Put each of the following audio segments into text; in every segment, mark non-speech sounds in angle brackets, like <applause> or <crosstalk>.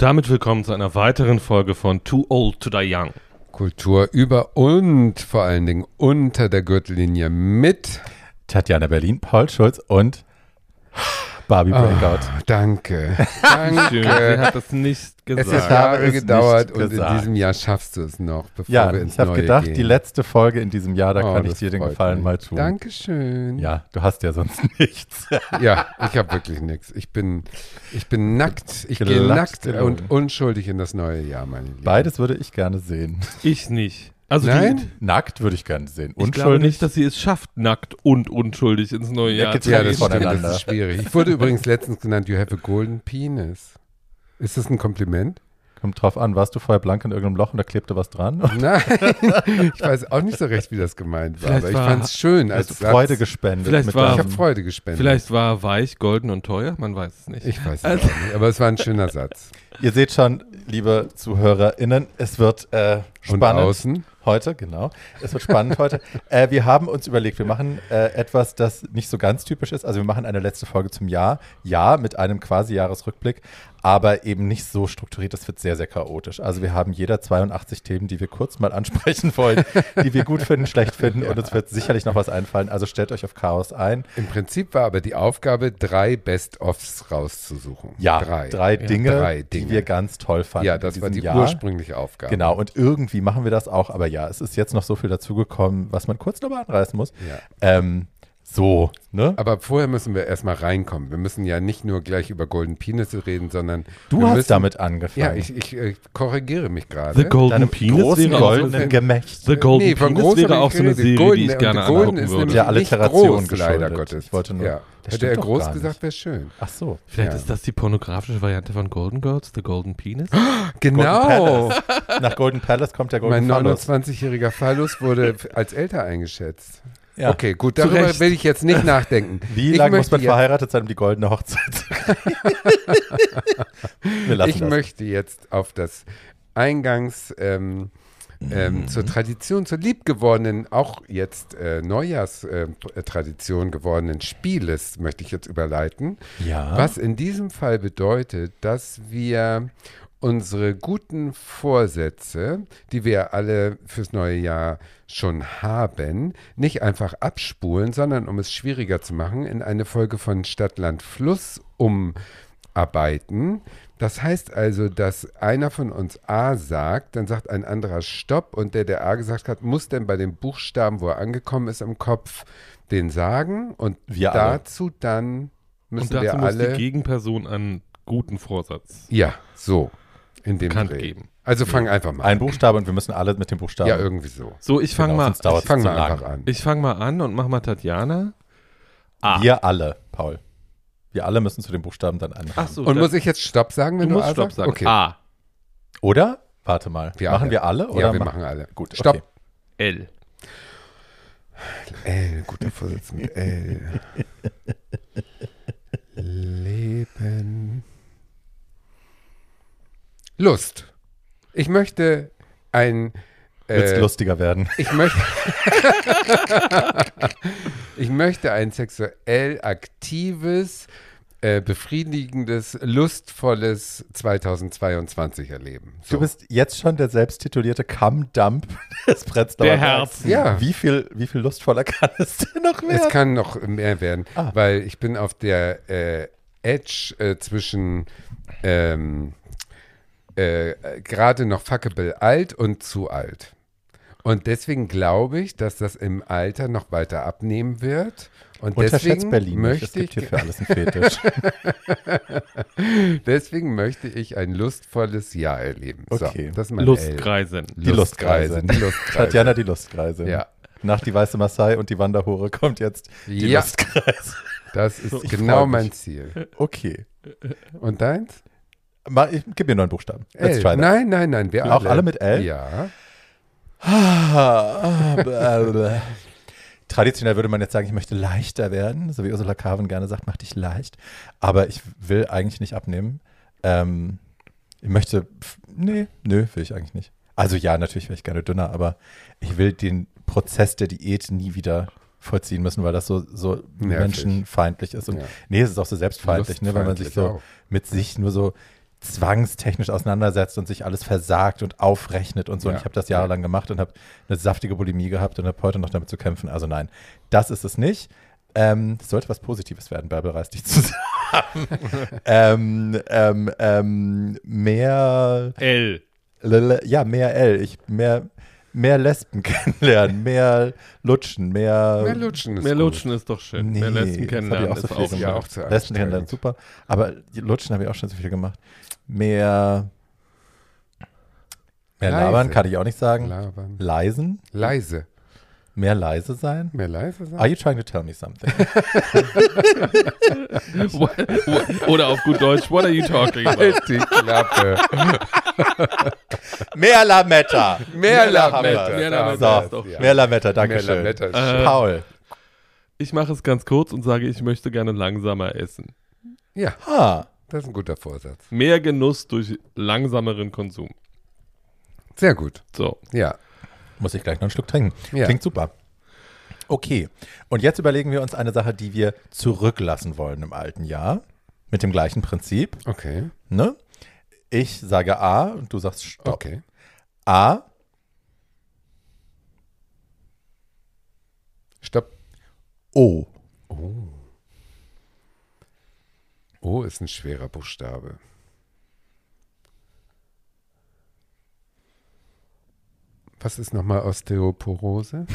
Und damit willkommen zu einer weiteren Folge von Too Old to Die Young. Kultur über und vor allen Dingen unter der Gürtellinie mit Tatjana Berlin, Paul Schulz und Barbie Breakout. Oh, danke. <laughs> Schön, sie danke. hat das nicht Es gesagt. hat habe Jahre es gedauert und in gesagt. diesem Jahr schaffst du es noch, bevor Ja, wir ins ich habe gedacht, gehen. die letzte Folge in diesem Jahr, da Oh, kann ich dir den Gefallen mich. mal tun. Dankeschön. Ja, du hast ja sonst <laughs> nichts. Ja, ich habe wirklich nichts. Ich bin, ich bin nackt. Ich gehe nackt und unschuldig in das neue Jahr, meine Lieben. Beides würde ich gerne sehen. Ich nicht. Also Nein? Die, Nackt würde ich gerne sehen. ich glaube nicht, dass sie es schafft, nackt und unschuldig ins neue Ja, Jahr zu Ja, das gehen. stimmt, voneinander. das ist schwierig. Ich wurde übrigens letztens genannt, you have a golden penis. Ist das ein Kompliment? Kommt drauf an, warst du vorher blank in irgendeinem Loch und da klebte was dran? <laughs> Nein, ich weiß auch nicht so recht, wie das gemeint war, Vielleicht aber ich fand es schön als Hast du Freude gespendet? Vielleicht mit war- Ich habe Freude gespendet. Vielleicht war er weich, golden und teuer, man weiß es nicht. Ich weiß es Also- auch nicht, aber es war ein schöner Satz. Ihr seht schon, liebe ZuhörerInnen, es wird äh, spannend. Heute, genau. Es wird spannend heute. <laughs> Äh, wir haben uns überlegt, wir machen äh, etwas, das nicht so ganz typisch ist. Also wir machen eine letzte Folge zum Jahr. Ja, mit einem quasi Jahresrückblick, aber eben nicht so strukturiert. Das wird sehr, sehr chaotisch. Also wir haben jeder 82 Themen, die wir kurz mal ansprechen wollen, die wir gut finden, schlecht finden und uns wird sicherlich noch was einfallen. Also stellt euch auf Chaos ein. Im Prinzip war aber die Aufgabe, drei Best-ofs rauszusuchen. Ja, drei. drei, Dinge, drei die Dinge. wir ganz toll fanden. Ja, das war die Jahr. ursprüngliche Aufgabe. Genau, und irgendwie machen wir das auch, aber ja, es ist jetzt noch so viel dazugekommen, was man kurz nochmal anreißen muss. Ja. Ähm, so, ne? Aber vorher müssen wir erstmal reinkommen. Wir müssen ja nicht nur gleich über Golden Penis reden, sondern Du hast müssen, damit angefangen. Ja, ich, ich, äh, korrigiere mich gerade. The Golden Deinem Penis wäre auch so goldenen eine, Gemächt. The Golden Nee, von Penis groß wäre auch ich so eine. Serie, Golden, die ich und gerne Golden angucken ist würde. nicht Alliteration groß, leider geschuldet. Gottes. Ich wollte nur- ja. Das Hätte er groß gesagt, wäre schön. Ach so. Vielleicht Ja. ist das die pornografische Variante von Golden Girls, The Golden Penis. <gasps> Genau. Golden <laughs> Nach Golden Palace kommt der Golden Mein Phallus. 29-jähriger Phallus wurde als älter eingeschätzt. Ja. Okay, gut, darüber Recht. will ich jetzt nicht nachdenken. <laughs> Wie ich lange muss man verheiratet sein, um die goldene Hochzeit zu kriegen? <laughs> Wir lassen Ich das. möchte jetzt auf das Eingangs ähm, Mhm. ähm, zur Tradition, zur liebgewordenen, auch jetzt äh, Neujahrstradition gewordenen Spieles möchte ich jetzt überleiten. ja. Was in diesem Fall bedeutet, dass wir unsere guten Vorsätze, die wir alle fürs neue Jahr schon haben, nicht einfach abspulen, sondern um es schwieriger zu machen, in eine Folge von Stadt, Land, Fluss umarbeiten. Das heißt also, dass einer von uns A sagt, dann sagt ein anderer Stopp und der, der A gesagt hat, muss denn bei dem Buchstaben, wo er angekommen ist im Kopf, den sagen und Wir alle. dazu dann müssen Und dazu wir muss alle die Gegenperson einen guten Vorsatz ja, so. In dem Dreh. geben. Also fang einfach mal Ein. Buchstabe und wir müssen alle mit dem Buchstaben. Ja, irgendwie so. So, ich fange Genau, mal, ich, Fang mal lang. einfach an. ich fang mal an und mach mal Tatjana. A. Wir alle, Paul. Wir alle müssen zu dem Buchstaben dann anfangen. Ach so, Und muss ich jetzt Stopp sagen, du wenn du, musst A Stopp sagst? sagen. Okay. A. Oder? Warte mal. Wir machen alle. wir alle? Oder ja, wir mach- machen alle. Gut, Stopp. okay. L. L, guter Vorsitz mit L. Leben. Lust. Ich möchte ein. Wird's äh, lustiger werden. Ich möchte, <laughs> <laughs> ich möchte ein sexuell aktives, äh, befriedigendes, lustvolles 2022 erleben. So. Du bist jetzt schon der selbsttitulierte Kammdump <laughs> des Prenzlauer Der. Herzen. Ja. Wie viel, wie viel lustvoller kann es denn noch werden? es kann noch mehr werden, Ah. weil ich bin auf der äh, Edge äh, zwischen ähm, äh, gerade noch fuckable alt und zu alt. Und deswegen glaube ich, dass das im Alter noch weiter abnehmen wird. Und deswegen Berlin nicht. Es möchte gibt ich hier für alles einen Fetisch. <laughs> Deswegen möchte ich ein lustvolles Jahr erleben. Okay. So, das ist mein Lustkreisen. L. Die Lustkreise. Die Lustkreise. Tatjana die Lustkreise. Ja. Nach die weiße Maasai und die Wanderhure kommt jetzt die Ja. Lustkreise. Das ist Ich genau mein Ziel. Okay. Und deins? Mal, ich, gib mir neuen Buchstaben. Let's L. try that. Nein, nein, nein. Wir Auch alle. alle mit L? Ja. <laughs> Traditionell würde man jetzt sagen, ich möchte leichter werden, so wie Ursula Carven gerne sagt, mach dich leicht. Aber ich will eigentlich nicht abnehmen. Ähm, ich möchte, nee, nö, will ich eigentlich nicht. Also ja, natürlich wäre ich gerne dünner, aber ich will den Prozess der Diät nie wieder vollziehen müssen, weil das so, so Nervig. menschenfeindlich ist. Und Ja. nee, es ist auch so selbstfeindlich, ne, wenn man sich so auch. mit sich nur so zwangstechnisch auseinandersetzt und sich alles versagt und aufrechnet und so. Ja. Und ich habe das jahrelang gemacht und habe eine saftige Bulimie gehabt und habe heute noch damit zu kämpfen. Also nein, das ist es nicht. Ähm, es sollte was Positives werden, Bärbel reißt dich zusammen. <laughs> ähm, ähm, ähm, mehr, L. Ja, mehr L, ich, mehr, mehr Lesben <laughs> kennenlernen, mehr lutschen, mehr, Mehr lutschen ist Mehr gut. lutschen ist doch schön. Mehr Nee, Lesben das hab ich kennenlernen auch so ist auch Ja, schön. auch zu Lesben kennenlernen, super. Aber Lutschen habe ich auch schon so viel gemacht. Mehr, mehr Leise. labern kann ich auch nicht sagen. Labern. Leisen, Leise. mehr leise sein. Mehr leise sein? Are you trying to tell me something? <laughs> Oder auf gut Deutsch, what are you talking about? Halt die Klappe. <laughs> mehr Lametta. Mehr Lametta. Mehr Lametta ja. Mehr Lametta, Mehr danke schön. Lametta Äh. Paul. Ich mache es ganz kurz und sage, ich möchte gerne langsamer essen. Ja, Ah, das ist ein guter Vorsatz. Mehr Genuss durch langsameren Konsum. Sehr gut. So. Ja. muss ich gleich noch einen Schluck trinken. Ja. Klingt super. Okay, und jetzt überlegen wir uns eine Sache, die wir zurücklassen wollen im alten Jahr. Mit dem gleichen Prinzip. Okay. Ne? Ich sage A und du sagst Stopp. Okay. A, Stopp. O. O ist ein schwerer Buchstabe. Was ist nochmal Osteoporose?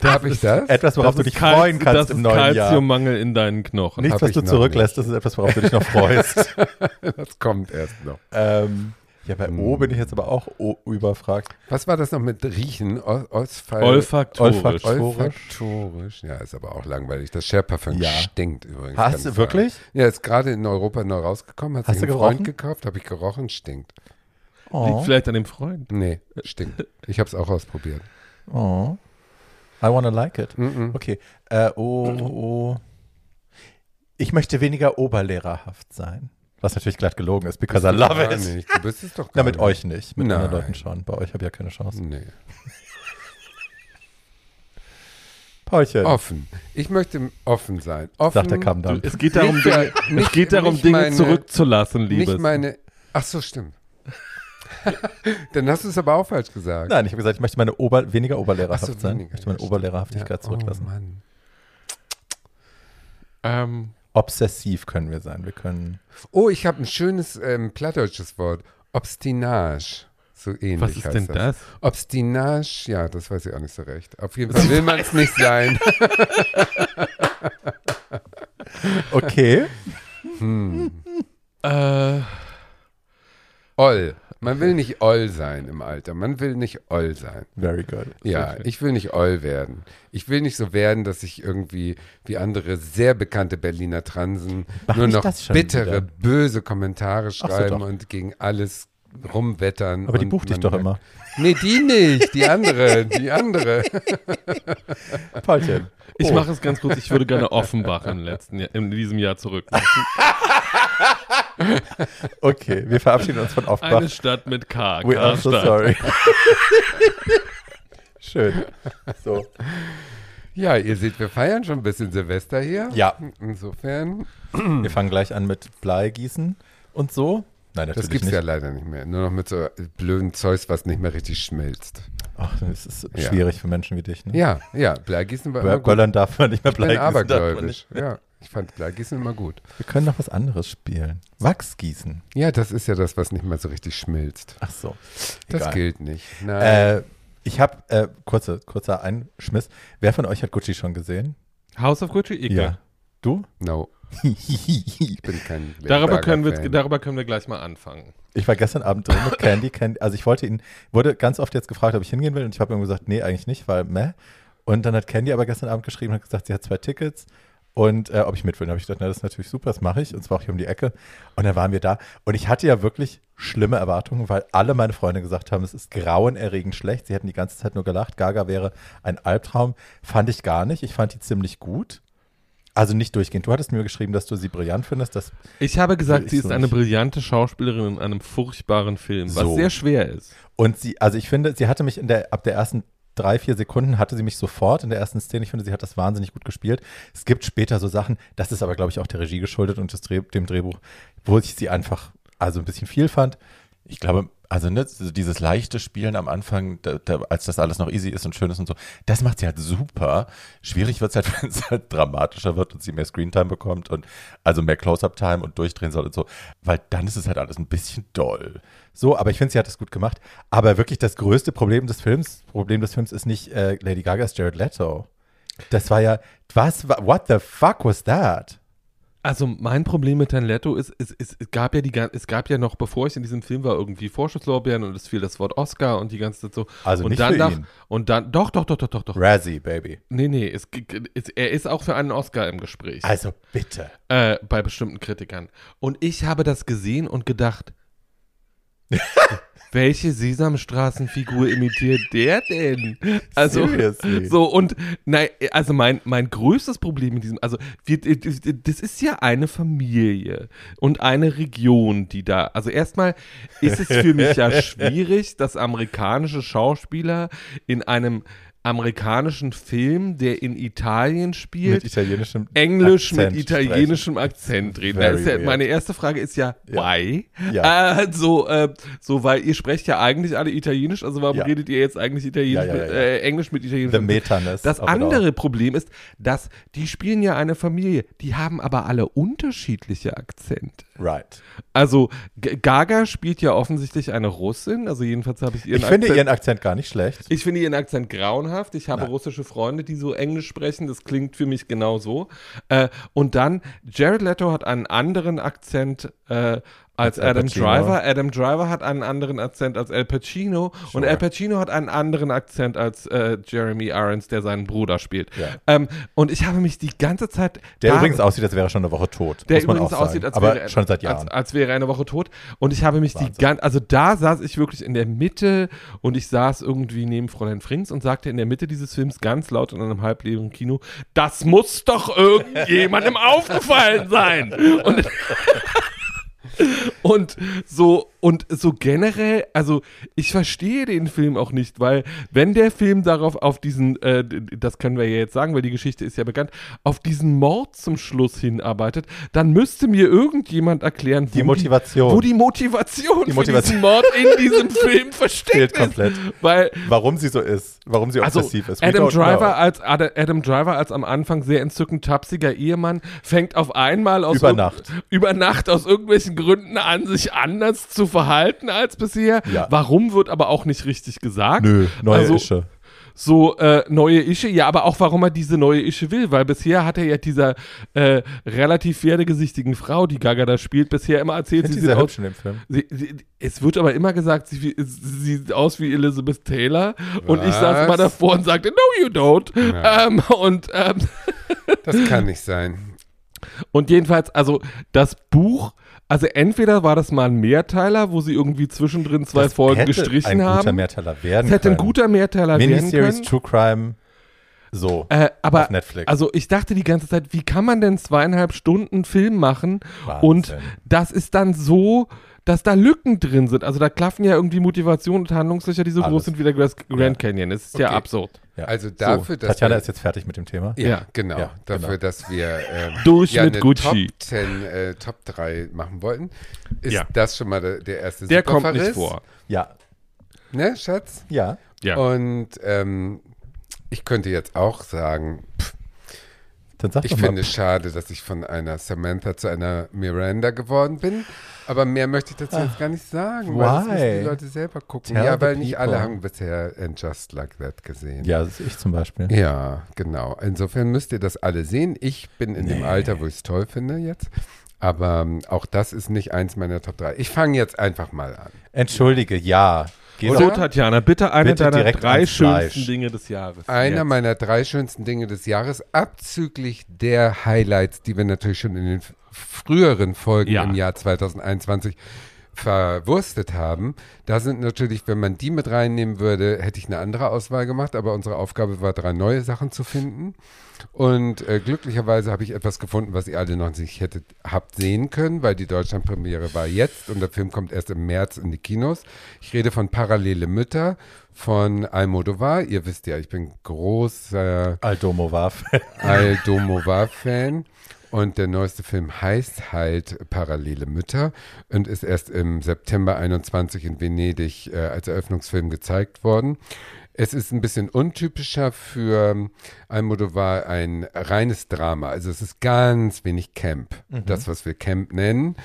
Darf ich das? Etwas, worauf du ist dich freuen Kalzi- kannst das im ist neuen Jahr. Kalziummangel in deinen Knochen. Nichts, Hab was du zurücklässt, das ist etwas, worauf du dich noch freust. <laughs> Das kommt erst noch. ähm, ja, bei O bin ich jetzt aber auch o überfragt. Was war das noch mit Riechen? O Osfall Olfaktorisch. Olfakt- Olfaktorisch. Ja, ist aber auch langweilig. Das Sherparfüm Ja. stinkt übrigens. Hast du ich wirklich? Sagen. Ja, ist gerade in Europa neu rausgekommen. Hat Hast sich du ein Freund gerochen? gekauft, habe ich gerochen, stinkt. Liegt vielleicht an dem Freund. Nee, stinkt. Ich habe es auch ausprobiert. Oh. I wanna like it. Mhm. Okay. Äh, o, o. Ich möchte weniger oberlehrerhaft sein. Was natürlich glatt gelogen ist, because I love Gar it. nicht. Du bist es doch gar Na, mit nicht. euch nicht. Mit anderen Nein. Leuten schon. Bei euch habe ich ja keine Chance. Nee. <laughs> Paulchen. Offen. Ich möchte offen sein. Offen. Sagt der Kamm dann. Es geht darum, Nicht- Dinge, nicht- es geht darum Dinge meine- zurückzulassen, Liebes. Nicht meine. Ach so, stimmt. <laughs> Dann hast du es aber auch falsch gesagt. Nein, ich habe gesagt, ich möchte meine Ober weniger oberlehrerhaft so, sein. weniger, Ich möchte meine ja, Oberlehrerhaftigkeit Ja, zurücklassen. Oh Mann. ähm, Obsessiv können wir sein. Wir können. Oh, ich habe ein schönes ähm, plattdeutsches Wort. Obstinage. So ähnlich was ist heißt denn das? Obstinage, ja, das weiß ich auch nicht so recht. Auf jeden Fall will man es nicht sein. Okay. Äh, Oll. Man will nicht Oll sein im Alter. Man will nicht Oll sein. Very good. Ja, ich will nicht Oll werden. Ich will nicht so werden, dass ich irgendwie wie andere sehr bekannte Berliner Transen Mach nur noch bittere, wieder. böse Kommentare so, schreiben doch. und gegen alles rumwettern. Aber die bucht dich doch immer. Nee, die nicht. Die andere. Die andere. <laughs> Paulchen. ich Oh. mache es ganz kurz. Ich würde gerne Offenbach im letzten Jahr, in diesem Jahr zurück. <laughs> <laughs> Okay, wir verabschieden uns von Aufbach. Eine Stadt mit K. We are so sorry. <laughs> Schön. So. Ja, ihr seht, wir feiern schon ein bisschen Silvester hier. Ja, Insofern, wir fangen gleich an mit Bleigießen und so. Nein, das natürlich gibt es nicht. ja leider nicht mehr. Nur noch mit so blöden Zeugs, was nicht mehr richtig schmilzt. Ach, das ist Ja. schwierig für Menschen wie dich. Ne? Ja, ja, Bleigießen war immer gut. Böllern darf man nicht mehr Ich bin Bleigießen. darf man abergläubisch. Ja, ich fand Bleigießen immer gut. Wir können noch was anderes spielen. Wachsgießen. Ja, das ist ja das, was nicht mehr so richtig schmilzt. Ach so. Das Egal. gilt nicht. Nein. Äh, ich habe, äh, kurze, kurzer Einschmiss. Wer von euch hat Gucci schon gesehen? House of Gucci? Ike. Du? no, <laughs> ich bin kein Darüber können, wir, darüber können wir gleich mal anfangen. Ich war gestern Abend drin mit Candy. Candy. Also ich wollte ihn, wurde ganz oft jetzt gefragt, ob ich hingehen will und ich habe ihm gesagt, nee, eigentlich nicht, weil meh. Und dann hat Candy aber gestern Abend geschrieben und hat gesagt, sie hat zwei Tickets und äh, ob ich mit will. Da habe ich gedacht, na, das ist natürlich super, das mache ich. Und zwar auch hier um die Ecke. Und dann waren wir da. Und ich hatte ja wirklich schlimme Erwartungen, weil alle meine Freunde gesagt haben, es ist grauenerregend schlecht. Sie hätten die ganze Zeit nur gelacht. Gaga wäre ein Albtraum. Fand ich gar nicht. Ich fand die ziemlich gut. Also nicht durchgehend. Du hattest mir geschrieben, dass du sie brillant findest. Das Ich habe gesagt, sie ist so eine brillante Schauspielerin in einem furchtbaren Film, was So. sehr schwer ist. Und sie, also ich finde, sie hatte mich in der, ab der ersten drei, vier Sekunden hatte sie mich sofort in der ersten Szene. Ich finde, sie hat das wahnsinnig gut gespielt. Es gibt später so Sachen, das ist aber, glaube ich, auch der Regie geschuldet und Dreh, dem Drehbuch, wo ich sie einfach also ein bisschen viel fand. Ich glaube, also ne, dieses leichte Spielen am Anfang, da, da, als das alles noch easy ist und schön ist und so, das macht sie halt super. Schwierig wird es halt, <laughs> wenn es halt dramatischer wird und sie mehr Screentime bekommt und also mehr Close-Up-Time und durchdrehen soll und so, weil dann ist es halt alles ein bisschen doll. So, aber ich finde, sie hat es gut gemacht. Aber wirklich das größte Problem des Films, Problem des Films ist nicht äh, Lady Gaga's Jared Leto. Das war ja, was, wa- what the fuck was that? Also mein Problem mit Herrn Leto ist, es, es, es gab ja die es gab ja noch, bevor ich in diesem Film war, irgendwie Vorschusslorbeeren und es fiel das Wort Oscar und die ganze Zeit so. Also und nicht dann für nach- ihn. Und dann, doch, doch, doch, doch, doch, doch. Razzie, Baby. Nee, nee, es, es, er ist auch für einen Oscar im Gespräch. Also bitte. äh, bei bestimmten Kritikern. Und ich habe das gesehen und gedacht, <laughs> welche Sesamstraßenfigur imitiert der denn? Also, Seriously? so und nein, also mein, mein größtes Problem mit diesem, also wir, das ist ja eine Familie und eine Region, die da, also erstmal ist es für mich ja <laughs> schwierig, dass amerikanische Schauspieler in einem amerikanischen Film, der in Italien spielt, Mit italienischem Englisch Akzent mit italienischem Akzent reden. Ja, meine erste Frage ist ja, Ja. why? Ja. Äh, so, äh, so, weil ihr sprecht ja eigentlich alle Italienisch, also warum redet ihr jetzt eigentlich Italienisch mit. Äh, Englisch mit sprechen. italienischem The Metaness. das andere Problem ist, dass die spielen ja eine Familie, die haben aber alle unterschiedliche Akzente. Right. Also Gaga spielt ja offensichtlich eine Russin, also jedenfalls habe ich ihren Ich finde Akzent ihren Akzent gar nicht schlecht. ich finde ihren Akzent grauenhaft. Ich habe Nein. russische Freunde, die so Englisch sprechen. Das klingt für mich genau so. Äh, und dann, Jared Leto hat einen anderen Akzent äh, als Als Al Adam. Driver. Adam Driver hat einen anderen Akzent als Al Pacino. Und Sure. Al Pacino hat einen anderen Akzent als äh, Jeremy Irons, der seinen Bruder spielt. Ja. Ähm, und ich habe mich die ganze Zeit. Der übrigens aussieht, als wäre er schon eine Woche tot. der übrigens aussieht, als wäre, schon seit als, Jahren. als wäre er eine Woche tot. Und ich habe mich die Wahnsinn. ganze, also da saß ich wirklich in der Mitte und ich saß irgendwie neben Fräulein Frings und sagte in der Mitte dieses Films ganz laut in einem halbleeren Kino, das muss doch irgendjemandem aufgefallen sein. <laughs> Und <laughs> und so und so generell, also ich verstehe den Film auch nicht, weil wenn der Film darauf auf diesen, äh, das können wir ja jetzt sagen, weil die Geschichte ist ja bekannt, auf diesen Mord zum Schluss hinarbeitet, dann müsste mir irgendjemand erklären, wo Die Motivation. wo die Motivation, Die für Motivation. diesen Mord in diesem <laughs> Film versteckt Fehlt ist, komplett. weil Warum sie so ist, warum sie also obsessiv ist. Adam Driver als Adam, Driver als am Anfang sehr entzückend tapsiger Ehemann fängt auf einmal aus Über Nacht. über Nacht aus irgendwelchen Gründen an, sich anders zu verhalten als bisher. Ja. Warum wird aber auch nicht richtig gesagt. Nö, neue also, Ische. So äh, neue Ische, ja, aber auch warum er diese neue Ische will, weil bisher hat er ja dieser äh, relativ pferdegesichtigen Frau, die Gaga da spielt, bisher immer erzählt, sie sieht sehr aus, hübsch in dem Film. Sie, sie, es wird aber immer gesagt, sie, sie sieht aus wie Elizabeth Taylor. Und ich saß Was? mal davor und sagte, no, you don't. Ja. Ähm, und, ähm, Das kann nicht sein. <laughs> und jedenfalls, also das Buch, also entweder war das mal ein Mehrteiler, wo sie irgendwie zwischendrin zwei Das Folgen hätte gestrichen ein guter haben. Mehrteiler werden Es hätte ein guter Mehrteiler werden Miniseries können. True Crime. So. Äh, aber auf Netflix. also ich dachte die ganze Zeit, wie kann man denn zweieinhalb Stunden Film machen und Wahnsinn. das ist dann so, dass da Lücken drin sind. Also da klaffen ja irgendwie Motivation und Handlungslöcher, die so Alles. groß sind wie der Grand Canyon. Das ist ja Okay. absurd. Ja. Also dafür, dass Tatjana wir, ist jetzt fertig mit dem Thema. ja, Ja. genau, Ja, dafür, genau. dass wir ähm, Durch ja, mit eine Gucci. Top 10, äh, Top 3 machen wollten, ist Ja. das schon mal der, der erste Der kommt nicht vor. Ja. Ne, Schatz? Ja. Ja. Und ähm, ich könnte jetzt auch sagen, pff, Dann sag ich finde es schade, dass ich von einer Samantha zu einer Miranda geworden bin. Aber mehr möchte ich dazu jetzt gar nicht sagen, weil das why? müssen die Leute selber gucken. Tell ja, weil nicht alle haben bisher And Just Like That gesehen. Ja, das ist ich zum Beispiel. Ja, genau. Insofern müsst ihr das alle sehen. Ich bin in dem Alter, wo ich es toll finde jetzt. Aber ähm, auch das ist nicht eins meiner Top 3. Ich fange jetzt einfach mal an. Entschuldige, ja. Geh So, Tatjana, bitte eine Bitte deiner drei schönsten. Dinge des Jahres. Einer Jetzt. meiner drei schönsten Dinge des Jahres, abzüglich der Highlights, die wir natürlich schon in den früheren Folgen Ja. im Jahr 2021 verwurstet haben. Da sind natürlich, wenn man die mit reinnehmen würde, hätte ich eine andere Auswahl gemacht, aber unsere Aufgabe war, drei neue Sachen zu finden. Und äh, glücklicherweise habe ich etwas gefunden, was ihr alle noch nicht hättet, habt sehen können, weil die Deutschlandpremiere war jetzt und der Film kommt erst im März in die Kinos. Ich rede von Parallele Mütter von Almodovar. Ihr wisst ja, ich bin großer Aldomovar. Aldomovar-Fan. Und der neueste Film heißt halt Parallele Mütter und ist erst im September 21 in Venedig äh, als Eröffnungsfilm gezeigt worden. Es ist ein bisschen untypischer für Almodovar ein reines Drama. Also es ist ganz wenig Camp, das, was wir Camp nennen.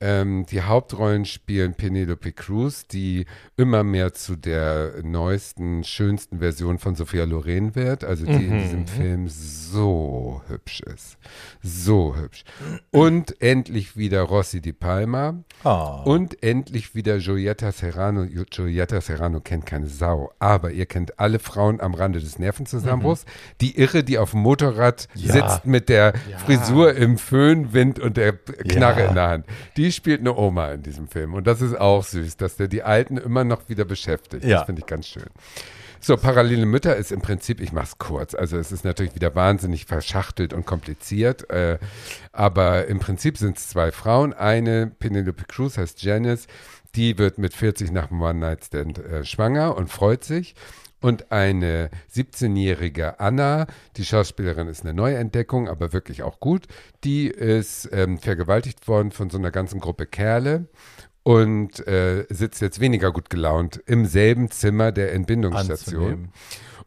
Ähm, die Hauptrollen spielen Penelope Cruz, die immer mehr zu der neuesten, schönsten Version von Sophia Loren wird. Also die in diesem Film so hübsch ist. So hübsch. Und endlich wieder Rossi Di Palma. Ah. Und endlich wieder Giulietta Serrano. Giulietta Serrano kennt keine Sau, aber ihr kennt alle Frauen am Rande des Nervenzusammenbruchs. Die Irre, die auf dem Motorrad Ja. sitzt mit der Frisur im Föhnwind und der Knarre Ja. in der Hand. Die spielt eine Oma in diesem Film. Und das ist auch süß, dass der die Alten immer noch wieder beschäftigt. Ja. Das finde ich ganz schön. So, Parallele Mütter ist im Prinzip, ich mach's kurz, also es ist natürlich wieder wahnsinnig verschachtelt und kompliziert, äh, aber im Prinzip sind es zwei Frauen. Eine, Penelope Cruz, heißt Janice, die wird mit 40 nach dem One-Night-Stand äh, schwanger und freut sich. Und eine 17-jährige Anna, die Schauspielerin ist eine Neuentdeckung, aber wirklich auch gut, die ist ähm, vergewaltigt worden von so einer ganzen Gruppe Kerle und äh, sitzt jetzt weniger gut gelaunt im selben Zimmer der Entbindungsstation. Anzunehmen.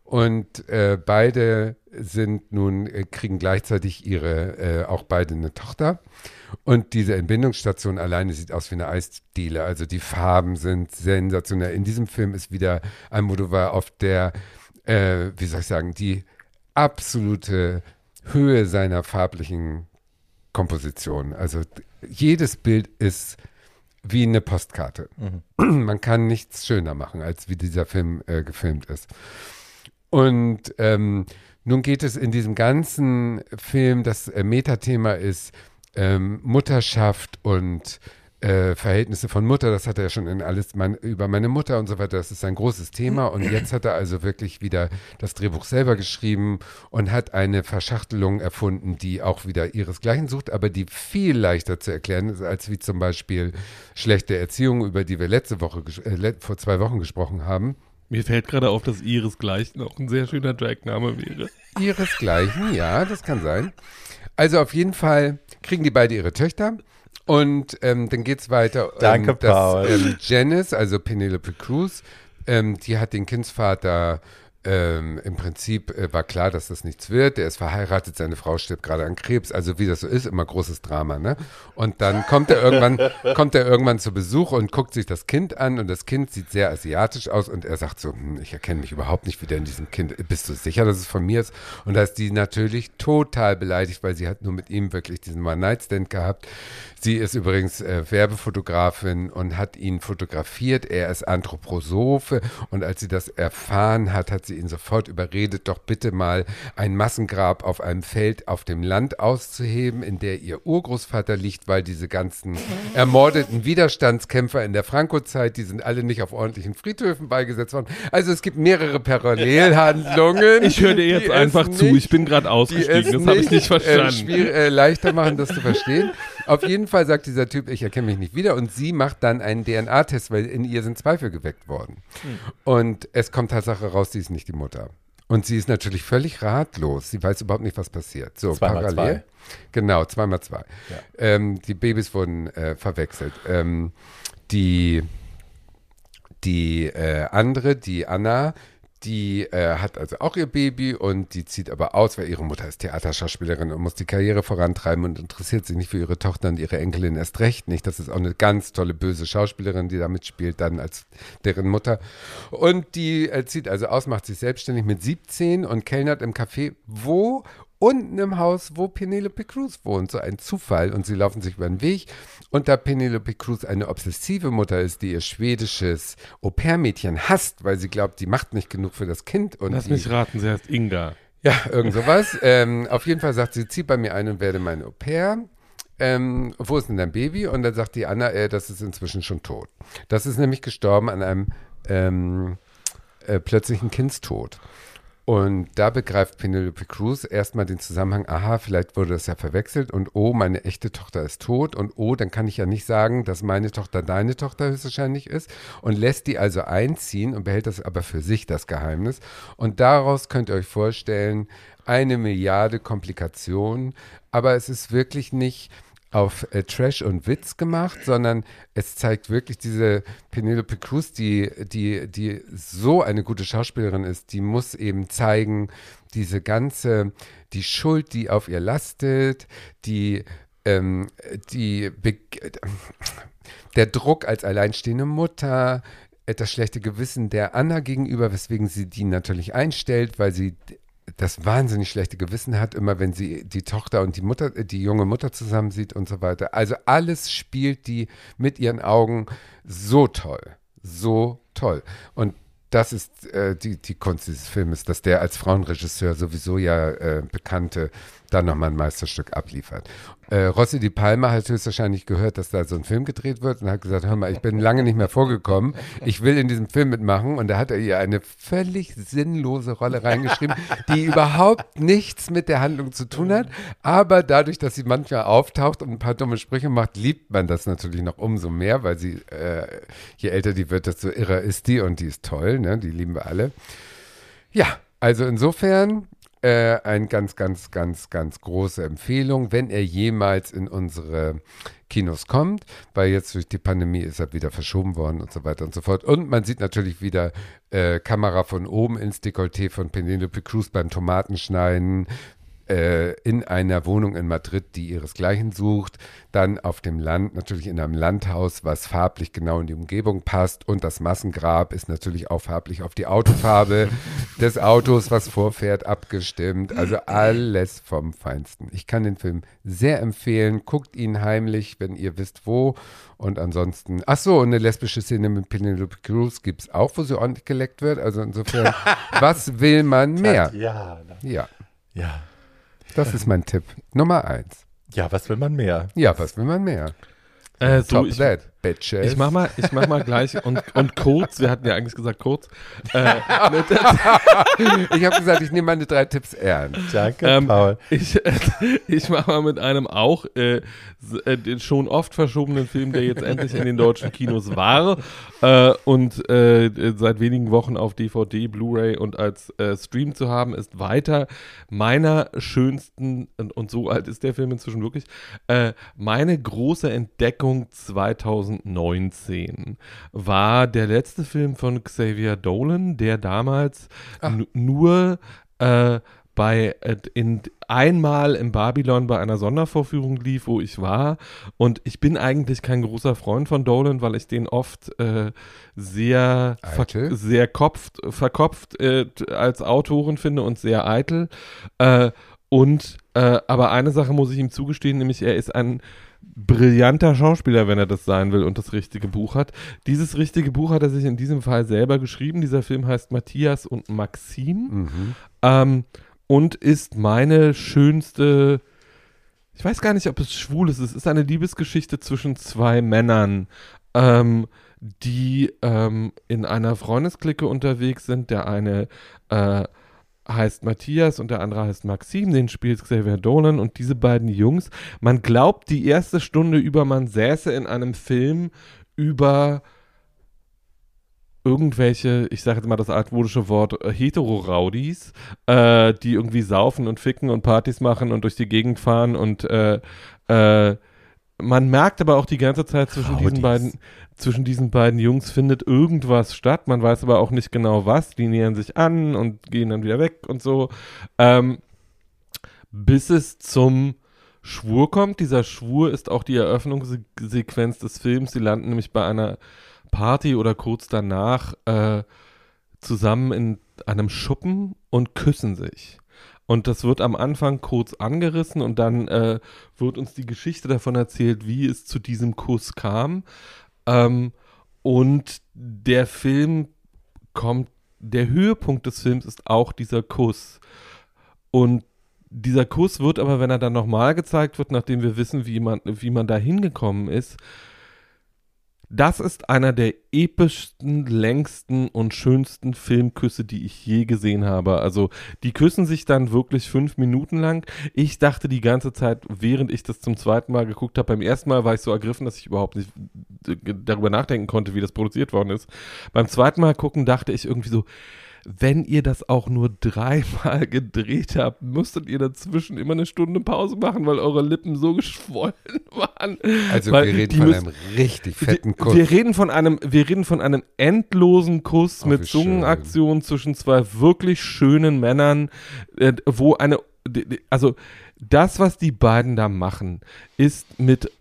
Und äh, beide sind nun, äh, kriegen gleichzeitig ihre, äh, auch beide eine Tochter. Und diese Entbindungsstation alleine sieht aus wie eine Eisdiele. Also die Farben sind sensationell. In diesem Film ist wieder Almodovar auf der, äh, wie soll ich sagen, die absolute Höhe seiner farblichen Komposition. Also jedes Bild ist wie eine Postkarte. <clears throat> Man kann nichts schöner machen, als wie dieser Film äh, gefilmt ist. Und ähm, nun geht es in diesem ganzen Film, das äh, Metathema ist ähm, Mutterschaft und äh, Verhältnisse von Mutter. Das hat er ja schon in alles mein, über meine Mutter und so weiter. Das ist ein großes Thema. Und jetzt hat er also wirklich wieder das Drehbuch selber geschrieben und hat eine Verschachtelung erfunden, die auch wieder ihresgleichen sucht, aber die viel leichter zu erklären ist, als wie zum Beispiel schlechte Erziehung, über die wir letzte Woche, äh, vor zwei Wochen gesprochen haben. Mir fällt gerade auf, dass Ihresgleichen auch ein sehr schöner Dragname wäre. Ihresgleichen, ja, das kann sein. Also auf jeden Fall kriegen die beide ihre Töchter. Und ähm, dann geht's weiter. Danke, ähm, dass, Paul. Ähm, Janice, also Penelope Cruz, ähm, die hat den Kindsvater ähm, im Prinzip äh, war klar, dass das nichts wird. Der ist verheiratet, seine Frau stirbt gerade an Krebs. Also wie das so ist, immer großes Drama, ne? Und dann kommt er irgendwann, <laughs> kommt er irgendwann zu Besuch und guckt sich das Kind an und das Kind sieht sehr asiatisch aus und er sagt so, hm, ich erkenne mich überhaupt nicht wieder in diesem Kind. Bist du sicher, dass es von mir ist? Und da ist die natürlich total beleidigt, weil sie hat nur mit ihm wirklich diesen One-Night-Stand gehabt. Sie ist übrigens äh, Werbefotografin und hat ihn fotografiert. Er ist Anthroposophe und als sie das erfahren hat, hat sie ihn sofort überredet, doch bitte mal ein Massengrab auf einem Feld auf dem Land auszuheben, in der ihr Urgroßvater liegt, weil diese ganzen ermordeten Widerstandskämpfer in der Franco-Zeit, die sind alle nicht auf ordentlichen Friedhöfen beigesetzt worden. Also es gibt mehrere Parallelhandlungen. Ich höre dir jetzt einfach zu. nicht Ich bin gerade ausgestiegen. es Das habe ich nicht Äh, verstanden. schwier- äh, leichter machen, das zu verstehen. Auf jeden Fall sagt dieser Typ, ich erkenne mich nicht wieder. Und sie macht dann einen DNA-Test, weil in ihr sind Zweifel geweckt worden. Und es kommt Tatsache raus, sie ist nicht die Mutter. Und sie ist natürlich völlig ratlos. Sie weiß überhaupt nicht, was passiert. So, Zweimal parallel. zwei. Genau, zweimal zwei. Ähm, die Babys wurden äh, verwechselt. Ähm, die die äh, andere, die Anna, die äh, hat also auch ihr Baby und die zieht aber aus, weil ihre Mutter ist Theaterschauspielerin und muss die Karriere vorantreiben und interessiert sich nicht für ihre Tochter und ihre Enkelin erst recht nicht. Das ist auch eine ganz tolle böse Schauspielerin, die da mitspielt, dann als deren Mutter. Und die äh, zieht also aus, macht sich selbstständig mit 17 und kellnert im Café, wo unten im Haus, wo Penelope Cruz wohnt. So ein Zufall. Und sie laufen sich über den Weg. Und da Penelope Cruz eine obsessive Mutter ist, die ihr schwedisches Au-pair-Mädchen hasst, weil sie glaubt, die macht nicht genug für das Kind. Und Lass die, mich raten, sie heißt Inga. ja, irgend sowas. ähm, auf jeden Fall sagt sie, zieh bei mir ein und werde mein Au-pair. ähm, wo ist denn dein Baby? Und dann sagt die Anna, äh, das ist inzwischen schon tot. Das ist nämlich gestorben an einem ähm, äh, plötzlichen Kindstod. Und da begreift Penelope Cruz erstmal den Zusammenhang, aha, vielleicht wurde das ja verwechselt und oh, meine echte Tochter ist tot und oh, dann kann ich ja nicht sagen, dass meine Tochter deine Tochter höchstwahrscheinlich ist und lässt die also einziehen und behält das aber für sich, das Geheimnis. Und daraus könnt ihr euch vorstellen, eine Milliarde Komplikationen, aber es ist wirklich nicht auf äh, Trash und Witz gemacht, sondern es zeigt wirklich diese Penelope Cruz, die, die, die so eine gute Schauspielerin ist, die muss eben zeigen, diese ganze, die Schuld, die auf ihr lastet, die, ähm, die, Be der Druck als alleinstehende Mutter, das schlechte Gewissen der Anna gegenüber, weswegen sie die natürlich einstellt, weil sie das wahnsinnig schlechte Gewissen hat, immer wenn sie die Tochter und die Mutter, die junge Mutter zusammen sieht und so weiter. Also alles spielt die mit ihren Augen so toll, so toll. Und das ist äh, die, die Kunst dieses Filmes, dass der als Frauenregisseur sowieso ja äh, bekannte dann nochmal ein Meisterstück abliefert. Äh, Rossi Di Palma hat höchstwahrscheinlich gehört, dass da so ein Film gedreht wird und hat gesagt, hör mal, ich bin lange nicht mehr vorgekommen, ich will in diesem Film mitmachen und da hat er ihr eine völlig sinnlose Rolle reingeschrieben, die <laughs> überhaupt nichts mit der Handlung zu tun hat, aber dadurch, dass sie manchmal auftaucht und ein paar dumme Sprüche macht, liebt man das natürlich noch umso mehr, weil sie, äh, je älter die wird, desto irrer ist die und die ist toll, ne? die lieben wir alle. Ja, also insofern äh, eine ganz, ganz, ganz, ganz große Empfehlung, wenn er jemals in unsere Kinos kommt, weil jetzt durch die Pandemie ist er wieder verschoben worden und so weiter und so fort. Und man sieht natürlich wieder äh, Kamera von oben ins Dekolleté von Penelope Cruz beim Tomatenschneiden, in einer Wohnung in Madrid, die ihresgleichen sucht, dann auf dem Land, natürlich in einem Landhaus, was farblich genau in die Umgebung passt und das Massengrab ist natürlich auch farblich auf die Autofarbe <laughs> des Autos, was vorfährt, abgestimmt. Also alles vom Feinsten. Ich kann den Film sehr empfehlen. Guckt ihn heimlich, wenn ihr wisst wo. Und ansonsten, ach so, eine lesbische Szene mit Penelope Cruz gibt es auch, wo sie ordentlich geleckt wird. Also insofern, <laughs> was will man mehr? Ja, Ja, ja. Das ist mein Tipp. Nummer eins. Ja, was will man mehr? Ja, was will man mehr? Äh, so, Top ich, that, bitches. ich mach mal, ich mach mal gleich und, und kurz, wir hatten ja eigentlich gesagt kurz. Äh, ich habe gesagt, ich nehme meine drei Tipps ernst. Danke, Ähm, Paul. Ich, <laughs> ich mache mal mit einem auch äh, äh, den schon oft verschobenen Film, der jetzt endlich in den deutschen Kinos war äh, und äh, seit wenigen Wochen auf DVD, Blu-ray und als äh, Stream zu haben ist, weiter meiner schönsten, und, und so alt ist der Film inzwischen wirklich, äh, meine große Entdeckung 2019 war der letzte Film von Xavier Dolan, der damals n- nur äh, bei äh, in einmal im Babylon bei einer Sondervorführung lief, wo ich war. Und ich bin eigentlich kein großer Freund von Dolan, weil ich den oft äh, sehr, sehr kopft, verkopft äh, als Autoren finde und sehr eitel. Äh, und äh, aber eine Sache muss ich ihm zugestehen, nämlich er ist ein brillanter Schauspieler, wenn er das sein will und das richtige Buch hat. Dieses richtige Buch hat er sich in diesem Fall selber geschrieben. Dieser Film heißt Matthias und Maxim Mhm. ähm, und ist meine schönste. Ich weiß gar nicht, ob es schwul ist. Es ist eine Liebesgeschichte zwischen zwei Männern, ähm, die ähm, in einer Freundesklicke unterwegs sind. Der eine äh, heißt Matthias und der andere heißt Maxim, den spielt Xavier Dolan und diese beiden Jungs, man glaubt die erste Stunde über, man säße in einem Film über irgendwelche, ich sage jetzt mal das altmodische Wort, äh, Hetero-Raudis, äh, die irgendwie saufen und ficken und Partys machen und durch die Gegend fahren und äh, äh, man merkt aber auch die ganze Zeit zwischen diesen Raudis. beiden, zwischen diesen beiden Jungs findet irgendwas statt. Man weiß aber auch nicht genau was. Die nähern sich an und gehen dann wieder weg und so. Ähm, bis es zum Schwur kommt. Dieser Schwur ist auch die Eröffnungssequenz des Films. Sie landen nämlich bei einer Party oder kurz danach äh, zusammen in einem Schuppen und küssen sich. Und das wird am Anfang kurz angerissen und dann äh, wird uns die Geschichte davon erzählt, wie es zu diesem Kuss kam. Ähm, und der Film kommt, der Höhepunkt des Films ist auch dieser Kuss. Und dieser Kuss wird aber, wenn er dann nochmal gezeigt wird, nachdem wir wissen, wie man, wie man da hingekommen ist, das ist einer der epischsten, längsten und schönsten Filmküsse, die ich je gesehen habe. Also die küssen sich dann wirklich fünf Minuten lang. Ich dachte die ganze Zeit, während ich das zum zweiten Mal geguckt habe, beim ersten Mal war ich so ergriffen, dass ich überhaupt nicht darüber nachdenken konnte, wie das produziert worden ist. Beim zweiten Mal gucken dachte ich irgendwie so, wenn ihr das auch nur dreimal <laughs> gedreht habt, müsstet ihr dazwischen immer eine Stunde Pause machen, weil eure Lippen so <laughs> geschwollen waren. Also weil wir reden von müssen- einem richtig fetten Kuss. wir reden von einem, wir reden von einem endlosen Kuss Oh, mit Zungenaktion zwischen zwei wirklich schönen Männern, äh, wo eine, also das, was die beiden da machen, ist mit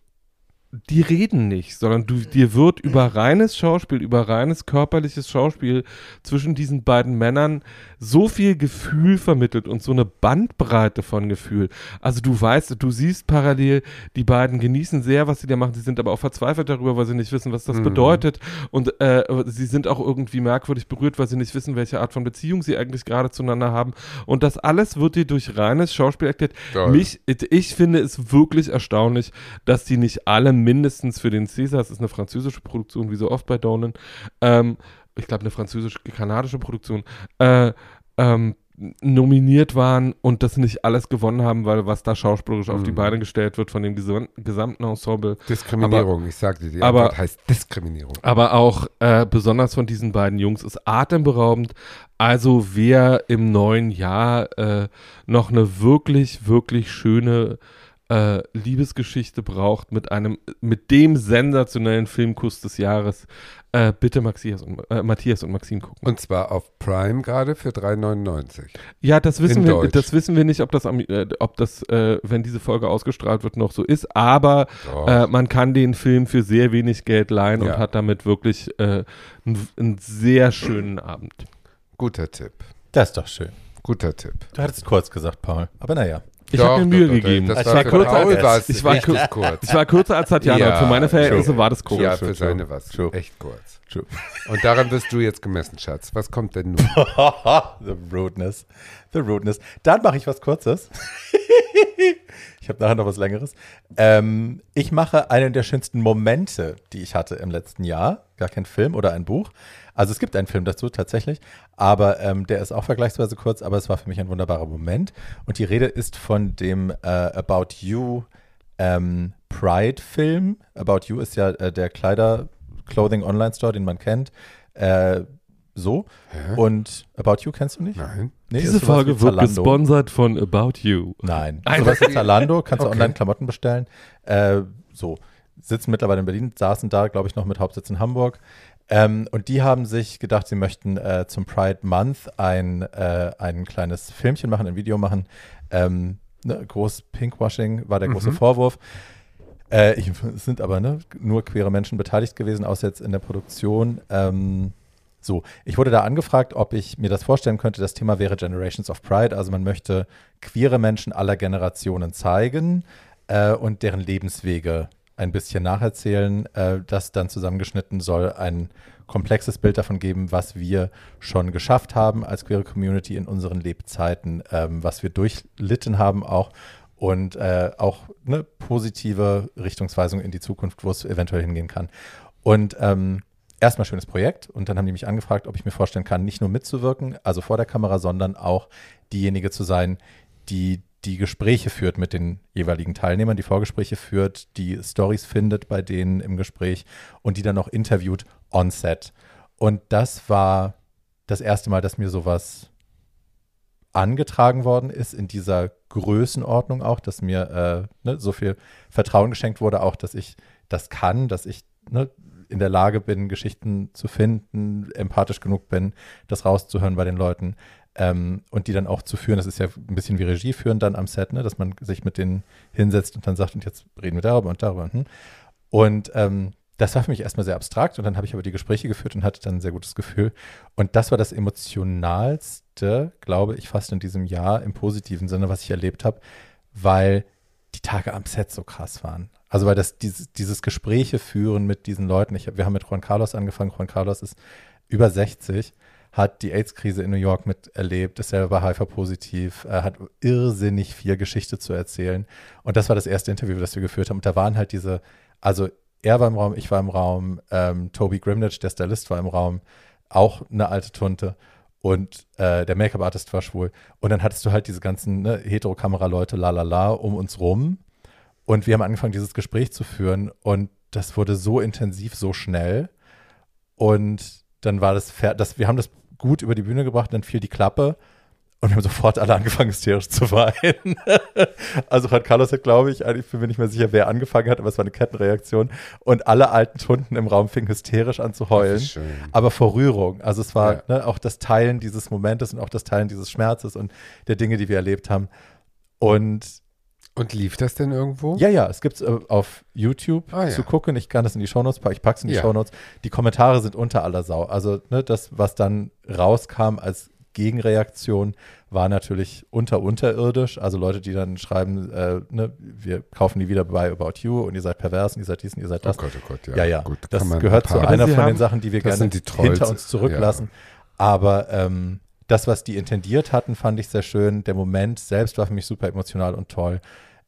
die reden nicht, sondern du, dir wird über reines Schauspiel, über reines körperliches Schauspiel zwischen diesen beiden Männern so viel Gefühl vermittelt und so eine Bandbreite von Gefühl. Also du weißt, du siehst parallel, die beiden genießen sehr, was sie da machen. Sie sind aber auch verzweifelt darüber, weil sie nicht wissen, was das Mhm. bedeutet. Und äh, sie sind auch irgendwie merkwürdig berührt, weil sie nicht wissen, welche Art von Beziehung sie eigentlich gerade zueinander haben. Und das alles wird dir durch reines Schauspiel erklärt. Mich, ich finde es wirklich erstaunlich, dass die nicht alle mindestens für den César, es ist eine französische Produktion, wie so oft bei Dolan, ähm, ich glaube eine französisch-kanadische Produktion, äh, ähm, nominiert waren und das nicht alles gewonnen haben, weil was da schauspielerisch auf die Mhm. Beine gestellt wird von dem gesam gesamten Ensemble, Diskriminierung, ich sagte dir, die aber- Antwort heißt Diskriminierung. aber auch äh, besonders von diesen beiden Jungs ist atemberaubend. Also wer im neuen Jahr äh, noch eine wirklich, wirklich schöne äh, Liebesgeschichte braucht mit einem, mit dem sensationellen Filmkuss des Jahres, äh, bitte Matthias und, äh, Matthias und Maxim gucken. Und zwar auf Prime gerade für 3,99. Ja, das wissen In wir, Deutsch. das wissen wir nicht, ob das, am, äh, ob das, äh, wenn diese Folge ausgestrahlt wird, noch so ist. Aber äh, man kann den Film für sehr wenig Geld leihen Ja. und hat damit wirklich einen, einen sehr schönen Abend. Guter Tipp. Das ist doch schön. Guter Tipp. Du hattest kurz gesagt, Paul. Aber naja. Ich Doch, habe mir Mühe doch, doch, gegeben. Das Ich war war kürzer Paul als- ich war kür- kurz. Ich war kürzer als Tatjana Ja, für meine Verhältnisse true. war das komisch. Ja, für true, seine was. true. Echt kurz. True. Und daran wirst du jetzt gemessen, Schatz. Was kommt denn nun? <laughs> The rudeness. The rudeness. Dann mache ich was Kurzes. <laughs> ich habe nachher noch was Längeres. Ähm, ich mache einen der schönsten Momente, die ich hatte im letzten Jahr. Gar kein Film oder ein Buch. Also es gibt einen Film dazu tatsächlich, aber ähm, der ist auch vergleichsweise kurz, aber es war für mich ein wunderbarer Moment. Und die Rede ist von dem äh, About You ähm, Pride-Film. About You ist ja äh, der Kleider-Clothing-Online-Store, den man kennt. Äh, so. Hä? Und About You kennst du nicht? Nein. Nee, Diese Folge wird gesponsert von About You. Nein. Ein- Sowas wie Zalando, kannst du Okay. online Klamotten bestellen. Äh, so. Sitzen mittlerweile in Berlin, saßen da, glaube ich, noch mit Hauptsitz in Hamburg. Ähm, und die haben sich gedacht, sie möchten äh, zum Pride Month ein, äh, ein kleines Filmchen machen, ein Video machen. Ähm, ne, groß Pinkwashing war der große Mhm. Vorwurf. Äh, ich, es sind aber ne, nur queere Menschen beteiligt gewesen, außer jetzt in der Produktion. Ähm, so, ich wurde da angefragt, ob ich mir das vorstellen könnte. Das Thema wäre Generations of Pride. Also man möchte queere Menschen aller Generationen zeigen äh, und deren Lebenswege ein bisschen nacherzählen. Äh, das dann zusammengeschnitten soll ein komplexes Bild davon geben, was wir schon geschafft haben als queere Community in unseren Lebzeiten, ähm, was wir durchlitten haben auch und äh, auch eine positive Richtungsweisung in die Zukunft, wo es eventuell hingehen kann. Und ähm, erstmal schönes Projekt und dann haben die mich angefragt, ob ich mir vorstellen kann, nicht nur mitzuwirken, also vor der Kamera, sondern auch diejenige zu sein, die die Gespräche führt mit den jeweiligen Teilnehmern, die Vorgespräche führt, die Stories findet bei denen im Gespräch und die dann auch interviewt on set. Und das war das erste Mal, dass mir sowas angetragen worden ist in dieser Größenordnung auch, dass mir äh, ne, so viel Vertrauen geschenkt wurde, auch dass ich das kann, dass ich ne, in der Lage bin, Geschichten zu finden, empathisch genug bin, das rauszuhören bei den Leuten ähm, und die dann auch zu führen. Das ist ja ein bisschen wie Regie führen dann am Set, ne, dass man sich mit denen hinsetzt und dann sagt, und jetzt reden wir darüber und darüber. Hm. Und ähm, das war für mich erstmal sehr abstrakt und dann habe ich aber die Gespräche geführt und hatte dann ein sehr gutes Gefühl. Und das war das emotionalste, glaube ich, fast in diesem Jahr im positiven Sinne, was ich erlebt habe, weil die Tage am Set so krass waren. Also weil das dieses, dieses Gespräche führen mit diesen Leuten. Ich, wir haben mit Juan Carlos angefangen. Juan Carlos ist über 60, hat die AIDS-Krise in New York miterlebt, ist selber HIV-positiv, äh, hat irrsinnig viel Geschichte zu erzählen. Und das war das erste Interview, das wir geführt haben. Und da waren halt diese, also er war im Raum, ich war im Raum, ähm, Toby Grimnich, der Stylist, war im Raum, auch eine alte Tunte. Und äh, der Make-up-Artist war schwul. Und dann hattest du halt diese ganzen ne, Hetero-Kamera-Leute, la la la, um uns rum. Und wir haben angefangen, dieses Gespräch zu führen. Und das wurde so intensiv, so schnell. Und dann war das, das wir haben das gut über die Bühne gebracht, dann fiel die Klappe. Und wir haben sofort alle angefangen, hysterisch zu weinen. <laughs> also Juan Carlos hat, glaube ich, ich bin mir nicht mehr sicher, wer angefangen hat, aber es war eine Kettenreaktion. Und alle alten Tunden im Raum fingen hysterisch an zu heulen. Aber vor Rührung. Also es war ja. ne, auch das Teilen dieses Momentes und auch das Teilen dieses Schmerzes und der Dinge, die wir erlebt haben. Und und lief das denn irgendwo? Ja, ja, es gibt es äh, auf YouTube ah, zu ja. gucken. Ich kann das in die Shownotes packen, ich packe es in die ja. Shownotes. Die Kommentare sind unter aller Sau. Also ne, das, was dann rauskam als Gegenreaktion war natürlich unter unterirdisch. Also Leute, die dann schreiben, äh, ne, wir kaufen die wieder bei About You und ihr seid pervers und ihr seid dies und ihr seid das. Oh Gott, oh Gott, ja. Ja, ja. Gut, das gehört zu einer von den Sachen, die wir gerne hinter uns zurücklassen. Ja. Aber ähm, das, was die intendiert hatten, fand ich sehr schön. Der Moment selbst war für mich super emotional und toll.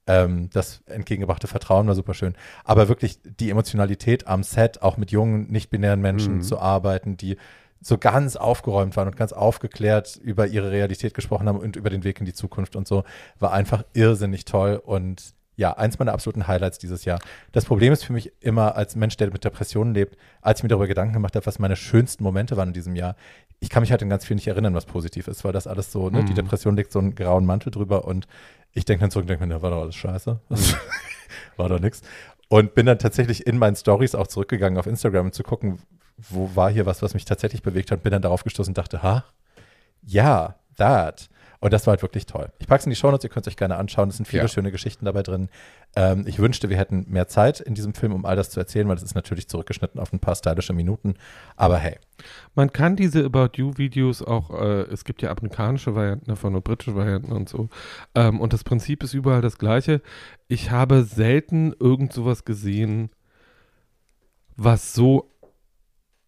Ähm, das entgegengebrachte Vertrauen war super schön. Aber wirklich die Emotionalität am Set, auch mit jungen, nicht-binären Menschen mhm. zu arbeiten, die so ganz aufgeräumt waren und ganz aufgeklärt über ihre Realität gesprochen haben und über den Weg in die Zukunft und so, war einfach irrsinnig toll und ja, eins meiner absoluten Highlights dieses Jahr. Das Problem ist für mich immer als Mensch, der mit Depressionen lebt, als ich mir darüber Gedanken gemacht habe, was meine schönsten Momente waren in diesem Jahr. Ich kann mich halt in ganz viel nicht erinnern, was positiv ist, weil das alles so, ne, mhm. die Depression legt so einen grauen Mantel drüber und ich denke dann zurück und denke mir, war doch alles scheiße. Mhm. <laughs> war doch nichts. Und bin dann tatsächlich in meinen Stories auch zurückgegangen auf Instagram, um zu gucken, wo war hier was, was mich tatsächlich bewegt hat, bin dann darauf gestoßen und dachte, ha, ja, that. Und das war halt wirklich toll. Ich packe es in die Shownotes, ihr könnt es euch gerne anschauen. Es sind viele ja. schöne Geschichten dabei drin. Ähm, ich wünschte, wir hätten mehr Zeit in diesem Film, um all das zu erzählen, weil es ist natürlich zurückgeschnitten auf ein paar stylische Minuten. Aber hey. Man kann diese About You-Videos auch, äh, es gibt ja amerikanische Varianten davon und britische Varianten und so. Ähm, und das Prinzip ist überall das gleiche. Ich habe selten irgend sowas gesehen, was so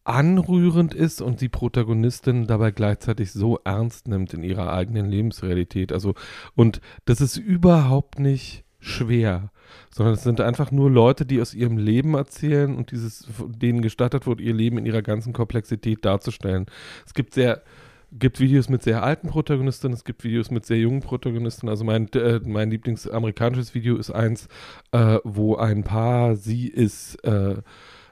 anrührend ist und die Protagonistin dabei gleichzeitig so ernst nimmt in ihrer eigenen Lebensrealität. Also, und das ist überhaupt nicht schwer, sondern es sind einfach nur Leute, die aus ihrem Leben erzählen und dieses, denen gestattet wird, ihr Leben in ihrer ganzen Komplexität darzustellen. Es gibt sehr, gibt Videos mit sehr alten Protagonisten, es gibt Videos mit sehr jungen Protagonisten. Also mein, äh, mein Lieblingsamerikanisches Video ist eins, äh, wo ein Paar, sie ist äh,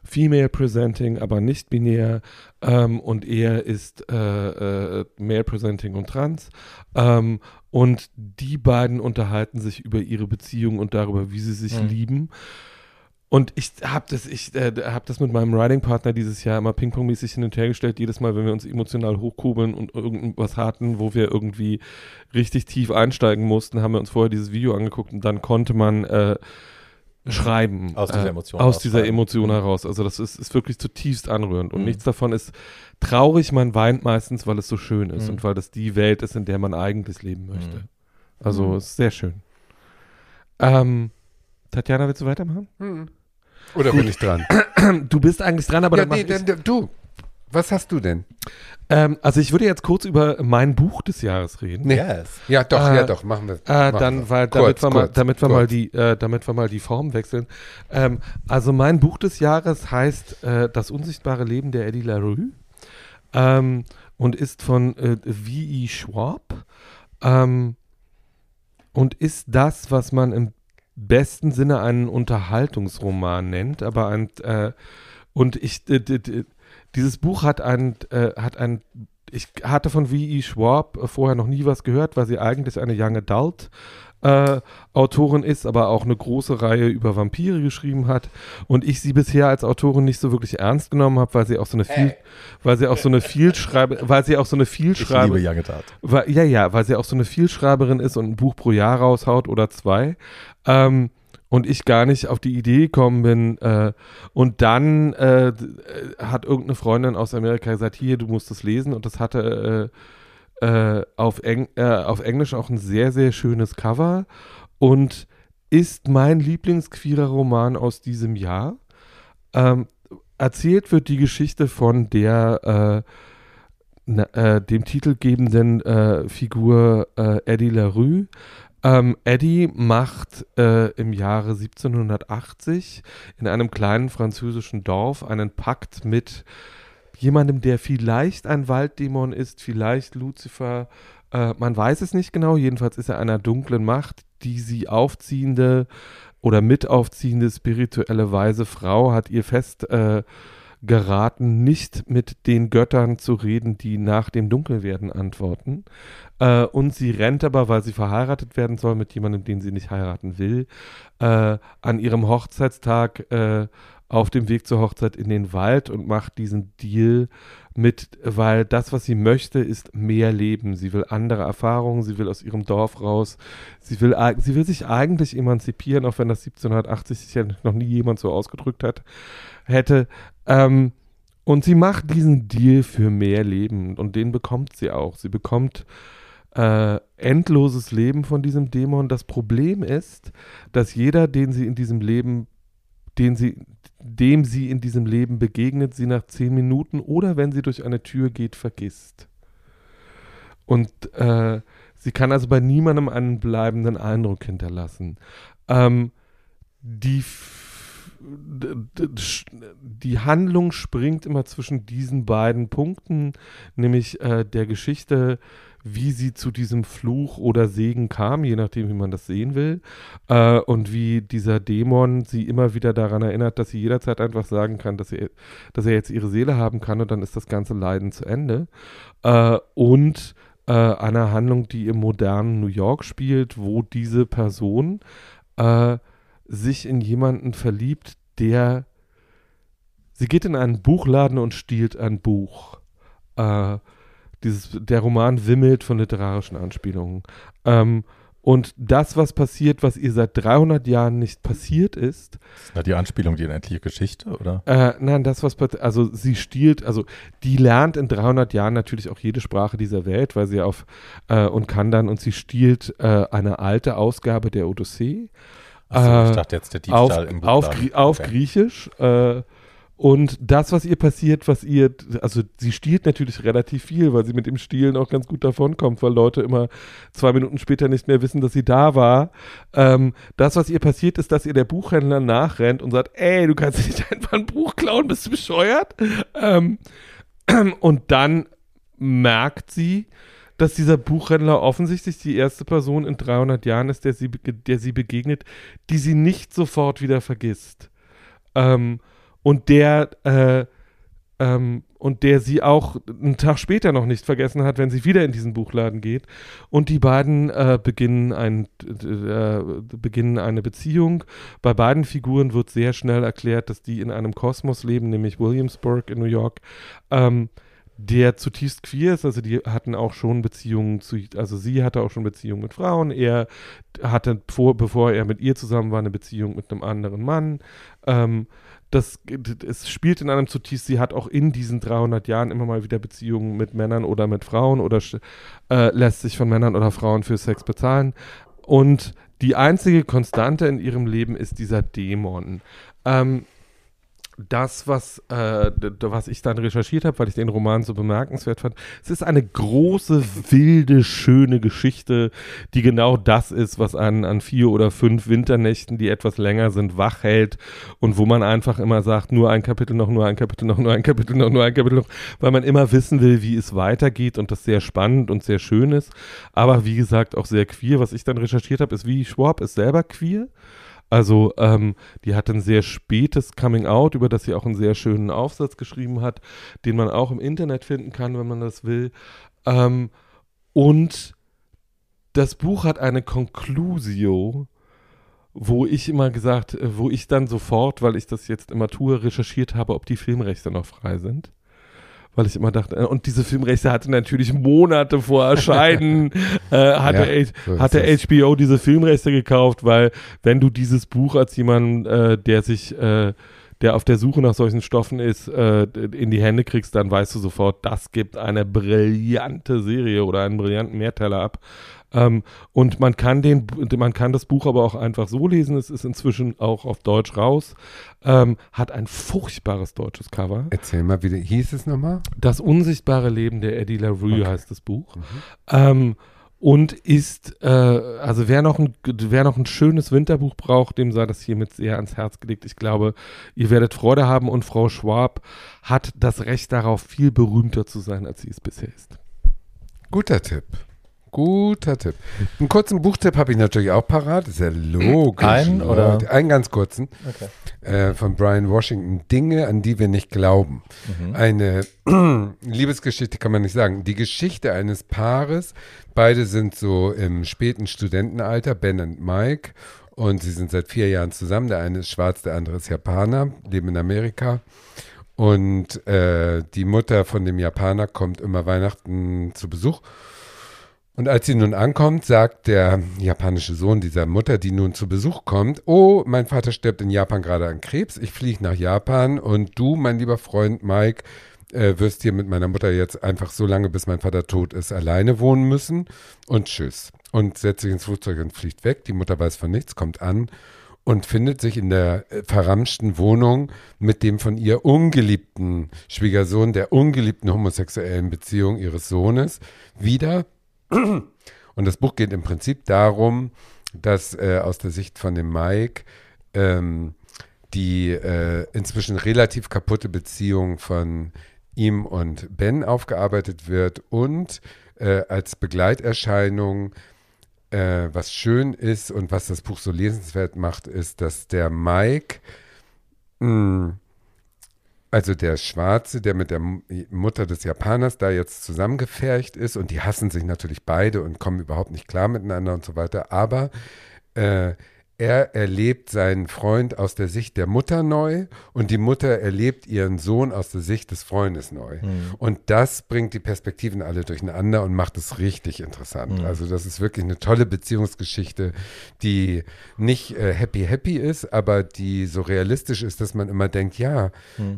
female presenting, aber nicht binär ähm, und er ist äh, äh, male presenting und trans. Ähm, und die beiden unterhalten sich über ihre Beziehung und darüber, wie sie sich mhm. lieben. Und ich habe das, ich äh, habe das mit meinem Writing-Partner dieses Jahr immer Ping-Pong-mäßig hin und her gestellt. Jedes Mal, wenn wir uns emotional hochkurbeln und irgendwas hatten, wo wir irgendwie richtig tief einsteigen mussten, haben wir uns vorher dieses Video angeguckt und dann konnte man äh, schreiben. Aus dieser Emotion. Äh, aus dieser Emotion heraus. Also das ist, ist wirklich zutiefst anrührend. Und mhm. nichts davon ist traurig. Man weint meistens, weil es so schön ist mhm. und weil das die Welt ist, in der man eigentlich leben möchte. Mhm. Also mhm. es ist sehr schön. Ähm, Tatjana, willst du weitermachen? Mhm. Oder Gut. bin ich dran? Du bist eigentlich dran, aber ja, dann nee, dann, du, was hast du denn? Ähm, also ich würde jetzt kurz über mein Buch des Jahres reden. Nee. Yes. Ja, doch, äh, ja, doch, machen wir. Äh, machen dann, weil damit, kurz, wir, mal, damit wir mal die, äh, damit wir mal die Form wechseln. Ähm, also mein Buch des Jahres heißt äh, Das unsichtbare Leben der Eddie LaRue ähm, und ist von äh, V.E. Schwab ähm, und ist das, was man im besten Sinne einen Unterhaltungsroman nennt, aber ein äh, und ich dieses Buch hat ein, äh, hat ein, ich hatte von V.E. Schwab äh, vorher noch nie was gehört, weil sie eigentlich eine Young Adult äh, Autorin ist, aber auch eine große Reihe über Vampire geschrieben hat und ich sie bisher als Autorin nicht so wirklich ernst genommen habe, weil sie auch so eine viel, weil sie auch so eine Vielschreibe, weil sie auch so eine Vielschreiberin, ich liebe Young Adult. Weil, ja, ja, weil sie auch so eine Vielschreiberin ist und ein Buch pro Jahr raushaut oder zwei. Ähm, und ich gar nicht auf die Idee gekommen bin. Äh, und dann äh, hat irgendeine Freundin aus Amerika gesagt, hier, du musst es lesen. Und das hatte äh, äh auf, Eng äh, auf Englisch auch ein sehr, sehr schönes Cover und ist mein Lieblingsqueerer Roman aus diesem Jahr. Ähm, erzählt wird die Geschichte von der na, äh, dem titelgebenden Figur Eddie LaRue. Ähm, Eddie macht äh, im Jahre 1780 in einem kleinen französischen Dorf einen Pakt mit jemandem, der vielleicht ein Walddämon ist, vielleicht Lucifer. Äh, man weiß es nicht genau. Jedenfalls ist er einer dunklen Macht, die sie aufziehende oder mit aufziehende spirituelle weise Frau hat ihr fest äh, geraten, nicht mit den Göttern zu reden, die nach dem Dunkelwerden antworten. Äh, und sie rennt aber, weil sie verheiratet werden soll mit jemandem, den sie nicht heiraten will, äh, an ihrem Hochzeitstag äh, auf dem Weg zur Hochzeit in den Wald und macht diesen Deal mit, weil das, was sie möchte, ist mehr Leben. Sie will andere Erfahrungen, sie will aus ihrem Dorf raus, sie will, sie will sich eigentlich emanzipieren, auch wenn das 1780 sich ja noch nie jemand so ausgedrückt hat, hätte. Ähm, und sie macht diesen Deal für mehr Leben und den bekommt sie auch. Sie bekommt äh, endloses Leben von diesem Dämon. Das Problem ist, dass jeder, den sie in diesem Leben, den sie, dem sie in diesem Leben begegnet, sie nach zehn Minuten oder wenn sie durch eine Tür geht, vergisst. Und äh, sie kann also bei niemandem einen bleibenden Eindruck hinterlassen. Ähm, die, die Handlung springt immer zwischen diesen beiden Punkten, nämlich äh, der Geschichte wie sie zu diesem Fluch oder Segen kam, je nachdem, wie man das sehen will. Äh, und wie dieser Dämon sie immer wieder daran erinnert, dass sie jederzeit einfach sagen kann, dass, sie, dass er jetzt ihre Seele haben kann und dann ist das ganze Leiden zu Ende. Äh, und äh, einer Handlung, die im modernen New York spielt, wo diese Person äh, sich in jemanden verliebt, der sie geht in einen Buchladen und stiehlt ein Buch. Äh, dieses, der Roman wimmelt von literarischen Anspielungen. Ähm, und das, was passiert, was ihr seit 300 Jahren nicht passiert ist. Ist das die Anspielung, die unendliche Geschichte, oder? Äh, nein, das, was passiert, also sie stiehlt, also die lernt in 300 Jahren natürlich auch jede Sprache dieser Welt, weil sie auf, äh, und kann dann, und sie stiehlt äh, eine alte Ausgabe der Odyssee. Achso, ich dachte jetzt der Diebstahl auf, im Buch. Auf, auf okay. Griechisch. Und das, was ihr passiert, was ihr, also sie stiehlt natürlich relativ viel, weil sie mit dem Stielen auch ganz gut davonkommt, weil Leute immer zwei Minuten später nicht mehr wissen, dass sie da war. Ähm, das, was ihr passiert, ist, dass ihr der Buchhändler nachrennt und sagt, ey, du kannst nicht <laughs> einfach ein Buch klauen, bist du bescheuert? Ähm, <clears throat> und dann merkt sie, dass dieser Buchhändler offensichtlich die erste Person in 300 Jahren ist, der sie, der sie begegnet, die sie nicht sofort wieder vergisst. Ähm, und der äh, ähm, und der sie auch einen Tag später noch nicht vergessen hat, wenn sie wieder in diesen Buchladen geht. Und die beiden äh, beginnen, ein, äh, beginnen eine Beziehung. Bei beiden Figuren wird sehr schnell erklärt, dass die in einem Kosmos leben, nämlich Williamsburg in New York. Ähm, der zutiefst queer ist, also die hatten auch schon Beziehungen zu, also sie hatte auch schon Beziehungen mit Frauen, er hatte, vor, bevor er mit ihr zusammen war, eine Beziehung mit einem anderen Mann. Ähm, das, es spielt in einem zutiefst, sie hat auch in diesen 300 Jahren immer mal wieder Beziehungen mit Männern oder mit Frauen oder äh, lässt sich von Männern oder Frauen für Sex bezahlen. Und die einzige Konstante in ihrem Leben ist dieser Dämon. Ähm, das, was, äh, was ich dann recherchiert habe, weil ich den Roman so bemerkenswert fand, es ist eine große, wilde, schöne Geschichte, die genau das ist, was an, an vier oder fünf Winternächten, die etwas länger sind, wach hält und wo man einfach immer sagt, nur ein Kapitel noch, nur ein Kapitel noch, nur ein Kapitel noch, nur ein Kapitel noch, weil man immer wissen will, wie es weitergeht und das sehr spannend und sehr schön ist, aber wie gesagt auch sehr queer. Was ich dann recherchiert habe, ist, wie Schwab ist selber queer. Also ähm, die hat ein sehr spätes Coming Out, über das sie auch einen sehr schönen Aufsatz geschrieben hat, den man auch im Internet finden kann, wenn man das will. Ähm, und das Buch hat eine Conclusio, wo ich immer gesagt, äh, wo ich dann sofort, weil ich das jetzt immer tue, recherchiert habe, ob die Filmrechte noch frei sind weil ich immer dachte, äh, und diese Filmrechte hatte natürlich Monate vor Erscheinen, <laughs> äh, hatte, ja, so hatte HBO diese Filmrechte gekauft, weil wenn du dieses Buch als jemand, äh, der sich, äh, der auf der Suche nach solchen Stoffen ist, äh, in die Hände kriegst, dann weißt du sofort, das gibt eine brillante Serie oder einen brillanten Mehrteiler ab. Ähm, und man kann den, man kann das Buch aber auch einfach so lesen. Es ist inzwischen auch auf Deutsch raus. Ähm, hat ein furchtbares deutsches Cover. Erzähl mal, wie hieß es nochmal? Das unsichtbare Leben der Eddie LaRue Okay. heißt das Buch. Mhm. Ähm, und ist, äh, also wer noch, ein, wer noch ein schönes Winterbuch braucht, dem sei das hiermit sehr ans Herz gelegt. Ich glaube, ihr werdet Freude haben und Frau Schwab hat das Recht darauf, viel berühmter zu sein, als sie es bisher ist. Guter Tipp. Guter Tipp. Einen kurzen Buchtipp habe ich natürlich auch parat. Ist ja logisch. Einen oder? Einen ganz kurzen. Okay. Äh, von Brian Washington. Dinge, an die wir nicht glauben. Mhm. Eine <clears throat> Liebesgeschichte kann man nicht sagen. Die Geschichte eines Paares. Beide sind so im späten Studentenalter, Ben und Mike. Und sie sind seit vier Jahren zusammen. Der eine ist schwarz, der andere ist Japaner, leben in Amerika. Und äh, die Mutter von dem Japaner kommt immer Weihnachten zu Besuch. Und als sie nun ankommt, sagt der japanische Sohn dieser Mutter, die nun zu Besuch kommt, oh, mein Vater stirbt in Japan gerade an Krebs, ich fliege nach Japan und du, mein lieber Freund Mike, äh, wirst hier mit meiner Mutter jetzt einfach so lange, bis mein Vater tot ist, alleine wohnen müssen und tschüss. Und setzt sich ins Flugzeug und fliegt weg. Die Mutter weiß von nichts, kommt an und findet sich in der äh, verramschten Wohnung mit dem von ihr ungeliebten Schwiegersohn, der ungeliebten homosexuellen Beziehung ihres Sohnes wieder. Und das Buch geht im Prinzip darum, dass äh, aus der Sicht von dem Mike ähm, die äh, inzwischen relativ kaputte Beziehung von ihm und Ben aufgearbeitet wird und äh, als Begleiterscheinung äh, was schön ist und was das Buch so lesenswert macht, ist, dass der Mike, mh, also der Schwarze, der mit der Mutter des Japaners da jetzt zusammengefercht ist und die hassen sich natürlich beide und kommen überhaupt nicht klar miteinander und so weiter, aber äh, er erlebt seinen Freund aus der Sicht der Mutter neu und die Mutter erlebt ihren Sohn aus der Sicht des Freundes neu. Und das bringt die Perspektiven alle durcheinander und macht es richtig interessant. Also das ist wirklich eine tolle Beziehungsgeschichte, die nicht äh, happy happy ist, aber die so realistisch ist, dass man immer denkt, ja,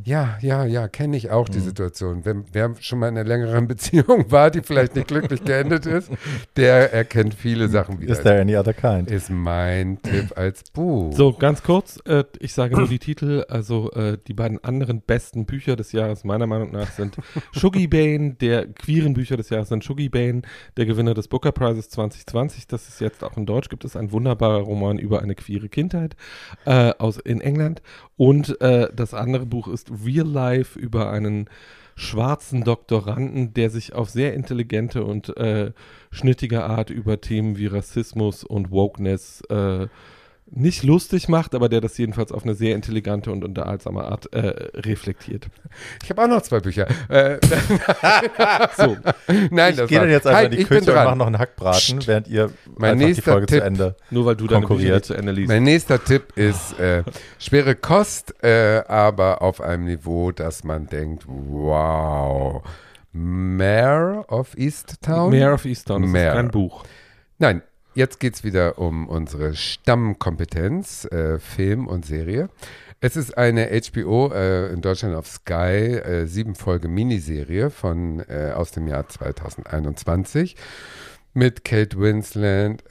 ja, ja, ja, kenne ich auch die Situation. Wer, wer schon mal in einer längeren <laughs> Beziehung war, die vielleicht nicht glücklich geendet ist, der erkennt viele Sachen wieder. Is there any other kind? ist mein Tipp als Buch. So, ganz kurz, äh, ich sage nur die Titel. Also äh, die beiden anderen besten Bücher des Jahres meiner Meinung nach sind <laughs> Shuggy Bane, der queeren Bücher des Jahres sind Shuggy Bane, der Gewinner des Booker Prizes 2020. Das ist jetzt auch in Deutsch, gibt es ein wunderbarer Roman über eine queere Kindheit äh, aus, in England. Und äh, das andere Buch ist Real Life über einen schwarzen Doktoranden, der sich auf sehr intelligente und äh, schnittige Art über Themen wie Rassismus und Wokeness äh, nicht lustig macht, aber der das jedenfalls auf eine sehr intelligente und unterhaltsame Art äh, reflektiert. Ich habe auch noch zwei Bücher. Äh, <laughs> So, nein, Ich gehe dann jetzt einfach Halt, in die ich bin Küche und mache noch einen Hackbraten, während ihr Mein einfach die nächster Folge Tipp. zu Ende. nur weil du deine Bücher zu Ende liest. Mein nächster Tipp ist äh, schwere Kost, äh, aber auf einem Niveau, dass man denkt, wow. Mayor of Easttown? Mayor of Easttown, das Mayor. ist kein Buch. Nein, jetzt geht es wieder um unsere Stammkompetenz, äh, Film und Serie. Es ist eine HBO äh, in Deutschland auf Sky äh, sieben Folge Miniserie von äh, aus dem Jahr 2021 mit Kate Winslet,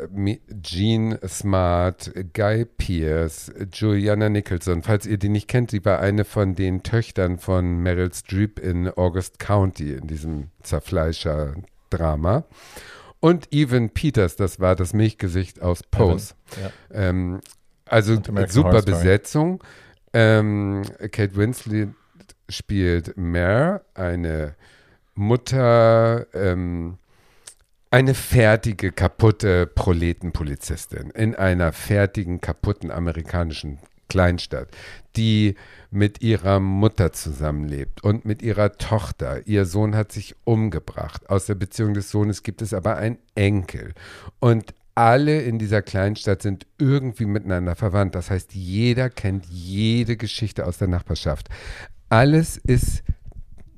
Jean Smart, Guy Pearce, Juliana Nicholson. Falls ihr die nicht kennt, sie war eine von den Töchtern von Meryl Streep in August County in diesem Zerfleischer-Drama. Und Evan Peters, das war das Milchgesicht aus Pose. Ja. Ähm, also super. Besetzung. Ähm, Kate Winslet spielt Mare, eine Mutter, ähm, eine fertige, kaputte Proletenpolizistin in einer fertigen, kaputten amerikanischen Kleinstadt, die mit ihrer Mutter zusammenlebt und mit ihrer Tochter. Ihr Sohn hat sich umgebracht. Aus der Beziehung des Sohnes gibt es aber einen Enkel. Und alle in dieser Kleinstadt sind irgendwie miteinander verwandt. Das heißt, jeder kennt jede Geschichte aus der Nachbarschaft. Alles ist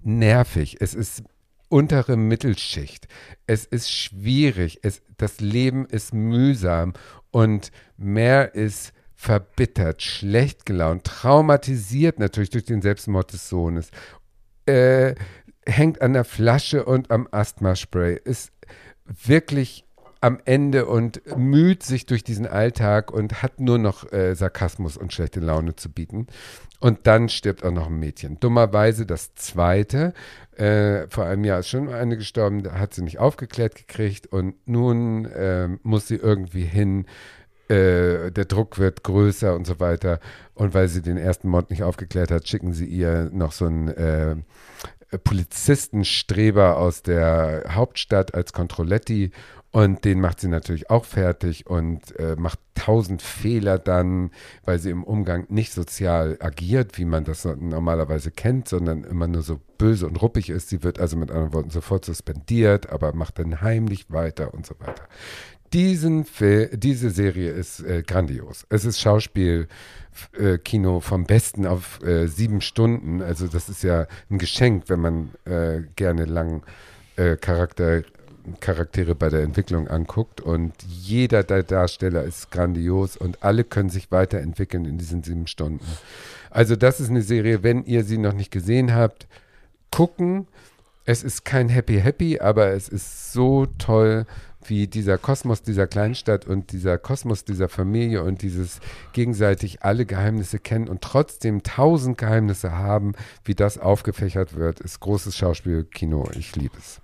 nervig. Es ist untere Mittelschicht. Es ist schwierig. Es, das Leben ist mühsam und mehr ist verbittert, schlecht gelaunt, traumatisiert natürlich durch den Selbstmord des Sohnes. Äh, hängt an der Flasche und am Asthmaspray. Ist wirklich am Ende und müht sich durch diesen Alltag und hat nur noch äh, Sarkasmus und schlechte Laune zu bieten. Und dann stirbt auch noch ein Mädchen. Dummerweise das zweite, äh, vor einem Jahr ist schon eine gestorben, da hat sie nicht aufgeklärt gekriegt und nun äh, muss sie irgendwie hin. Äh, der Druck wird größer und so weiter. Und weil sie den ersten Mord nicht aufgeklärt hat, schicken sie ihr noch so einen äh, Polizistenstreber aus der Hauptstadt als Controletti und den macht sie natürlich auch fertig und äh, macht tausend Fehler dann, weil sie im Umgang nicht sozial agiert, wie man das normalerweise kennt, sondern immer nur so böse und ruppig ist. Sie wird also mit anderen Worten sofort suspendiert, aber macht dann heimlich weiter und so weiter. Diesen diese Serie ist äh, grandios. Es ist Schauspiel, äh, vom Besten auf äh, sieben Stunden. Also das ist ja ein Geschenk, wenn man äh, gerne lang äh, Charakter Charaktere bei der Entwicklung anguckt und jeder der Darsteller ist grandios und alle können sich weiterentwickeln in diesen sieben Stunden. Also das ist eine Serie, wenn ihr sie noch nicht gesehen habt, gucken. Es ist kein Happy Happy, aber es ist so toll, wie dieser Kosmos dieser Kleinstadt und dieser Kosmos dieser Familie und dieses gegenseitig alle Geheimnisse kennen und trotzdem tausend Geheimnisse haben, wie das aufgefächert wird, ist großes Schauspielkino. Ich liebe es.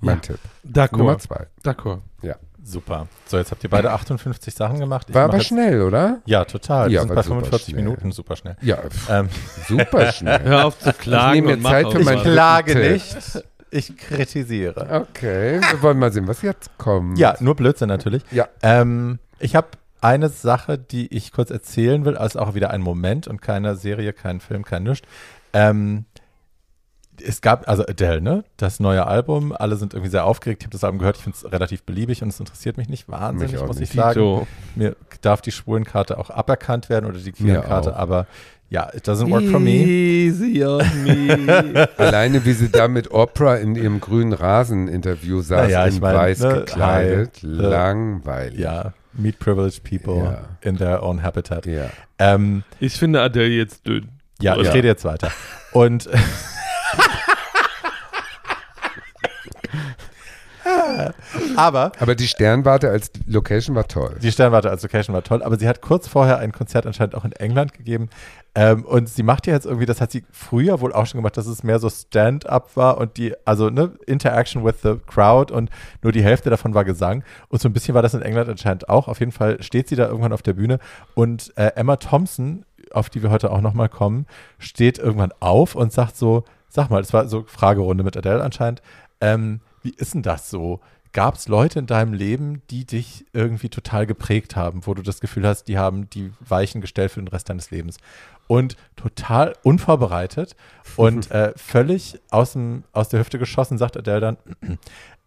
Mein Ja. Tipp. D'accord. Nummer zwei. D'accord. Ja. Super. So, jetzt habt ihr beide 58 Sachen gemacht. Ich War aber jetzt- schnell, oder? Ja, total. Ja, Wir sind bei super 45 schnell. Minuten, super schnell. Ja, Ähm, super schnell. <laughs> Hör auf zu klagen nehme mir Zeit für ich mein was. Glück. klage Tipp. nicht, ich kritisiere. Okay, wir wollen mal sehen, was jetzt kommt. Ja, nur Blödsinn natürlich. Ja. Ähm, ich habe eine Sache, die ich kurz erzählen will, also auch wieder ein Moment und keine Serie, kein Film, kein Nichts. Ähm, es gab, also Adele, ne? Das neue Album, alle sind irgendwie sehr aufgeregt. Ich habe das Album gehört, ich finde es relativ beliebig und es interessiert mich nicht wahnsinnig, Mich muss nicht. ich sagen. Mir darf die Schwulenkarte auch aberkannt werden oder die Queerenkarte, aber ja, it doesn't work for me. Easy on me. <laughs> Alleine, wie sie da mit Oprah in ihrem grünen Rasen-Interview saß, Naja, ich in mein, weiß ne, gekleidet. hi, äh, Langweilig. Ja, meet privileged people Ja. in their own habitat. Ja. Ähm, ich finde Adele jetzt dünn. ja, ich Ja. rede jetzt weiter. Und <laughs> aber Aber die Sternwarte als Location war toll. die Sternwarte als Location war toll, aber sie hat kurz vorher ein Konzert anscheinend auch in England gegeben. Ähm, und sie macht ja jetzt irgendwie, das hat sie früher wohl auch schon gemacht, dass es mehr so Stand-up war und die, also ne, Interaction with the crowd und nur die Hälfte davon war Gesang. Und so ein bisschen war das in England anscheinend auch. Auf jeden Fall steht sie da irgendwann auf der Bühne und äh, Emma Thompson, auf die wir heute auch nochmal kommen, steht irgendwann auf und sagt so, sag mal, es war so Fragerunde mit Adele anscheinend, ähm, wie ist denn das so? Gab es Leute in deinem Leben, die dich irgendwie total geprägt haben, wo du das Gefühl hast, die haben die Weichen gestellt für den Rest deines Lebens? Und total unvorbereitet und <laughs> äh, völlig aus, dem, aus der Hüfte geschossen, sagt Adele dann, <clears throat>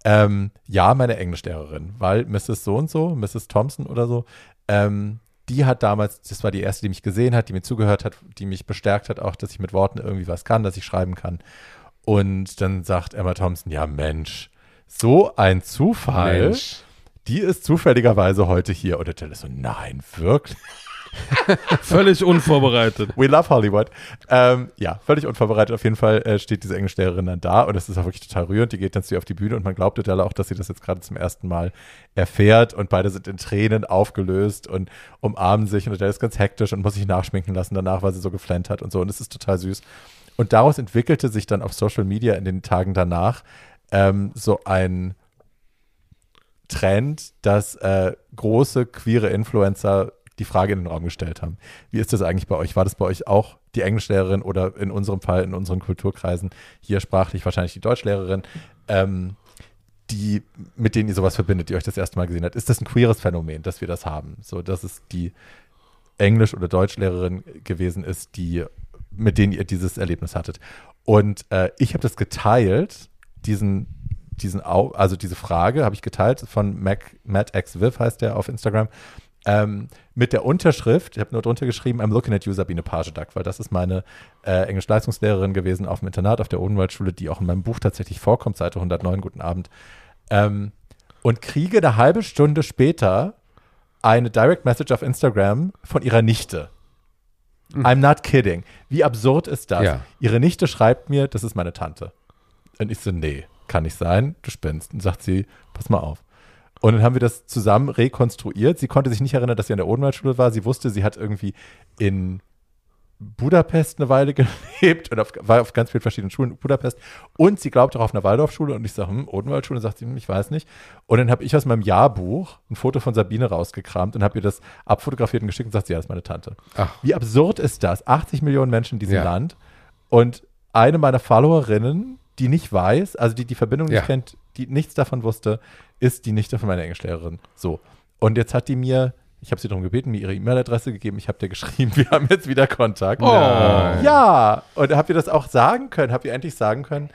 ähm, ja, meine Englischlehrerin, weil Mrs. So und so, Mrs. Thompson oder so, ähm, die hat damals, das war die erste, die mich gesehen hat, die mir zugehört hat, die mich bestärkt hat, auch, dass ich mit Worten irgendwie was kann, dass ich schreiben kann. Und dann sagt Emma Thompson, ja Mensch, so ein Zufall, Mensch. die ist zufälligerweise heute hier. Und Adele ist so, nein, wirklich? <laughs> Völlig unvorbereitet. We love Hollywood. Ähm, ja, völlig unvorbereitet. Auf jeden Fall äh, steht diese Englischlehrerin dann da und es ist auch wirklich total rührend. Die geht dann zu ihr auf die Bühne und man glaubt Adele auch, dass sie das jetzt gerade zum ersten Mal erfährt und beide sind in Tränen aufgelöst und umarmen sich und Adele ist ganz hektisch und muss sich nachschminken lassen danach, weil sie so geflennt hat und so und es ist total süß. Und daraus entwickelte sich dann auf Social Media in den Tagen danach ähm, so ein Trend, dass äh, große queere Influencer die Frage in den Raum gestellt haben. Wie ist das eigentlich bei euch? War das bei euch auch die Englischlehrerin oder in unserem Fall, in unseren Kulturkreisen, hier sprachlich wahrscheinlich die Deutschlehrerin, ähm, die, mit denen ihr sowas verbindet, die euch das erste Mal gesehen hat? Ist das ein queeres Phänomen, dass wir das haben? So, dass es die Englisch- oder Deutschlehrerin gewesen ist, die, mit denen ihr dieses Erlebnis hattet. Und äh, ich habe das geteilt, diesen, diesen, also diese Frage habe ich geteilt von Mac, Matt X Viv heißt der auf Instagram, ähm, mit der Unterschrift, ich habe nur drunter geschrieben, I'm looking at you, Sabine Pagedack, weil das ist meine äh, Englisch-Leistungslehrerin gewesen auf dem Internat auf der Odenwaldschule, die auch in meinem Buch tatsächlich vorkommt, Seite 109, guten Abend. Ähm, und kriege eine halbe Stunde später eine Direct Message auf Instagram von ihrer Nichte. I'm not kidding. Wie absurd ist das? Ja. Ihre Nichte schreibt mir, das ist meine Tante. Und ich so, nee, kann nicht sein, du spinnst. Und sagt sie, pass mal auf. Und dann haben wir das zusammen rekonstruiert. Sie konnte sich nicht erinnern, dass sie an der Odenwaldschule war. Sie wusste, sie hat irgendwie in Budapest eine Weile <laughs> gelebt und auf, war auf ganz vielen verschiedenen Schulen in Budapest. Und sie glaubt auch auf einer Waldorfschule. Und ich sage, hm, Odenwaldschule? Und sagt sie, hm, ich weiß nicht. Und dann habe ich aus meinem Jahrbuch ein Foto von Sabine rausgekramt und habe ihr das abfotografiert und geschickt und sagt, ja, das ist meine Tante. Ach. Wie absurd ist das? 80 Millionen Menschen in diesem Ja. Land. Und eine meiner Followerinnen, die nicht weiß, also die die Verbindung nicht Ja. kennt, die nichts davon wusste, ist die Nichte von meiner Englischlehrerin. So. Und jetzt hat die mir, ich habe sie darum gebeten, mir ihre E-Mail-Adresse gegeben. Ich habe dir geschrieben, <laughs> wir haben jetzt wieder Kontakt. Oh. Ja. Und habt ihr das auch sagen können? Habt ihr endlich sagen können,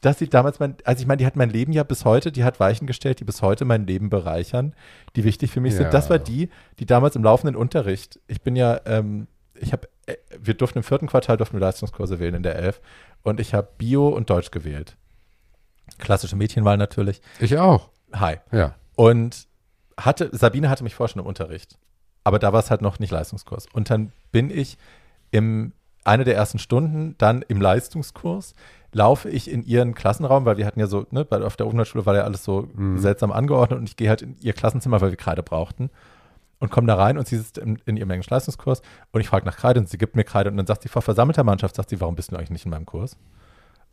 dass sie damals mein, also ich meine, die hat mein Leben ja bis heute, die hat Weichen gestellt, die bis heute mein Leben bereichern, die wichtig für mich Ja. sind. Das war die, die damals im laufenden Unterricht, ich bin ja, ähm, ich habe, äh, wir durften im vierten Quartal durften wir Leistungskurse wählen in der Elf und ich habe Bio und Deutsch gewählt. Klassische Mädchenwahl natürlich. Ich auch. Hi. Ja. Und hatte, Sabine hatte mich vorher schon im Unterricht. Aber da war es halt noch nicht Leistungskurs. Und dann bin ich im, eine der ersten Stunden dann im Leistungskurs, laufe ich in ihren Klassenraum, weil wir hatten ja so, ne, weil auf der Umweltschule war ja alles so seltsam angeordnet und ich gehe halt in ihr Klassenzimmer, weil wir Kreide brauchten. Und komme da rein und sie sitzt in, in ihrem Englisch-Leistungskurs und ich frage nach Kreide und sie gibt mir Kreide und dann sagt sie, vor versammelter Mannschaft, sagt sie, warum bist du eigentlich nicht in meinem Kurs?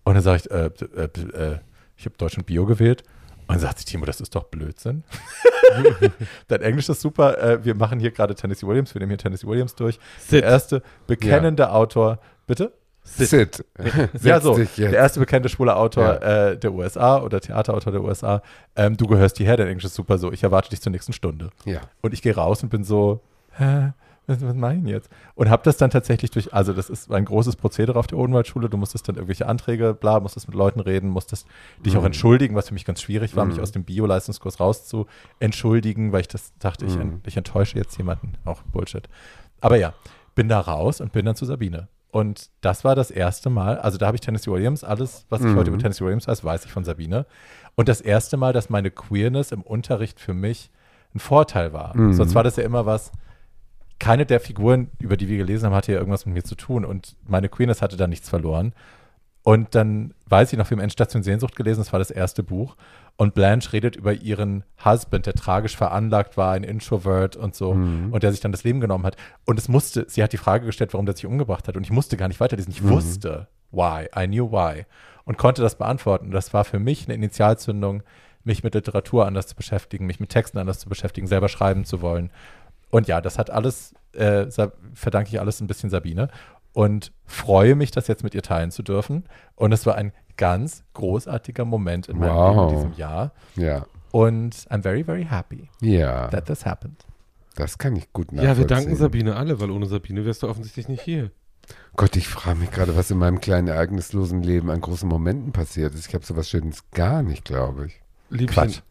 Und dann sage ich, äh, äh, äh, ich habe Deutsch und Bio gewählt. Und dann sagt sie, Timo, das ist doch Blödsinn. <laughs> Dein Englisch ist super. Äh, wir machen hier gerade Tennessee Williams. Wir nehmen hier Tennessee Williams durch. Sid. Der erste bekennende Autor. Bitte? Sid. ja, so. Der erste bekannte schwule Autor äh, der USA oder Theaterautor der USA. Ähm, du gehörst hierher, dein Englisch ist super so. Ich erwarte dich zur nächsten Stunde. Ja. Und ich gehe raus und bin so, hä? Was, was mache ich denn jetzt? Und habe das dann tatsächlich durch, also das ist ein großes Prozedere auf der Odenwaldschule. Du musstest dann irgendwelche Anträge, bla, musstest mit Leuten reden, musstest dich Mhm. auch entschuldigen, was für mich ganz schwierig war, mich aus dem Bio-Leistungskurs rauszu entschuldigen, weil ich das dachte, ich, Mhm. ich enttäusche jetzt jemanden. Auch Bullshit. Aber ja, bin da raus und bin dann zu Sabine. Und das war das erste Mal, also da habe ich Tennessee Williams, alles, was ich Mhm. heute über Tennessee Williams weiß, weiß ich von Sabine. Und das erste Mal, dass meine Queerness im Unterricht für mich ein Vorteil war. Mhm. Sonst war das ja immer was, keine der Figuren, über die wir gelesen haben, hatte ja irgendwas mit mir zu tun und meine Queerness hatte da nichts verloren. Und dann weiß ich noch, wir haben Endstation Sehnsucht gelesen, das war das erste Buch. Und Blanche redet über ihren Husband, der tragisch veranlagt war, ein Introvert und so, und der sich dann das Leben genommen hat. Und es musste, sie hat die Frage gestellt, warum der sich umgebracht hat. Und ich musste gar nicht weiterlesen. Ich wusste why, I knew why. Und konnte das beantworten. Und das war für mich eine Initialzündung, mich mit Literatur anders zu beschäftigen, mich mit Texten anders zu beschäftigen, selber schreiben zu wollen. Und ja, das hat alles, äh, verdanke ich alles ein bisschen Sabine und freue mich, das jetzt mit ihr teilen zu dürfen. Und es war ein ganz großartiger Moment in meinem Wow. Leben in diesem Jahr. Ja. Und I'm very, very happy Ja. that this happened. Das kann ich gut nachvollziehen. Ja, wir danken Sabine alle, weil ohne Sabine wärst du offensichtlich nicht hier. Gott, ich frage mich gerade, was in meinem kleinen ereignislosen Leben an großen Momenten passiert ist. Ich habe sowas Schönes gar nicht, glaube ich. Liebchen. Quatsch.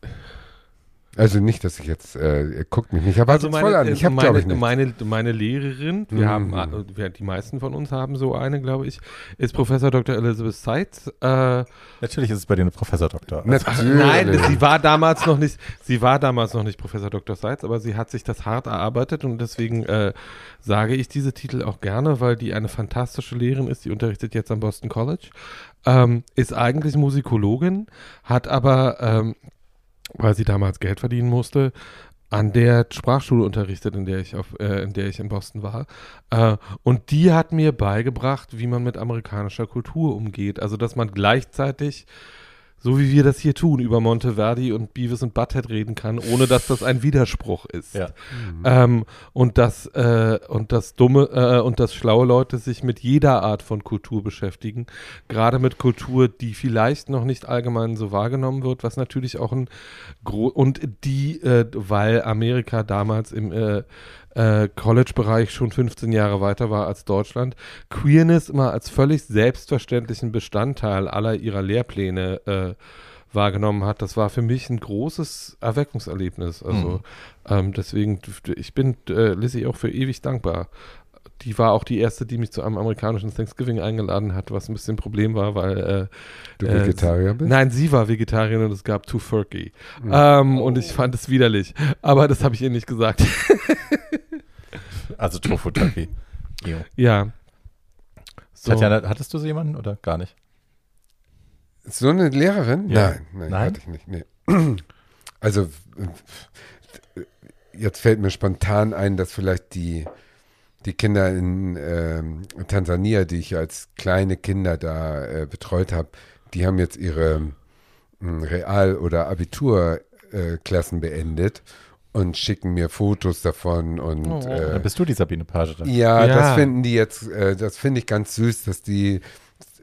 Also nicht, dass ich jetzt, äh, ihr guckt mich nicht, aber Also voll an. meine, Ich habe, meine, glaube ich, nicht. meine, meine Lehrerin, wir Mhm. haben, äh, wir, die meisten von uns haben so eine, glaube ich, ist Professor Dr. Elizabeth Seitz. Äh, Natürlich ist es bei dir eine Professor Doktor. Natürlich. Nein, sie war damals noch nicht, sie war damals noch nicht Professor Dr. Seitz, aber sie hat sich das hart erarbeitet und deswegen äh, sage ich diese Titel auch gerne, weil die eine fantastische Lehrerin ist, die unterrichtet jetzt am Boston College, ähm, ist eigentlich Musikologin, hat aber, ähm, weil sie damals Geld verdienen musste, an der Sprachschule unterrichtet, in der ich auf, äh, in der ich in Boston war. Äh, und die hat mir beigebracht, wie man mit amerikanischer Kultur umgeht. Also, dass man gleichzeitig, so wie wir das hier tun, über Monteverdi und Beavis und Butthead reden kann, ohne dass das ein Widerspruch ist. Ja. Ähm, und das äh, und das dumme äh, und dass schlaue Leute sich mit jeder Art von Kultur beschäftigen, gerade mit Kultur, die vielleicht noch nicht allgemein so wahrgenommen wird, was natürlich auch ein gro und die, äh, weil Amerika damals im äh, College-Bereich schon 15 Jahre weiter war als Deutschland, Queerness immer als völlig selbstverständlichen Bestandteil aller ihrer Lehrpläne äh, wahrgenommen hat. Das war für mich ein großes Erweckungserlebnis. Also ähm, deswegen, ich bin äh, Lizzie auch für ewig dankbar. Die war auch die erste, die mich zu einem amerikanischen Thanksgiving eingeladen hat, was ein bisschen ein Problem war, weil äh, Du äh, Vegetarier bist? Nein, sie war Vegetarierin und es gab Tofurkey. Ähm, Und ich fand es widerlich. Aber das habe ich ihr nicht gesagt. Also Tofu Turkey. Ja. So. Tatjana, hattest du so jemanden oder gar nicht? So eine Lehrerin? Ja. Nein, nein, Nein? hatte ich nicht. Nee. Also äh, jetzt fällt mir spontan ein, dass vielleicht die, die Kinder in ähm, Tansania, die ich als kleine Kinder da äh, betreut habe, die haben jetzt ihre mh, Real- oder Abiturklassen beendet und schicken mir Fotos davon und Oh. äh, Dann bist du die Sabine Page dann. ja, Ja. das finden die jetzt, äh, das finde ich ganz süß, dass die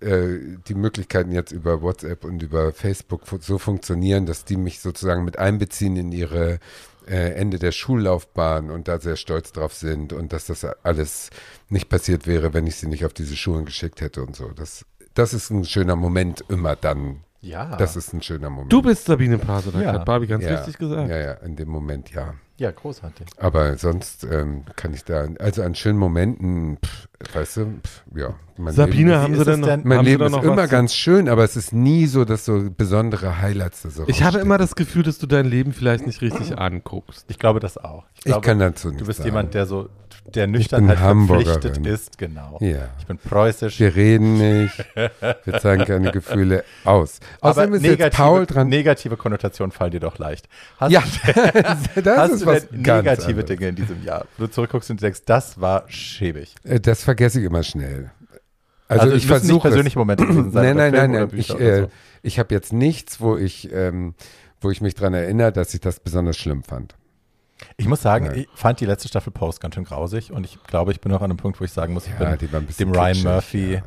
äh, die Möglichkeiten jetzt über WhatsApp und über Facebook so funktionieren, dass die mich sozusagen mit einbeziehen in ihre äh, Ende der Schullaufbahn und da sehr stolz drauf sind und dass das alles nicht passiert wäre, wenn ich sie nicht auf diese Schulen geschickt hätte und so. Das, das ist ein schöner Moment immer dann. Ja. Das ist ein schöner Moment. Du bist Sabine Pase, da Ja. hat Barbie ganz ja, richtig gesagt. Ja, ja, in dem Moment ja. ja, großartig. Aber sonst ähm, kann ich da, also an schönen Momenten, pff, weißt du, pff, ja. Mein Sabine, Leben, haben sie denn noch, denn- mein Leben ist immer zu- ganz schön, aber es ist nie so, dass so besondere Highlights da so Ich habe immer das Gefühl, dass du dein Leben vielleicht nicht richtig anguckst. Ich glaube das auch. Ich glaube, kann dazu nicht Du bist sagen. jemand, der so, der nüchtern Hamburgerin. verpflichtet ist, genau. Ja. Ich bin preußisch. Wir reden nicht, wir zeigen keine Gefühle aus. aber Außerdem ist jetzt negative, Paul dran. negative Konnotationen fallen dir doch leicht. Hast, ja, <laughs> das hast ist du was negative anderes. Dinge in diesem Jahr, wo du zurückguckst und denkst, das war schäbig. Äh, Das vergesse ich immer schnell. Also, es ich versuche persönliche Momente sein. Nein, nein, nein, nein. Ich, äh, so. ich habe jetzt nichts, wo ich, ähm, wo ich mich dran erinnere, dass ich das besonders schlimm fand. Ich muss sagen, Nein. ich fand die letzte Staffel Post ganz schön grausig und ich glaube, ich bin noch an einem Punkt, wo ich sagen muss, ich Ja, bin dem Ryan Murphy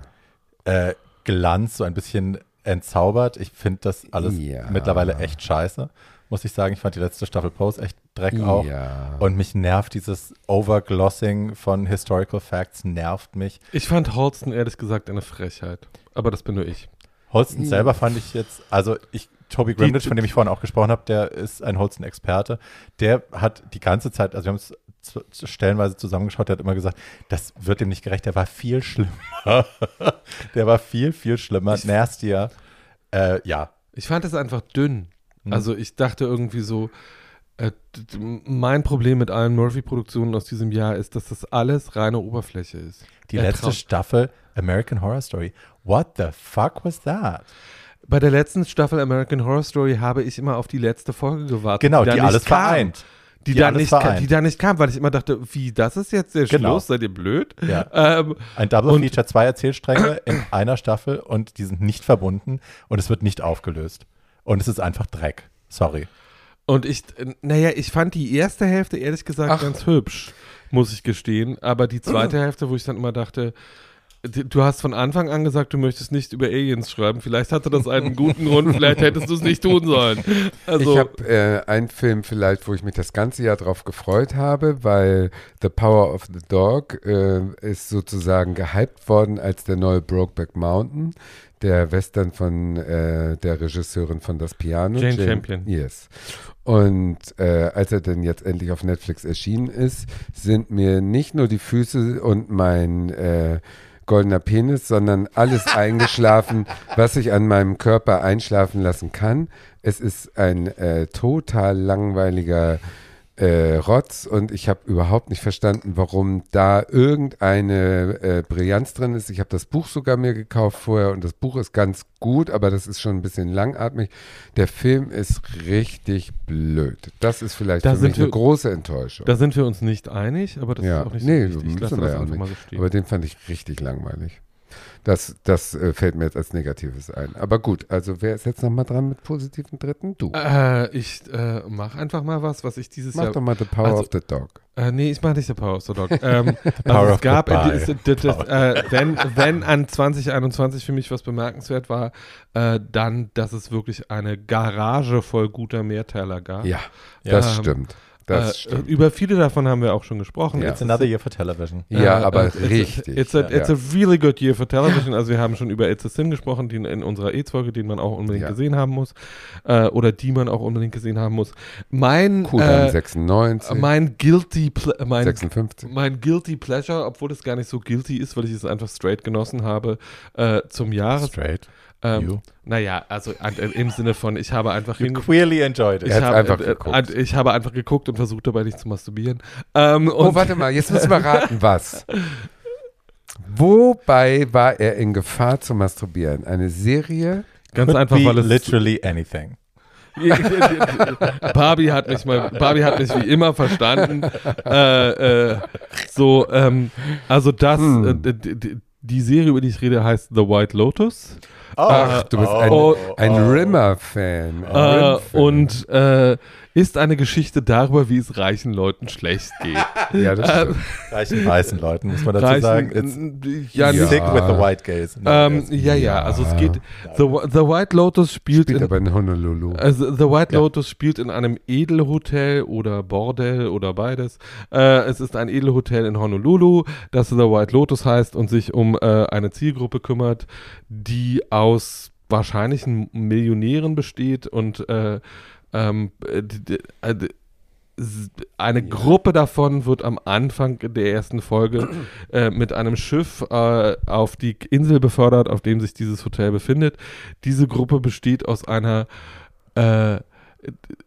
ja. äh, Glanz so ein bisschen entzaubert. Ich finde das alles Ja. mittlerweile echt scheiße, muss ich sagen. Ich fand die letzte Staffel Post echt Dreck auch. Ja. Und mich nervt dieses Overglossing von Historical Facts, nervt mich. Ich fand Holston ehrlich gesagt eine Frechheit. Aber das bin nur ich. Holston Ja. selber fand ich jetzt, also ich, Toby Grimlitz, von dem ich vorhin auch gesprochen habe, der ist ein Holston-Experte. Der hat die ganze Zeit, also wir haben es stellenweise zusammengeschaut, der hat immer gesagt, das wird ihm nicht gerecht, der war viel schlimmer. <laughs> der war viel, viel schlimmer, nastier. Äh, ja, Ich fand es einfach dünn. Mhm. Also ich dachte irgendwie so, äh, mein Problem mit allen Murphy-Produktionen aus diesem Jahr ist, dass das alles reine Oberfläche ist. die Er letzte Staffel American Horror Story. What the fuck was that? Bei der letzten Staffel American Horror Story habe ich immer auf die letzte Folge gewartet. Genau, die nicht alles kam. vereint. Die, Die da nicht, vereint. die da nicht kam, weil ich immer dachte, wie, das ist jetzt der Genau. Schluss? Seid ihr blöd? Ja. Ähm, Ein Double Und- Feature, zwei Erzählstränge in einer Staffel und die sind nicht verbunden und es wird nicht aufgelöst. Und es ist einfach Dreck. Sorry. Und ich, naja, ich fand die erste Hälfte ehrlich gesagt Ach. ganz hübsch, muss ich gestehen. Aber die zweite Hälfte, wo ich dann immer dachte, du hast von Anfang an gesagt, du möchtest nicht über Aliens schreiben. Vielleicht hatte das einen guten Grund, vielleicht hättest du es nicht tun sollen. Also, ich habe äh, einen Film vielleicht, wo ich mich das ganze Jahr drauf gefreut habe, weil The Power of the Dog äh, ist sozusagen gehypt worden als der neue Brokeback Mountain, der Western von äh, der Regisseurin von Das Piano. Jane Campion. Yes. Und äh, als er dann jetzt endlich auf Netflix erschienen ist, sind mir nicht nur die Füße und mein äh, goldener Penis, sondern alles <laughs> eingeschlafen, was ich an meinem Körper einschlafen lassen kann. Es ist ein äh, total langweiliger äh, Rotz und ich habe überhaupt nicht verstanden, warum da irgendeine äh, Brillanz drin ist. Ich habe das Buch sogar mir gekauft vorher und das Buch ist ganz gut, aber das ist schon ein bisschen langatmig. Der Film ist richtig blöd. Das ist vielleicht Da für sind mich eine wir- große Enttäuschung. da sind wir uns nicht einig, aber das Ja. ist auch nicht Nee, so wichtig. Ich lasse das ja einfach nicht. mal so stehen. Aber den fand ich richtig langweilig. Das, das äh, fällt mir jetzt als Negatives ein. Aber gut, also wer ist jetzt nochmal dran mit positiven Dritten? Du. Äh, ich äh, mach einfach mal was, was ich dieses Mach Jahr. doch mal The Power also- of the Dog. Äh, nee, ich mach nicht The Power of the Dog. <laughs> Ähm, Power also of es gab, das, das, äh, wenn, wenn an 2021 für mich was bemerkenswert war, äh, dann, dass es wirklich eine Garage voll guter Mehrteiler gab. Ja, Ja. das Ähm, stimmt. Das äh, stimmt. Über viele davon haben wir auch schon gesprochen. Ja. It's another year for television. Ja, Äh, aber äh, it's a- richtig. It's a, ja. it's a really good year for television. Also wir haben schon über It's a Sin gesprochen, den in unserer AIDS-Folge, den man auch unbedingt Ja. gesehen haben muss. Äh, oder die man auch unbedingt gesehen haben muss. Mein, Kudamm äh, 96, mein Guilty mein, 56. mein Guilty Pleasure, obwohl es gar nicht so guilty ist, weil ich es einfach straight genossen habe, äh, zum Jahres. Straight. Ähm, naja, also an, äh, im Sinne von, ich habe einfach You queerly enjoyed it. ich habe, einfach äh, geguckt. ich habe einfach geguckt und versucht dabei nicht zu masturbieren. Ähm, Oh, warte mal, jetzt müssen wir raten, <laughs> was. Wobei war er in Gefahr zu masturbieren? Eine Serie? ganz Could einfach, be weil es literally anything. Barbie hat mich mal, Barbie hat mich wie immer verstanden. Äh, äh, so, ähm, also das, Hm. äh, die Serie, über die ich rede, heißt The White Lotus. Ach, du bist ein, oh, ein Rimmer-Fan. ein Äh, und äh, ist eine Geschichte darüber, wie es reichen Leuten schlecht geht. <laughs> ja, das stimmt. Reichen weißen Leuten, muss man dazu reichen, sagen. It's ja, Ja. sick with the white gays. Ähm, ja, ja, also es geht. The, The White Lotus spielt, Spielt in, aber in Honolulu. also The White Ja. Lotus spielt in einem Edelhotel oder Bordell oder beides. Äh, es ist ein Edelhotel in Honolulu, das The White Lotus heißt und sich um äh, eine Zielgruppe kümmert, die aus wahrscheinlichen Millionären besteht und äh, ähm, äh, äh, eine Gruppe davon wird am Anfang der ersten Folge äh, mit einem Schiff äh, auf die Insel befördert, auf dem sich dieses Hotel befindet. Diese Gruppe besteht aus einer äh,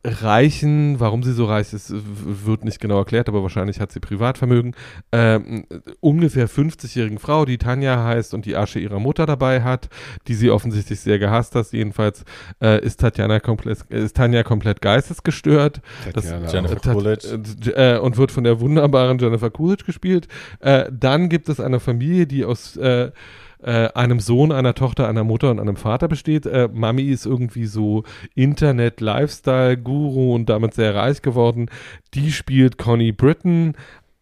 reichen, warum sie so reich ist, wird nicht genau erklärt, aber wahrscheinlich hat sie Privatvermögen, ähm, ungefähr 50-jährigen Frau, die Tanja heißt und die Asche ihrer Mutter dabei hat, die sie offensichtlich sehr gehasst hat. Jedenfalls äh, ist, Tatjana komplett, ist Tanja komplett geistesgestört. Das- Tatjana Jennifer auch. Tat- Coolidge. äh, und wird von der wunderbaren Jennifer Coolidge gespielt. Äh, dann gibt es eine Familie, die aus äh, äh, einem Sohn, einer Tochter, einer Mutter und einem Vater besteht. Äh, Mami ist irgendwie so Internet-Lifestyle-Guru und damit sehr reich geworden. Die spielt Connie Britton.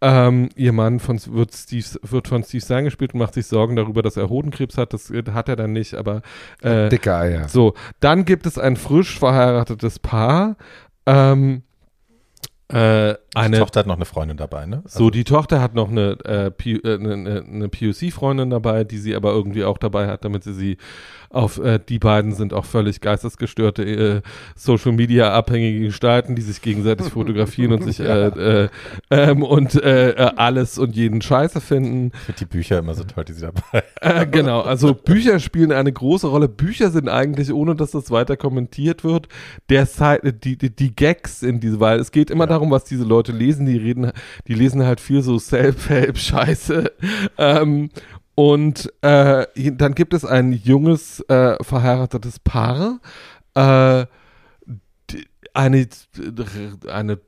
Ähm, ihr Mann von, wird, Steve, wird von Steve Zahn gespielt und macht sich Sorgen darüber, dass er Hodenkrebs hat. Das äh, hat er dann nicht, aber äh, Dicke Eier. so, dann gibt es ein frisch verheiratetes Paar. Ähm, äh, Die eine, Tochter hat noch eine Freundin dabei, ne? so, die Tochter hat noch eine, äh, P- äh, eine, eine- eine POC-Freundin dabei, die sie aber irgendwie auch dabei hat, damit sie sie auf, äh, die beiden sind auch völlig geistesgestörte äh, Social-Media-abhängige Gestalten, die sich gegenseitig <laughs> fotografieren und sich äh, äh, ähm, und äh, alles und jeden Scheiße finden. Ich finde die Bücher immer so toll, die sie dabei Äh, genau, also Bücher spielen eine große Rolle. Bücher sind eigentlich, ohne dass das weiter kommentiert wird, der die, die, die Gags in diese, weil es geht immer Ja. darum, was diese Leute lesen. Die reden, die lesen halt viel so Self-Help-Scheiße. Ähm, und äh, dann gibt es ein junges, äh, verheiratetes Paar, äh, eine, eine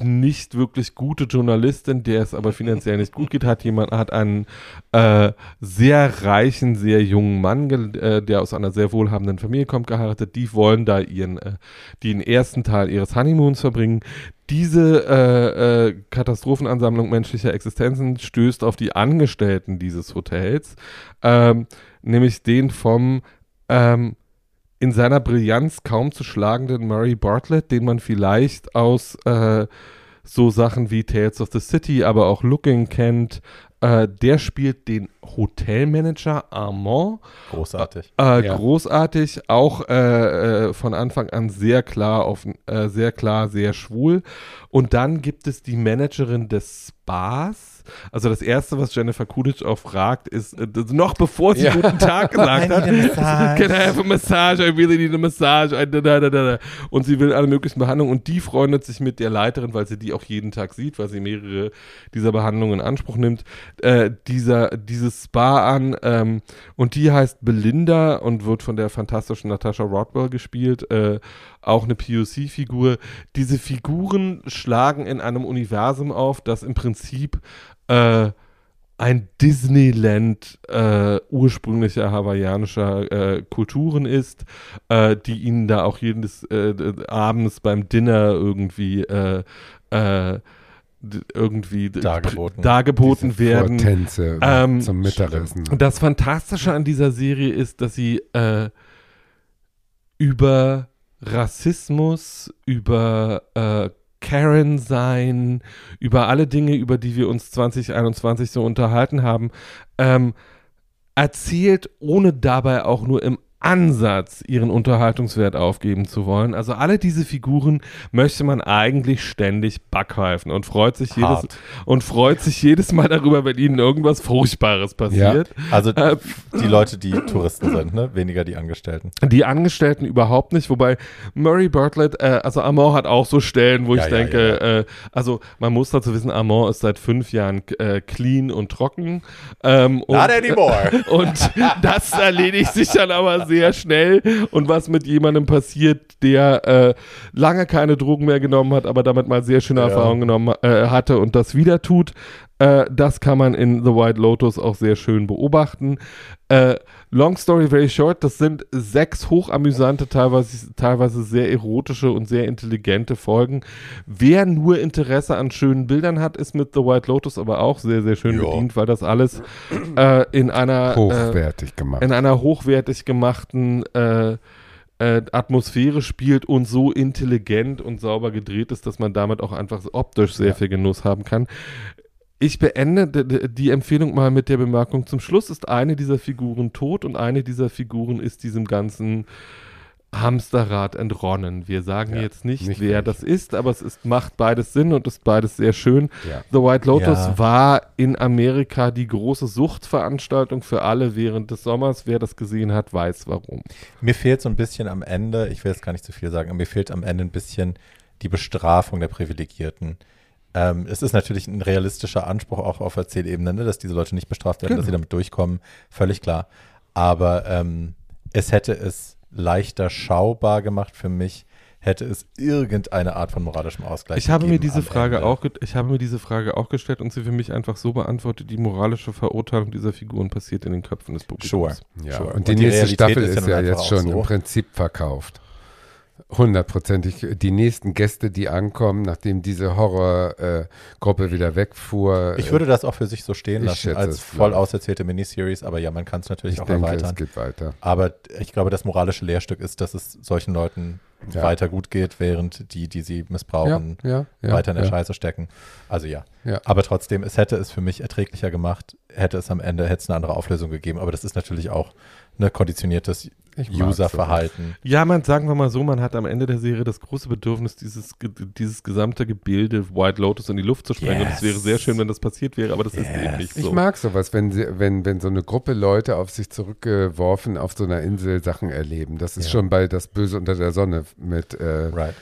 nicht wirklich gute Journalistin, der es aber finanziell nicht gut geht, hat jemand hat einen äh, sehr reichen, sehr jungen Mann, äh, der aus einer sehr wohlhabenden Familie kommt, geheiratet. Die wollen da ihren, äh, den ersten Teil ihres Honeymoons verbringen. Diese äh, äh, Katastrophenansammlung menschlicher Existenzen stößt auf die Angestellten dieses Hotels, ähm, nämlich den vom ähm, in seiner Brillanz kaum zu schlagenden Murray Bartlett, den man vielleicht aus äh, so Sachen wie Tales of the City, aber auch Looking kennt. Äh, der spielt den Hotelmanager Armand. großartig. Äh, Ja. Großartig, auch äh, äh, von Anfang an sehr klar, auf, äh, sehr klar, sehr schwul. Und dann gibt es die Managerin des Spas. Also das erste, was Jennifer Coolidge auch fragt, ist äh, noch bevor sie Ja. guten Tag <laughs> gesagt hat. Can I have a massage? I really need a massage. I, da, da, da, da. Und sie will alle möglichen Behandlungen und die freundet sich mit der Leiterin, weil sie die auch jeden Tag sieht, weil sie mehrere dieser Behandlungen in Anspruch nimmt, äh, dieser, dieses Spa an. Ähm, und die heißt Belinda und wird von der fantastischen Natasha Rodwell gespielt. Äh, auch eine POC-Figur. Diese Figuren schlagen in einem Universum auf, das im Prinzip äh, ein Disneyland äh, ursprünglicher hawaiianischer äh, Kulturen ist, äh, die ihnen da auch jedes äh, abends beim Dinner irgendwie äh, äh, irgendwie Dargeboten. dargeboten werden. Vortänze Ähm, zum Mittagessen. Und das Fantastische an dieser Serie ist, dass sie über Rassismus, über Karen sein, über alle Dinge, über die wir uns 2021 so unterhalten haben, ähm, erzählt, ohne dabei auch nur im Ansatz ihren Unterhaltungswert aufgeben zu wollen. Also alle diese Figuren möchte man eigentlich ständig backpfeifen und freut sich jedes Hart. und freut sich jedes Mal darüber, wenn ihnen irgendwas Furchtbares passiert. Also Äh, die Leute, die Touristen sind, ne? Weniger die Angestellten. Die Angestellten überhaupt nicht, wobei Murray Bartlett, äh, also Armand hat auch so Stellen, wo Ja, ich ja, denke, ja, Äh, also man muss dazu wissen, Armand ist seit fünf Jahren äh, clean und trocken. Ähm, und, Not anymore. <laughs> und das erledigt sich dann aber <laughs> sehr schnell und was mit jemandem passiert, der äh, lange keine Drogen mehr genommen hat, aber damit mal sehr schöne Ja. Erfahrungen genommen äh, hatte und das wieder tut. Äh, das kann man in The White Lotus auch sehr schön beobachten. Äh, long story very short, das sind sechs hochamüsante, teilweise, teilweise sehr erotische und sehr intelligente Folgen. Wer nur Interesse an schönen Bildern hat, ist mit The White Lotus aber auch sehr, sehr schön Ja. bedient, weil das alles äh, in einer äh, Hochwertig gemacht. in einer hochwertig gemachten äh, äh, Atmosphäre spielt und so intelligent und sauber gedreht ist, dass man damit auch einfach optisch sehr Ja. viel Genuss haben kann. Ich beende die Empfehlung mal mit der Bemerkung, zum Schluss ist eine dieser Figuren tot und eine dieser Figuren ist diesem ganzen Hamsterrad entronnen. Wir sagen Ja, jetzt nicht, nicht wer welche. das ist, aber es ist, macht beides Sinn und ist beides sehr schön. Ja. The White Lotus Ja. war in Amerika die große Suchtveranstaltung für alle während des Sommers. Wer das gesehen hat, weiß warum. Mir fehlt so ein bisschen am Ende, ich will jetzt gar nicht zu viel sagen, aber mir fehlt am Ende ein bisschen die Bestrafung der Privilegierten. Ähm, es ist natürlich ein realistischer Anspruch auch auf Erzählebene, ne, dass diese Leute nicht bestraft werden, dass sie Genau. damit durchkommen, völlig klar. Aber ähm, es hätte es leichter schaubar gemacht für mich, hätte es irgendeine Art von moralischem Ausgleich Ich habe mir gegeben diese Frage Ende. auch, ich habe mir diese Frage auch gestellt und sie für mich einfach so beantwortet: Die moralische Verurteilung dieser Figuren passiert in den Köpfen des Publikums. Sure. Ja, Sure. und die Und die nächste Realität Staffel ist ist ja ja, nun jetzt schon so. im Prinzip verkauft. Hundertprozentig. Die nächsten Gäste, die ankommen, nachdem diese Horrorgruppe wieder wegfuhr. Ich würde das auch für sich so stehen lassen, als voll auserzählte Miniseries, aber ja, man kann es natürlich ich auch denke, erweitern. es geht weiter. Aber ich glaube, das moralische Lehrstück ist, dass es solchen Leuten Ja. weiter gut geht, während die, die sie missbrauchen, ja, ja, weiter in der. Scheiße stecken. Also ja. Ja. Aber trotzdem, es hätte es für mich erträglicher gemacht, hätte es am Ende, hätte es eine andere Auflösung gegeben. Aber das ist natürlich auch ein konditioniertes Userverhalten. Ja, man sagen wir mal so, man hat am Ende der Serie das große Bedürfnis, dieses, dieses gesamte Gebilde White Lotus in die Luft zu sprengen. Und es wäre sehr schön, wenn das passiert wäre, aber das ist eben nicht so. Ich mag sowas, wenn, sie, wenn, wenn so eine Gruppe Leute auf sich zurückgeworfen auf so einer Insel Sachen erleben. Das ist Ja. schon bei Das Böse unter der Sonne mit äh, Right.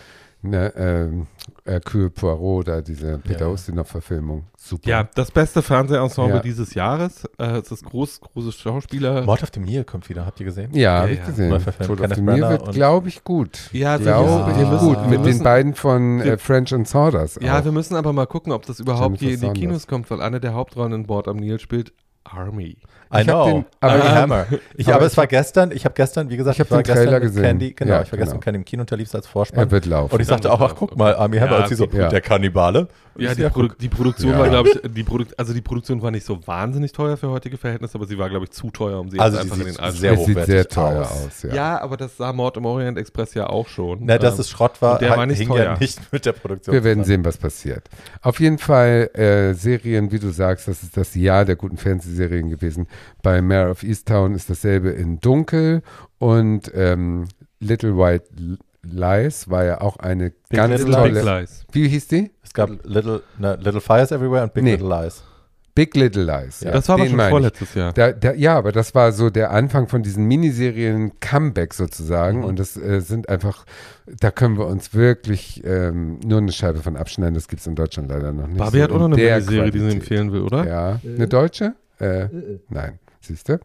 Ne, ähm, Hercule Poirot, da diese Peter Ja. Ustinov-Verfilmung. Super. ja, das beste Fernsehensemble Ja. dieses Jahres. Äh, es ist groß, große Schauspieler. Mord auf dem Nil kommt wieder, habt ihr gesehen? Ja, Ja, habe ich ja. gesehen. Tod auf dem Nil wird, glaube ich, gut. Ja, glaube wir- ich wir gut. müssen- Mit wir den müssen- beiden von wir- äh, French and Sawdust. Ja, auch. wir müssen aber mal gucken, ob das überhaupt Jennifer hier in die. Kinos kommt, weil eine der Hauptrollen in Bord am Nil spielt Army. I Ich hab know. den- aber ich- Hammer. Ich, aber aber ich es war gestern, ich habe gestern, wie gesagt, Ich hab war den Trailer gestern mit gesehen. Candy, genau, Ja, ich war gestern genau. mit Candy im Kino und der lief als Vorspann. er wird laufen. Und ich sagte auch, ach, guck mal, Army Hammer. Ja, und sie so. Ja. der Kannibale. Ja, Ich die, Produ die Produktion Ja. war, glaube ich, die Produ also die Produktion war nicht so wahnsinnig teuer für heutige Verhältnisse, aber sie war, glaube ich, zu teuer, um sie Also einfach in sieht den Arsch sehr es sieht hochwertig sehr teuer aus. aus. ja. Ja. aber das sah Mord im Orient Express ja auch schon. Na, dass Ähm, es Schrott war, der war halt nicht hing teuer. ja nicht mit der Produktion Wir werden sehen, was passiert. Auf jeden Fall äh, Serien, wie du sagst, das ist das Jahr der guten Fernsehserien gewesen. Bei Mare of Easttown ist dasselbe in Dunkel und ähm, Little White Lies war ja auch eine ganz Little Big tolle. Lies. Wie hieß die? Es gab Little, ne, Little Fires Everywhere und Big Nee. Little Lies. Big Little Lies. Ja, das war aber schon vorletztes Jahr. Da, da, ja, aber das war so der Anfang von diesen Miniserien Comeback sozusagen. Mhm. Und das äh, sind einfach, da können wir uns wirklich ähm, nur eine Scheibe von abschneiden. Das gibt es in Deutschland leider noch nicht. Barbie so hat auch in noch eine Miniserie, die sie Qualität. empfehlen will, oder? Ja, eine deutsche? Äh, nein, siehst du?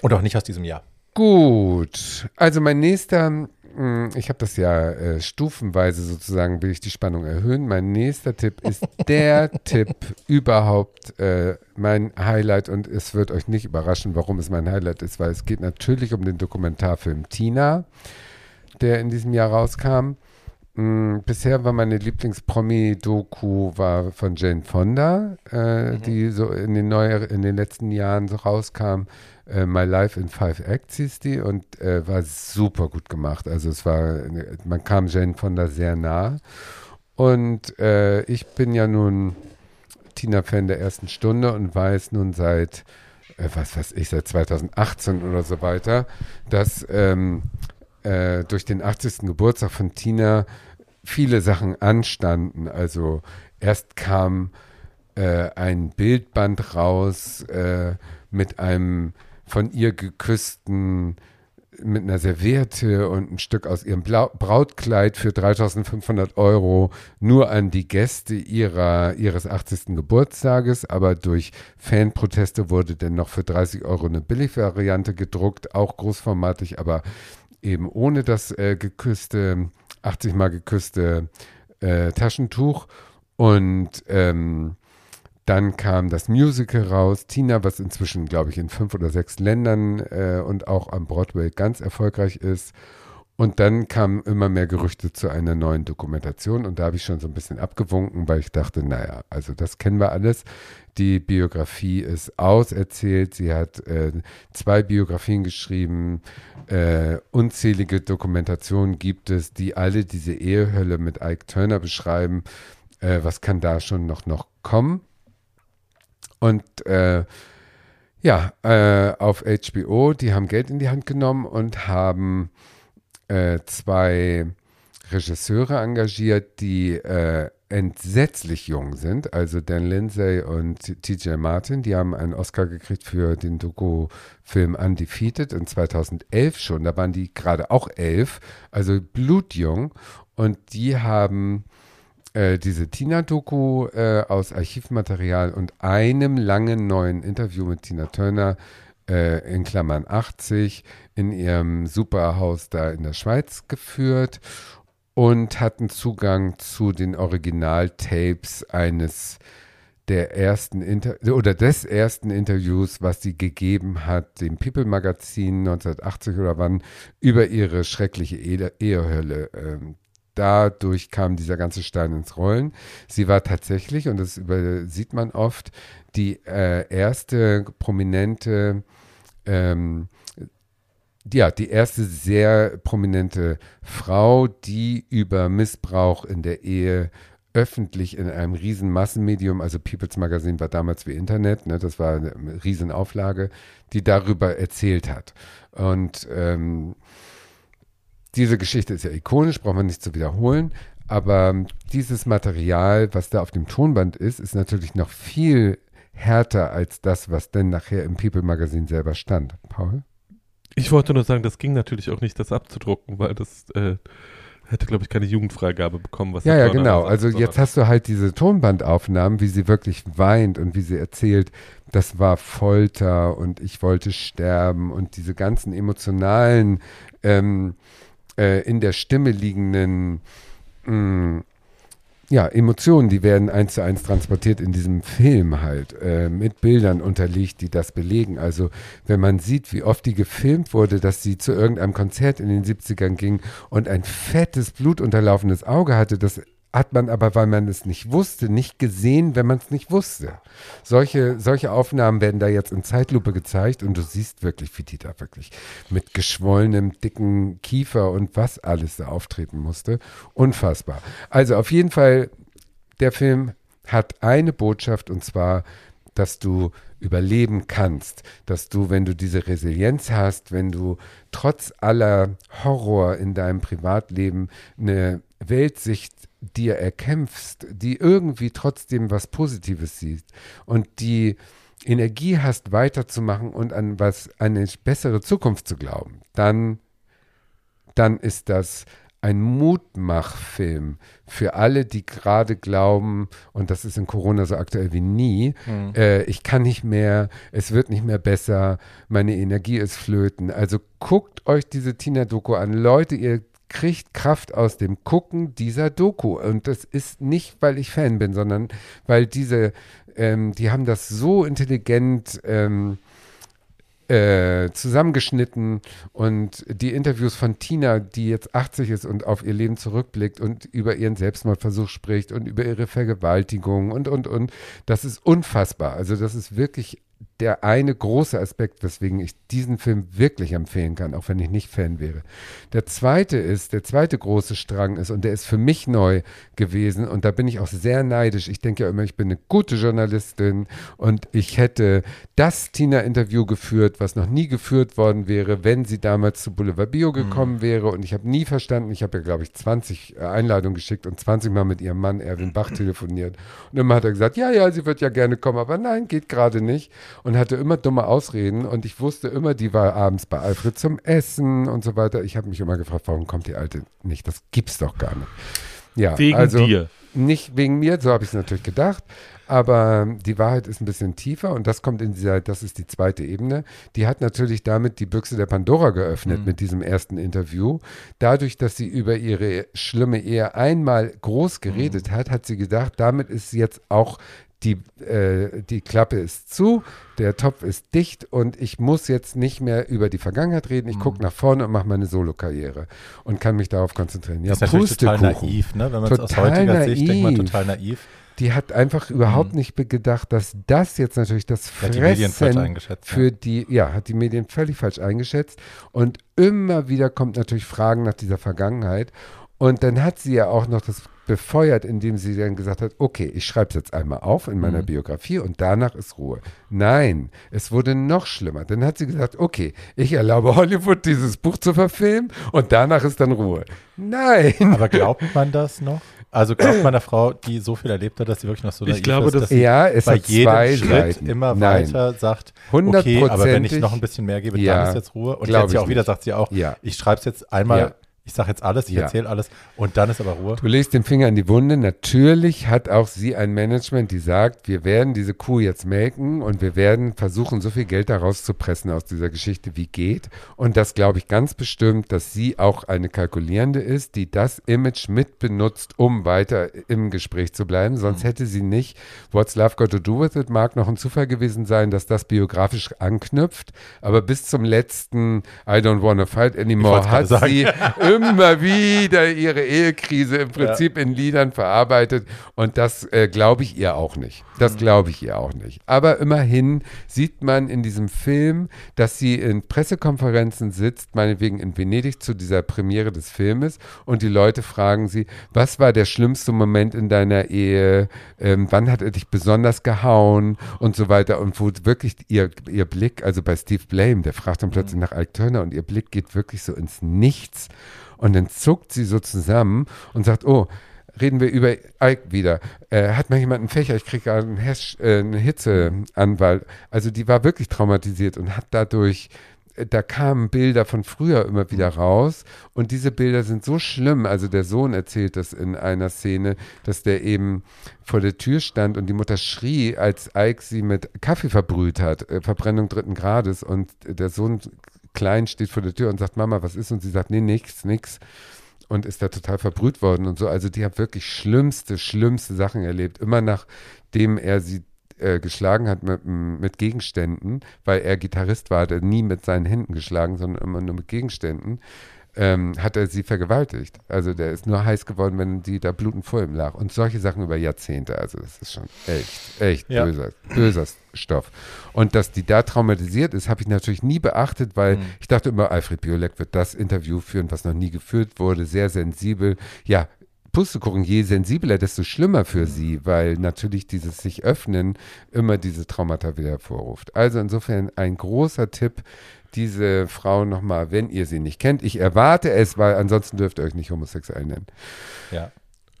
Und auch nicht aus diesem Jahr. Gut, also mein nächster, mh, ich habe das ja äh, stufenweise sozusagen, will ich die Spannung erhöhen. Mein nächster Tipp ist <laughs> der Tipp überhaupt, äh, mein Highlight und es wird euch nicht überraschen, warum es mein Highlight ist, weil es geht natürlich um den Dokumentarfilm Tina, der in diesem Jahr rauskam. Mm, Bisher war meine Lieblings-Promi-Doku war von Jane Fonda, äh, die so in den neuer, in den letzten Jahren so rauskam. Äh, My Life in Five Acts hieß die und äh, war super gut gemacht. Also es war, man kam Jane Fonda sehr nah. Und äh, ich bin ja nun Tina-Fan der ersten Stunde und weiß nun seit, äh, was weiß ich, seit 2018 oder so weiter, dass ähm, äh, durch den 80. Geburtstag von Tina viele Sachen anstanden. Also erst kam äh, ein Bildband raus äh, mit einem von ihr geküssten mit einer Serviette und ein Stück aus ihrem Blau Brautkleid für 3500 Euro nur an die Gäste ihrer, ihres 80. Geburtstages, aber durch Fanproteste wurde dann noch für 30 Euro eine Billigvariante gedruckt, auch großformatig, aber eben ohne das äh, geküsste, 80 mal geküsste äh, Taschentuch und ähm, dann kam das Musical raus, Tina, was inzwischen, glaube ich, in fünf oder sechs Ländern äh, und auch am Broadway ganz erfolgreich ist. Und dann kamen immer mehr Gerüchte zu einer neuen Dokumentation und da habe ich schon so ein bisschen abgewunken, weil ich dachte, naja, also das kennen wir alles. Die Biografie ist auserzählt. Sie hat äh, zwei Biografien geschrieben. Äh, unzählige Dokumentationen gibt es, die alle diese Ehehölle mit Ike Turner beschreiben. Äh, was kann da schon noch, noch kommen? Und äh, ja, äh, auf HBO, die haben Geld in die Hand genommen und haben äh, zwei Regisseure engagiert, die äh, entsetzlich jung sind. Also Dan Lindsay und TJ Martin, die haben einen Oscar gekriegt für den Doku-Film Undefeated in 2011 schon. Da waren die gerade auch elf, also blutjung. Und die haben äh, diese Tina-Doku äh, aus Archivmaterial und einem langen neuen Interview mit Tina Turner äh, in Klammern 80 in ihrem Superhaus da in der Schweiz geführt und hatten Zugang zu den Originaltapes eines der ersten Inter oder des ersten Interviews, was sie gegeben hat, dem People Magazin 1980 oder wann, über ihre schreckliche Ehe Ehehölle. Ähm, dadurch kam dieser ganze Stein ins Rollen. Sie war tatsächlich, und das sieht man oft, die äh, erste prominente ähm, ja, die erste sehr prominente Frau, die über Missbrauch in der Ehe öffentlich in einem riesen Massenmedium, also People's Magazine war damals wie Internet, ne, das war eine Riesenauflage, die darüber erzählt hat. Und ähm, diese Geschichte ist ja ikonisch, braucht man nicht zu wiederholen, aber dieses Material, was da auf dem Tonband ist, ist natürlich noch viel härter als das, was denn nachher im People Magazine selber stand. Paul? Ich wollte nur sagen, das ging natürlich auch nicht, das abzudrucken, weil das äh, hätte, glaube ich, keine Jugendfreigabe bekommen. Was ja, ja, genau. Also jetzt hast du halt diese Tonbandaufnahmen, wie sie wirklich weint und wie sie erzählt, das war Folter und ich wollte sterben und diese ganzen emotionalen, ähm, äh, in der Stimme liegenden mh, mm, ja, Emotionen, die werden eins zu eins transportiert in diesem Film halt, äh, mit Bildern unterlegt, die das belegen. Also wenn man sieht, wie oft die gefilmt wurde, dass sie zu irgendeinem Konzert in den 70ern ging und ein fettes, blutunterlaufenes Auge hatte, das hat man aber, weil man es nicht wusste, nicht gesehen, wenn man es nicht wusste. Solche, solche Aufnahmen werden da jetzt in Zeitlupe gezeigt und du siehst wirklich, wie die da wirklich mit geschwollenem, dicken Kiefer und was alles da auftreten musste. Unfassbar. Also auf jeden Fall, der Film hat eine Botschaft und zwar, dass du überleben kannst, dass du, wenn du diese Resilienz hast, wenn du trotz aller Horror in deinem Privatleben eine Weltsicht dir erkämpfst, die irgendwie trotzdem was Positives siehst und die Energie hast, weiterzumachen und an was, eine bessere Zukunft zu glauben, dann, dann ist das ein Mutmachfilm für alle, die gerade glauben, und das ist in Corona so aktuell wie nie, mhm. äh, ich kann nicht mehr, es wird nicht mehr besser, meine Energie ist flöten. Also guckt euch diese Tina-Doku an. Leute, ihr kriegt Kraft aus dem Gucken dieser Doku. Und das ist nicht, weil ich Fan bin, sondern weil diese, ähm, die haben das so intelligent ähm, äh, zusammengeschnitten und die Interviews von Tina, die jetzt 80 ist und auf ihr Leben zurückblickt und über ihren Selbstmordversuch spricht und über ihre Vergewaltigung und, und, und, das ist unfassbar. Also das ist wirklich der eine große Aspekt, weswegen ich diesen Film wirklich empfehlen kann, auch wenn ich nicht Fan wäre. Der zweite ist, der zweite große Strang ist, und der ist für mich neu gewesen, und da bin ich auch sehr neidisch. Ich denke ja immer, ich bin eine gute Journalistin und ich hätte das Tina-Interview geführt, was noch nie geführt worden wäre, wenn sie damals zu Boulevard Bio mhm. gekommen mhm. wäre. Und ich habe nie verstanden, ich habe ja, glaube ich, 20 Einladungen geschickt und 20 Mal mit ihrem Mann Erwin Bach <clears throat> telefoniert. Und immer hat er gesagt, ja, ja, sie wird ja gerne kommen, aber nein, geht gerade nicht. Und und hatte immer dumme Ausreden und ich wusste immer, die war abends bei Alfred zum Essen und so weiter. Ich habe mich immer gefragt, warum kommt die Alte nicht? Das gibt's doch gar nicht. Ja, Wegen also dir. nicht wegen mir, so habe ich es natürlich gedacht. Aber die Wahrheit ist ein bisschen tiefer und das kommt in dieser, das ist die zweite Ebene. Die hat natürlich damit die Büchse der Pandora geöffnet mit diesem ersten Interview. Dadurch, dass sie über ihre schlimme Ehe einmal groß geredet hat, hat sie gedacht, damit ist jetzt auch die, äh, die Klappe ist zu, der Topf ist dicht und ich muss jetzt nicht mehr über die Vergangenheit reden. Ich gucke nach vorne und mache meine Solokarriere und kann mich darauf konzentrieren. Ja, Das ist natürlich total naiv, ne? wenn man es aus heutiger Sicht denkt, man naiv. total naiv. Die hat einfach überhaupt nicht be- gedacht, dass das jetzt natürlich das Mhm. Hat die Medien falsch Fressen eingeschätzt. für die, ja, hat die Medien völlig falsch eingeschätzt. Und immer wieder kommt natürlich Fragen nach dieser Vergangenheit. Und dann hat sie ja auch noch das befeuert, indem sie dann gesagt hat, okay, ich schreibe es jetzt einmal auf in Mhm. meiner Biografie und danach ist Ruhe. Nein, es wurde noch schlimmer. Dann hat sie gesagt, okay, ich erlaube Hollywood, dieses Buch zu verfilmen und danach ist dann Ruhe. Nein. Aber glaubt man das noch? Also glaubt man der Frau, die so viel erlebt hat, dass sie wirklich noch so Ich glaube, ist, das- dass sie ja, es bei hat jedem zwei Schritt Seiten. immer Nein. weiter sagt, okay, aber wenn ich noch ein bisschen mehr gebe, Ja, dann ist jetzt Ruhe. Und jetzt ja auch wieder nicht. sagt sie auch, Ja. ich schreibe es jetzt einmal, Ja. Ich sage jetzt alles, ich Ja. erzähle alles und dann ist aber Ruhe. Du legst den Finger in die Wunde. Natürlich hat auch sie ein Management, die sagt, wir werden diese Kuh jetzt melken und wir werden versuchen, so viel Geld daraus zu pressen aus dieser Geschichte, wie geht. Und das glaube ich ganz bestimmt, dass sie auch eine Kalkulierende ist, die das Image mitbenutzt, um weiter im Gespräch zu bleiben. Sonst hätte sie nicht, What's Love Got to Do With It mag noch ein Zufall gewesen sein, dass das biografisch anknüpft. Aber bis zum letzten I Don't Wanna Fight Anymore hat sie <laughs> <laughs> immer wieder ihre Ehekrise im Prinzip in Liedern verarbeitet. Und das äh, glaube ich ihr auch nicht. Das glaube ich ihr auch nicht. Aber immerhin sieht man in diesem Film, dass sie in Pressekonferenzen sitzt, meinetwegen in Venedig zu dieser Premiere des Filmes. Und die Leute fragen sie, was war der schlimmste Moment in deiner Ehe, ähm, wann hat er dich besonders gehauen? Und so weiter. Und wo wirklich ihr, ihr Blick, also bei Steve Blame, der fragt dann plötzlich nach Ike Turner und ihr Blick geht wirklich so ins Nichts und dann zuckt sie so zusammen und sagt, oh, reden wir über Ike wieder. Äh, hat mal jemand einen Fächer, ich kriege einen, Hash, äh, einen Hitzeanfall. Also die war wirklich traumatisiert und hat dadurch, äh, da kamen Bilder von früher immer wieder raus und diese Bilder sind so schlimm. Also der Sohn erzählt das in einer Szene, dass der eben vor der Tür stand und die Mutter schrie, als Ike sie mit Kaffee verbrüht hat, äh, Verbrennung dritten Grades und der Sohn klein steht vor der Tür und sagt, Mama, was ist? Und sie sagt, nee, nichts, nix und ist da total verbrüht worden und so. Also die hat wirklich schlimmste, schlimmste Sachen erlebt. Immer nachdem er sie äh, geschlagen hat mit, mit Gegenständen, weil er Gitarrist war, hat er nie mit seinen Händen geschlagen, sondern immer nur mit Gegenständen, ähm, hat er sie vergewaltigt. Also der ist nur heiß geworden, wenn die da blutend vor ihm lag. Und solche Sachen über Jahrzehnte. Also das ist schon echt, echt Ja. böser, böser Stoff. Und dass die da traumatisiert ist, habe ich natürlich nie beachtet, weil ich dachte immer, Alfred Biolek wird das Interview führen, was noch nie geführt wurde, sehr sensibel. Ja, Pustekuchen, je sensibler, desto schlimmer für sie, weil natürlich dieses sich öffnen immer diese Traumata wieder hervorruft. Also insofern ein großer Tipp, diese Frau nochmal, wenn ihr sie nicht kennt. Ich erwarte es, weil ansonsten dürft ihr euch nicht homosexuell nennen. Ja.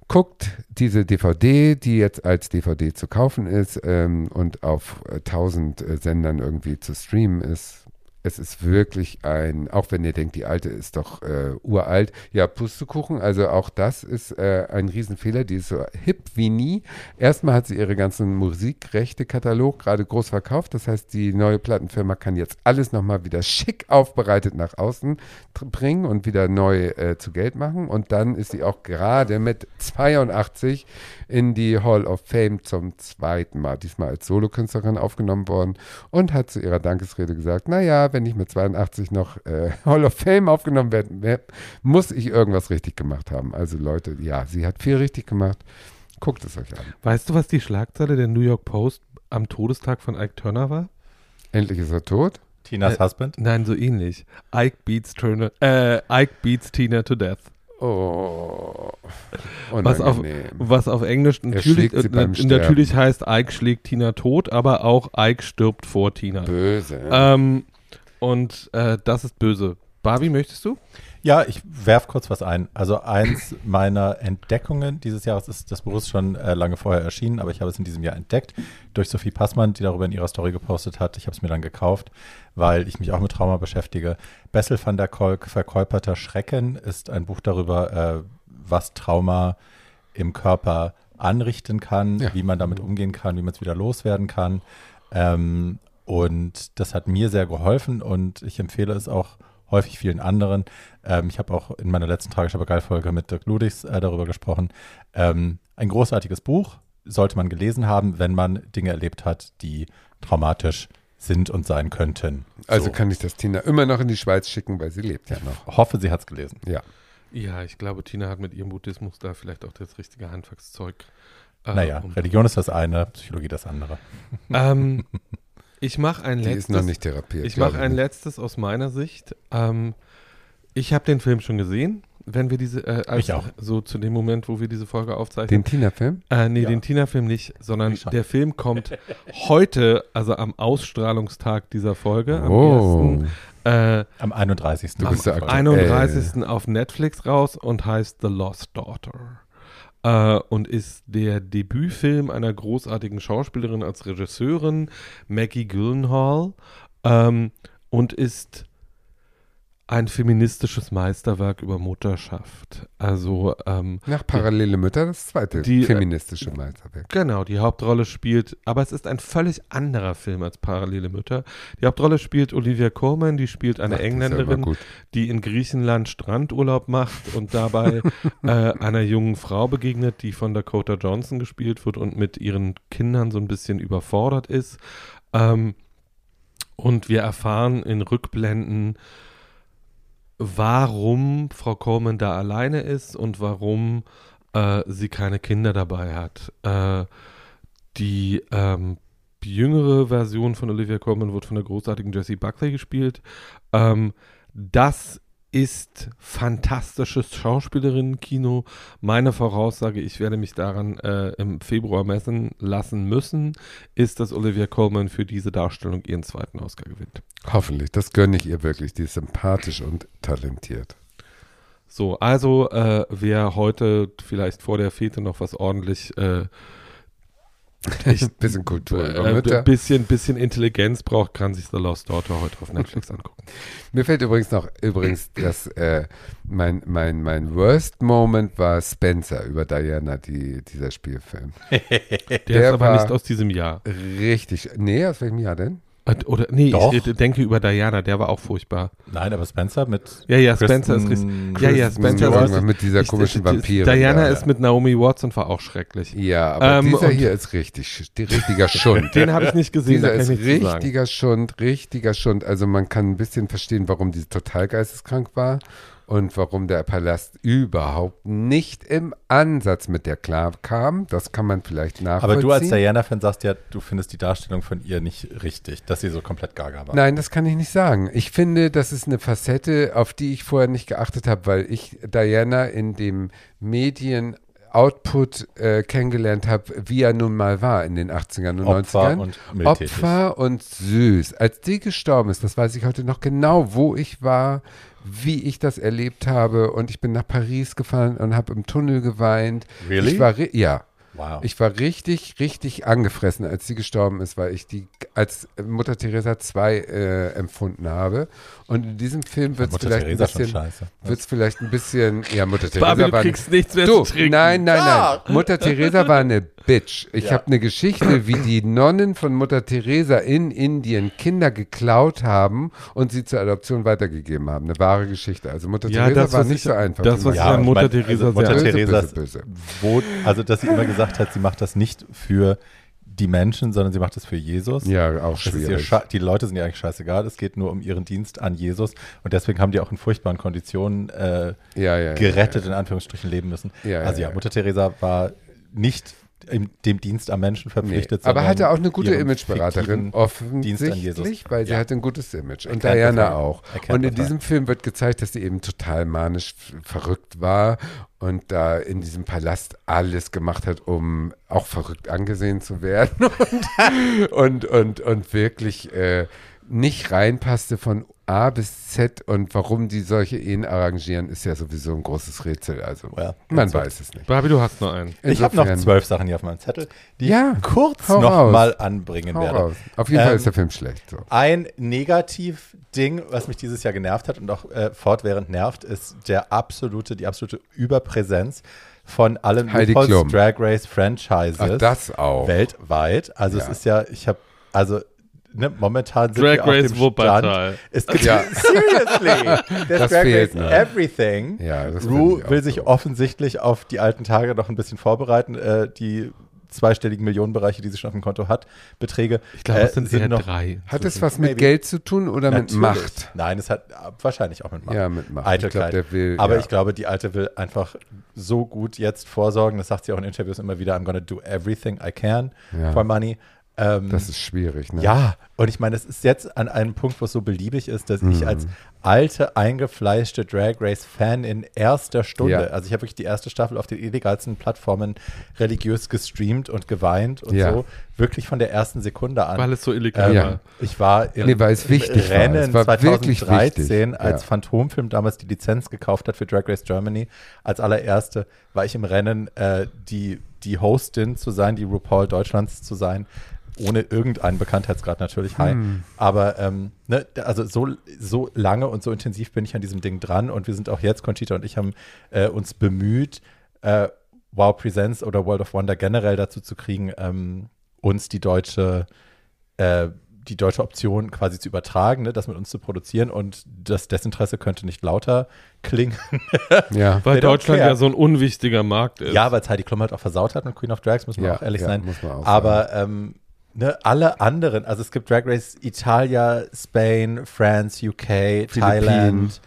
Guckt diese DVD, die jetzt als DVD zu kaufen ist ähm, und auf äh, 1000 äh, Sendern irgendwie zu streamen ist. Es ist wirklich ein, auch wenn ihr denkt, die alte ist doch äh, uralt, ja, Pustekuchen, also auch das ist äh, ein Riesenfehler, die ist so hip wie nie. Erstmal hat sie ihre ganzen Musikrechte-Katalog gerade groß verkauft, das heißt, die neue Plattenfirma kann jetzt alles nochmal wieder schick aufbereitet nach außen bringen und wieder neu äh, zu Geld machen. Und dann ist sie auch gerade mit 82 in die Hall of Fame zum zweiten Mal, diesmal als Solokünstlerin aufgenommen worden und hat zu ihrer Dankesrede gesagt, naja, wenn ich mit 82 noch äh, <laughs> Hall of Fame aufgenommen werden wer- muss ich irgendwas richtig gemacht haben. Also Leute, ja, sie hat viel richtig gemacht. Guckt es euch an. Weißt du, was die Schlagzeile der New York Post am Todestag von Ike Turner war? Endlich ist er tot. Tinas Äh, Husband. Nein, so ähnlich. Ike beats Turner, äh, Ike beats Tina to death. Oh, <laughs> Was auf, was auf Englisch natürlich, äh, natürlich heißt, Ike schlägt Tina tot, aber auch Ike stirbt vor Tina. Böse. Ähm, und äh, das ist böse. Barbie, möchtest du? Ja, ich werf kurz was ein. Also eins meiner Entdeckungen dieses Jahres ist, das Buch ist schon äh, lange vorher erschienen, aber ich habe es in diesem Jahr entdeckt durch Sophie Passmann, die darüber in ihrer Story gepostet hat. Ich habe es mir dann gekauft, weil ich mich auch mit Trauma beschäftige. Bessel van der Kolk, Verkäuperter Schrecken ist ein Buch darüber, äh, was Trauma im Körper anrichten kann, Ja. wie man damit umgehen kann, wie man es wieder loswerden kann. Ähm, und das hat mir sehr geholfen und ich empfehle es auch häufig vielen anderen. Ähm, ich habe auch in meiner letzten Tragischer Begeil-Folge mit Dirk Ludigs äh, darüber gesprochen. Ähm, ein großartiges Buch sollte man gelesen haben, wenn man Dinge erlebt hat, die traumatisch sind und sein könnten. Also So. kann ich das Tina immer noch in die Schweiz schicken, weil sie lebt ja noch. hoffe, sie hat es gelesen. Ja. Ja, ich glaube, Tina hat mit ihrem Buddhismus da vielleicht auch das richtige Handwerkszeug. äh, naja, um- Religion ist das eine, Psychologie das andere. ähm, <laughs> ich mache ein Die letztes. ist noch nicht therapiert. Ich mache ein nicht. letztes aus meiner Sicht. Ähm, ich habe den Film schon gesehen, wenn wir diese, äh, als, Ich auch. so zu dem Moment, wo wir diese Folge aufzeichnen. Den Tina-Film? äh, nee, Ja. den Tina-Film nicht, sondern der Film kommt <laughs> heute, also am Ausstrahlungstag dieser Folge, am Oh. 1. Äh, Am 31. Du bist Folge. ja aktuell. 31. auf Netflix raus und heißt The Lost Daughter. Äh, und ist der Debütfilm einer großartigen Schauspielerin als Regisseurin, Maggie Gyllenhaal, ähm, und ist ein feministisches Meisterwerk über Mutterschaft. Also, ähm, Nach Parallele Mütter, das zweite Die, äh, feministische Meisterwerk. Genau, die Hauptrolle spielt, aber es ist ein völlig anderer Film als Parallele Mütter. Die Hauptrolle spielt Olivia Colman, die spielt eine Ach, ja Engländerin, gut. die in Griechenland Strandurlaub macht und dabei <laughs> äh, einer jungen Frau begegnet, die von Dakota Johnson gespielt wird und mit ihren Kindern so ein bisschen überfordert ist. Ähm, und wir erfahren in Rückblenden, warum Frau Coleman da alleine ist und warum äh, sie keine Kinder dabei hat. Äh, die ähm, jüngere Version von Olivia Colman wird von der großartigen Jessie Buckley gespielt. Ähm, das ist fantastisches Schauspielerinnenkino. Meine Voraussage, ich werde mich daran äh, im Februar messen lassen müssen, ist, dass Olivia Colman für diese Darstellung ihren zweiten Oscar gewinnt. Hoffentlich, das gönne ich ihr wirklich. Die ist sympathisch und talentiert. So, also äh, wer heute vielleicht vor der Fete noch was ordentlich äh, ich, Bisschen Kultur über äh, Mütter. bisschen, bisschen Intelligenz braucht, kann sich The Lost Daughter heute auf Netflix angucken. Mir fällt übrigens noch, übrigens, dass äh, mein, mein, mein Worst Moment war Spencer über Diana, die, dieser Spielfilm. Der, <laughs> Der ist aber nicht aus diesem Jahr. Richtig. Nee, aus welchem Jahr denn? Äh, Oder nee, Doch. ich denke über Diana, der war auch furchtbar. Nein, aber Spencer mit Ja, ja, Spencer ist Kristen- richtig. Ja, ja, Spencer ist richtig. mit dieser komischen Vampire. Diana ja. ist mit Naomi Watts und war auch schrecklich. Ja, aber Ähm, dieser und- hier ist richtig, richtiger Schund. <laughs> Den habe ich nicht gesehen, da Dieser kann ist richtiger Schund, richtiger Schund. Also man kann ein bisschen verstehen, warum die total geisteskrank war und warum der Palast überhaupt nicht im Ansatz mit der klar kam. Das kann man vielleicht nachvollziehen. Aber du als Diana-Fan sagst ja, du findest die Darstellung von ihr nicht richtig, dass sie so komplett gaga war. Nein, das kann ich nicht sagen. Ich finde, das ist eine Facette, auf die ich vorher nicht geachtet habe, weil ich Diana in dem Medien Output äh, kennengelernt habe, wie er nun mal war in den 80ern und Opfer 90ern. und. Opfer und süß. Als die gestorben ist, das weiß ich heute noch genau, wo ich war, wie ich das erlebt habe. Und ich bin nach Paris gefahren und habe im Tunnel geweint. Really? Ich war, ja. Wow. Ich war richtig, richtig angefressen, als sie gestorben ist, weil ich die als Mutter Teresa 2 äh, empfunden habe. Und in diesem Film wird es vielleicht, ein Teresa bisschen- wird's vielleicht ein bisschen. Ja, Mutter Teresa Barbie, du war. kriegst nichts mehr Du, zu trinken. nein, nein, nein. Mutter Teresa war eine Bitch. Ich Ja. habe eine Geschichte, wie die Nonnen von Mutter Teresa in Indien Kinder geklaut haben und sie zur Adoption weitergegeben haben. Eine wahre Geschichte. Also Mutter Ja, Teresa das, war nicht ich- so einfach. das, was ich Ja, an ich Mutter mein, Teresa also sehr Mutter böse, Theresas böse, böse. Wo, also, dass sie immer gesagt hat, sie macht das nicht für die Menschen, sondern sie macht das für Jesus. Ja, auch schwierig. die Leute sind ja eigentlich scheißegal, es geht nur um ihren Dienst an Jesus und deswegen haben die auch in furchtbaren Konditionen äh, Ja, ja, ja, gerettet, in Anführungsstrichen, leben müssen. Ja, ja, also ja, ja. Mutter Teresa war nicht dem Dienst am Menschen Nee, verpflichtet. aber sondern hatte auch eine gute Imageberaterin, offensichtlich, weil sie Ja. hatte ein gutes Image. Und Erkennt Diana auch. Erkennt Und in diesem Film wird gezeigt, dass sie eben total manisch verrückt war und da in diesem Palast alles gemacht hat, um auch verrückt angesehen zu werden <laughs> und, und, und, und wirklich äh, nicht reinpasste von A bis Z und warum die solche Ehen arrangieren, ist ja sowieso ein großes Rätsel. Also Well, man so. weiß es nicht. Barbie, du hast nur einen. Ich habe noch Insofern- zwölf Sachen hier auf meinem Zettel, die Ja, ich kurz hau noch raus. mal anbringen Hau werde. raus. Auf jeden Fall Ähm, ist der Film schlecht. So. Ein Negativ-Ding, was mich dieses Jahr genervt hat und auch äh, fortwährend nervt, ist der absolute, die absolute Überpräsenz von allen. Drag Race Franchises Ach, das auch. weltweit. Also Ja. es ist ja, ich habe, also ne, momentan sind Drag wir auf Race dem Stand. Wuppertal. Es gibt Ja. <laughs> seriously, der Das Drag fehlt Race noch. Everything. Ja, das Ru ich will sich so. offensichtlich auf die alten Tage noch ein bisschen vorbereiten. Äh, die zweistelligen Millionenbereiche, die sie schon auf dem Konto hat, Beträge. Ich glaube, äh, es sind, eher noch drei. Hat es was mit maybe. Geld zu tun oder mit Natürlich. Macht? Nein, es hat wahrscheinlich auch mit Macht. Ja, mit Macht. Ich Eitelkeit. glaube, der will. Aber ja. ich glaube, die Alte will einfach so gut jetzt vorsorgen. Das sagt sie auch in Interviews immer wieder. I'm gonna do everything I can Ja. for money. Ähm, das ist schwierig. Ne? ja, und ich meine, es ist jetzt an einem Punkt, wo es so beliebig ist, dass ich Mhm. als alte, eingefleischte Drag Race-Fan in erster Stunde, Ja. also ich habe wirklich die erste Staffel auf den illegalsten Plattformen religiös gestreamt und geweint und Ja. so, wirklich von der ersten Sekunde an. Weil es so illegal Ähm, Ja. Ich war im, Nee, weil es im wichtig war. Rennen Es war wirklich 2013, wichtig. als Ja. Phantomfilm damals die Lizenz gekauft hat für Drag Race Germany. Als allererste war ich im Rennen, äh, die, die Hostin zu sein, die RuPaul Deutschlands zu sein. Ohne irgendeinen Bekanntheitsgrad natürlich, hi. Hm. Aber ähm, ne, also so, so lange und so intensiv bin ich an diesem Ding dran und wir sind auch jetzt, Conchita und ich haben äh, uns bemüht, äh, Wow Presents oder World of Wonder generell dazu zu kriegen, ähm, uns die deutsche äh, die deutsche Option quasi zu übertragen, ne, das mit uns zu produzieren und das Desinteresse könnte nicht lauter klingen. <laughs> Ja. Weil Deutschland ja so ein unwichtiger Markt ist. ja, weil es Heidi Klum halt auch versaut hat mit Queen of Drags, müssen wir Ja, auch ehrlich ja, sein. muss man auch Aber ähm, ne, alle anderen, also es gibt Drag Race Italia, Spain, France, UK, Thailand,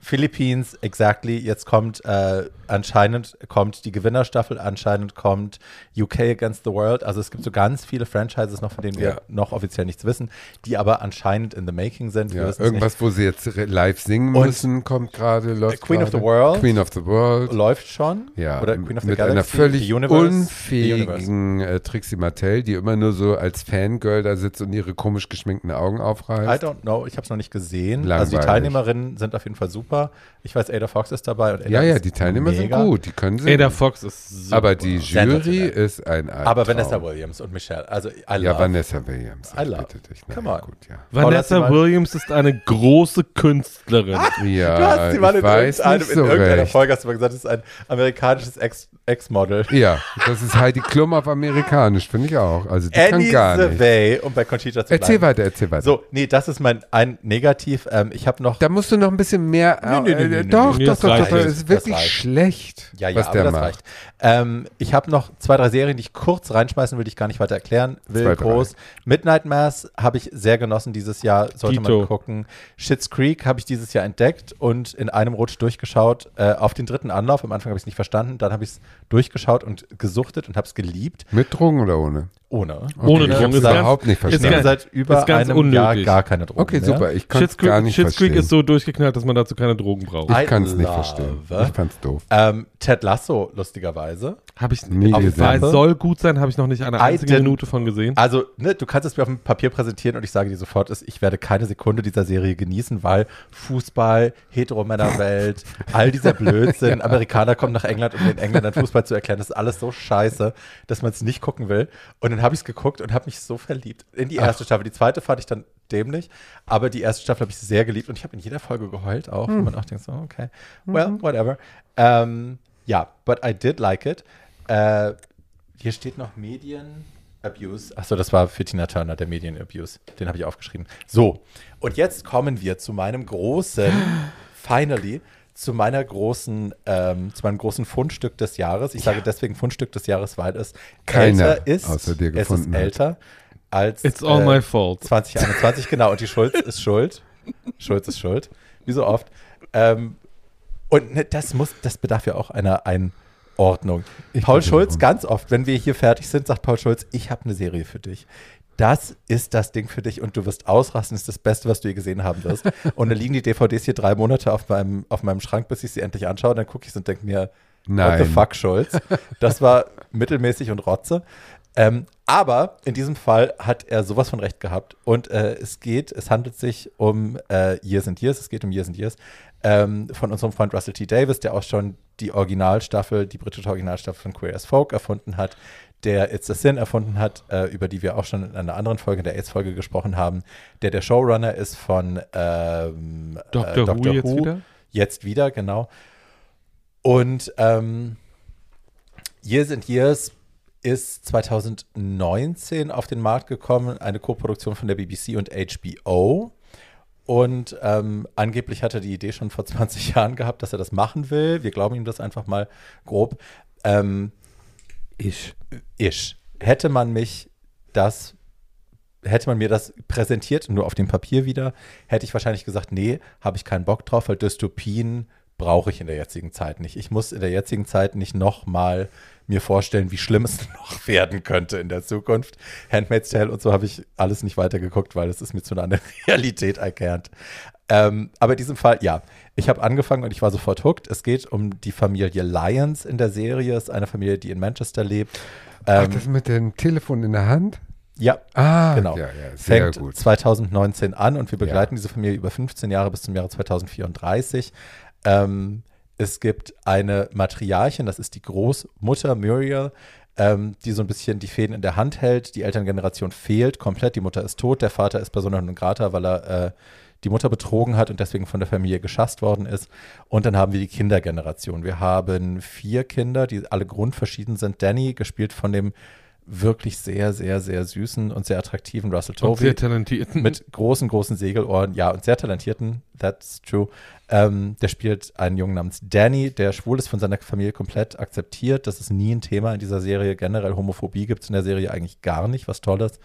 Philippines, exactly. Jetzt kommt äh, anscheinend kommt die Gewinnerstaffel, anscheinend kommt UK Against the World. Also es gibt so ganz viele Franchises noch, von denen wir Ja. noch offiziell nichts wissen, die aber anscheinend in the making sind. Ja, irgendwas, wo sie jetzt live singen Und- müssen, kommt gerade, Queen of gerade. the World. Queen of the World. nicht. läuft schon. Ja, Oder Queen of the mit Galaxy, einer völlig Universe, unfähigen äh, Trixie Mattel, die immer nur so als Fangirl da sitzt und ihre komisch geschminkten Augen I aufreißt. don't know, ich habe es noch nicht gesehen. Also die Langweilig. Teilnehmerinnen sind auf jeden Fall super. Ich weiß, Ada Fox ist dabei. Und Ada Ja, ja, die Teilnehmer mega. sind gut, die können singen. Ada Fox ist super. Aber die Jury ist ein Albtraum. Aber Vanessa Williams und Michelle, also I Ja. Vanessa Williams. I ich love. bitte dich. Come on. Gut, ja. Vanessa Williams ist eine große Künstlerin. ja, Du hast sie mal ich in, weiß irgendeinem, nicht in so irgendeiner recht. Folge hast du mal gesagt, das ist ein amerikanisches Ex- Ex-Model. Ja, das ist Heidi Klum auf amerikanisch, finde ich auch. Also die Annie kann gar nicht. Survey, um bei Conchita zu Erzähl bleiben. weiter, erzähl weiter. So, nee, das ist mein ein Negativ. Ähm, ich habe noch. Da musst du noch ein bisschen mehr. Nee, nee, nee, äh, nee, doch, doch, das doch, doch, das ist wirklich schlecht, Ja, ja, was aber der das macht. Ähm, ich habe noch zwei, drei Serien, die ich kurz reinschmeißen will, die ich gar nicht weiter erklären will. Zwei, groß. Midnight Mass habe ich sehr genossen dieses Jahr, sollte Dito. man gucken. Schitt's Creek habe ich dieses Jahr entdeckt und in einem Rutsch durchgeschaut. Äh, auf den dritten Anlauf, am Anfang habe ich es nicht verstanden, dann habe ich es durchgeschaut und gesuchtet und habe es geliebt. Mit Drogen oder ohne? Ohne. Okay, Ohne ich Ist ganz- überhaupt nicht Ich ist verstanden. nehme ganz- seit über ist ganz einem Jahr unnötig. gar keine Drogen Okay, mehr. super. Ich kann es gar Creek, nicht Creek verstehen. ist so durchgeknallt, dass man dazu keine Drogen braucht. I ich kann es nicht verstehen. Ich fand's doof. Ähm, Ted Lasso, lustigerweise. Habe ich Nie auf gesehen. Weiß soll gut sein, habe ich noch nicht eine I einzige didn't- Minute von gesehen. Also, ne, du kannst es mir auf dem Papier präsentieren und ich sage dir sofort, ist, ich werde keine Sekunde dieser Serie genießen, weil Fußball, Heteromännerwelt, all dieser Blödsinn, <laughs> Amerikaner kommen nach England, um den Engländern Fußball zu erklären, das ist alles so scheiße, dass man es nicht gucken will. Und dann habe ich es geguckt und habe mich so verliebt in die erste Staffel. Die zweite fand ich dann dämlich, aber die erste Staffel habe ich sehr geliebt und ich habe in jeder Folge geheult auch, wo man auch denkt so, okay, well, whatever. Ähm, ja, but I did like it. Äh, hier steht noch Medien. Abuse. Achso, das war für Tina Turner, der Medienabuse. Den habe ich aufgeschrieben. So, und jetzt kommen wir zu meinem großen, <gasps> finally, zu meiner großen, ähm, zu meinem großen Fundstück des Jahres. Ich sage deswegen Fundstück des Jahres, weil es Keiner älter ist. außer dir es ist gefunden hat. älter als It's all äh, my fault. 2021, genau. Und die Schulz ist schuld. <laughs> Schulz ist schuld. Wie so oft. Ähm, und ne, das muss, das bedarf ja auch einer Einordnung. Ich Paul Schulz, ganz oft, wenn wir hier fertig sind, sagt Paul Schulz, ich habe eine Serie für dich. Das ist das Ding für dich und du wirst ausrasten. Das ist das Beste, was du je gesehen haben wirst. <laughs> und dann liegen die DVDs hier drei Monate auf meinem, auf meinem Schrank, bis ich sie endlich anschaue. Und dann gucke ich sie und denke mir, What the Nein. fuck, Schulz? Das war mittelmäßig und Rotze. Ähm, aber in diesem Fall hat er sowas von recht gehabt. Und äh, es geht, es handelt sich um äh, Years and Years, es geht um Years and Years ähm, von unserem Freund Russell T. Davis, der auch schon die Originalstaffel, die britische Originalstaffel von Queer as Folk erfunden hat, der It's a Sin erfunden hat, äh, über die wir auch schon in einer anderen Folge, in der AIDS-Folge gesprochen haben, der der Showrunner ist von ähm, Dr. äh, Who Doctor jetzt Who. wieder? Jetzt wieder, genau. Und ähm, Years and Years ist 2019 auf den Markt gekommen, eine Koproduktion von der BBC und HBO. Und ähm, angeblich hat er die Idee schon vor <laughs> 20 Jahren gehabt, dass er das machen will. Wir glauben ihm das einfach mal grob. Ähm, Ich. isch. Hätte man mich das, hätte man mir das präsentiert, nur auf dem Papier wieder, hätte ich wahrscheinlich gesagt, nee, habe ich keinen Bock drauf, weil Dystopien brauche ich in der jetzigen Zeit nicht. Ich muss in der jetzigen Zeit nicht nochmal mir vorstellen, wie schlimm es <laughs> noch werden könnte in der Zukunft. Handmaid's Tale und so habe ich alles nicht weitergeguckt, weil es ist mir zu nah an der <laughs> Realität erkannt. Ähm, aber in diesem Fall, ja, ich habe angefangen und ich war sofort hooked. Es geht um die Familie Lyons in der Serie. Es ist eine Familie, die in Manchester lebt. Ach, Ähm, das mit dem Telefon in der Hand? ja, Ah, genau. ja, ja, sehr Fängt gut. 2019 an und wir begleiten diese Familie über 15 Jahre bis zum Jahre 2034. Ähm, es gibt eine Matriarchin, das ist die Großmutter Muriel, ähm, die so ein bisschen die Fäden in der Hand hält. Die Elterngeneration fehlt komplett. Die Mutter ist tot, der Vater ist Persona non grata, weil er äh, die Mutter betrogen hat und deswegen von der Familie geschasst worden ist. Und dann haben wir die Kindergeneration. Wir haben vier Kinder, die alle grundverschieden sind. Danny, gespielt von dem wirklich sehr, sehr, sehr süßen und sehr attraktiven Russell Und Tovey sehr talentiert. mit großen, großen Segelohren, ja, und sehr talentierten, that's true. Ähm, der spielt einen Jungen namens Danny, der schwul ist, von seiner Familie komplett akzeptiert. Das ist nie ein Thema in dieser Serie. Generell Homophobie gibt es in der Serie eigentlich gar nicht, was Tolles.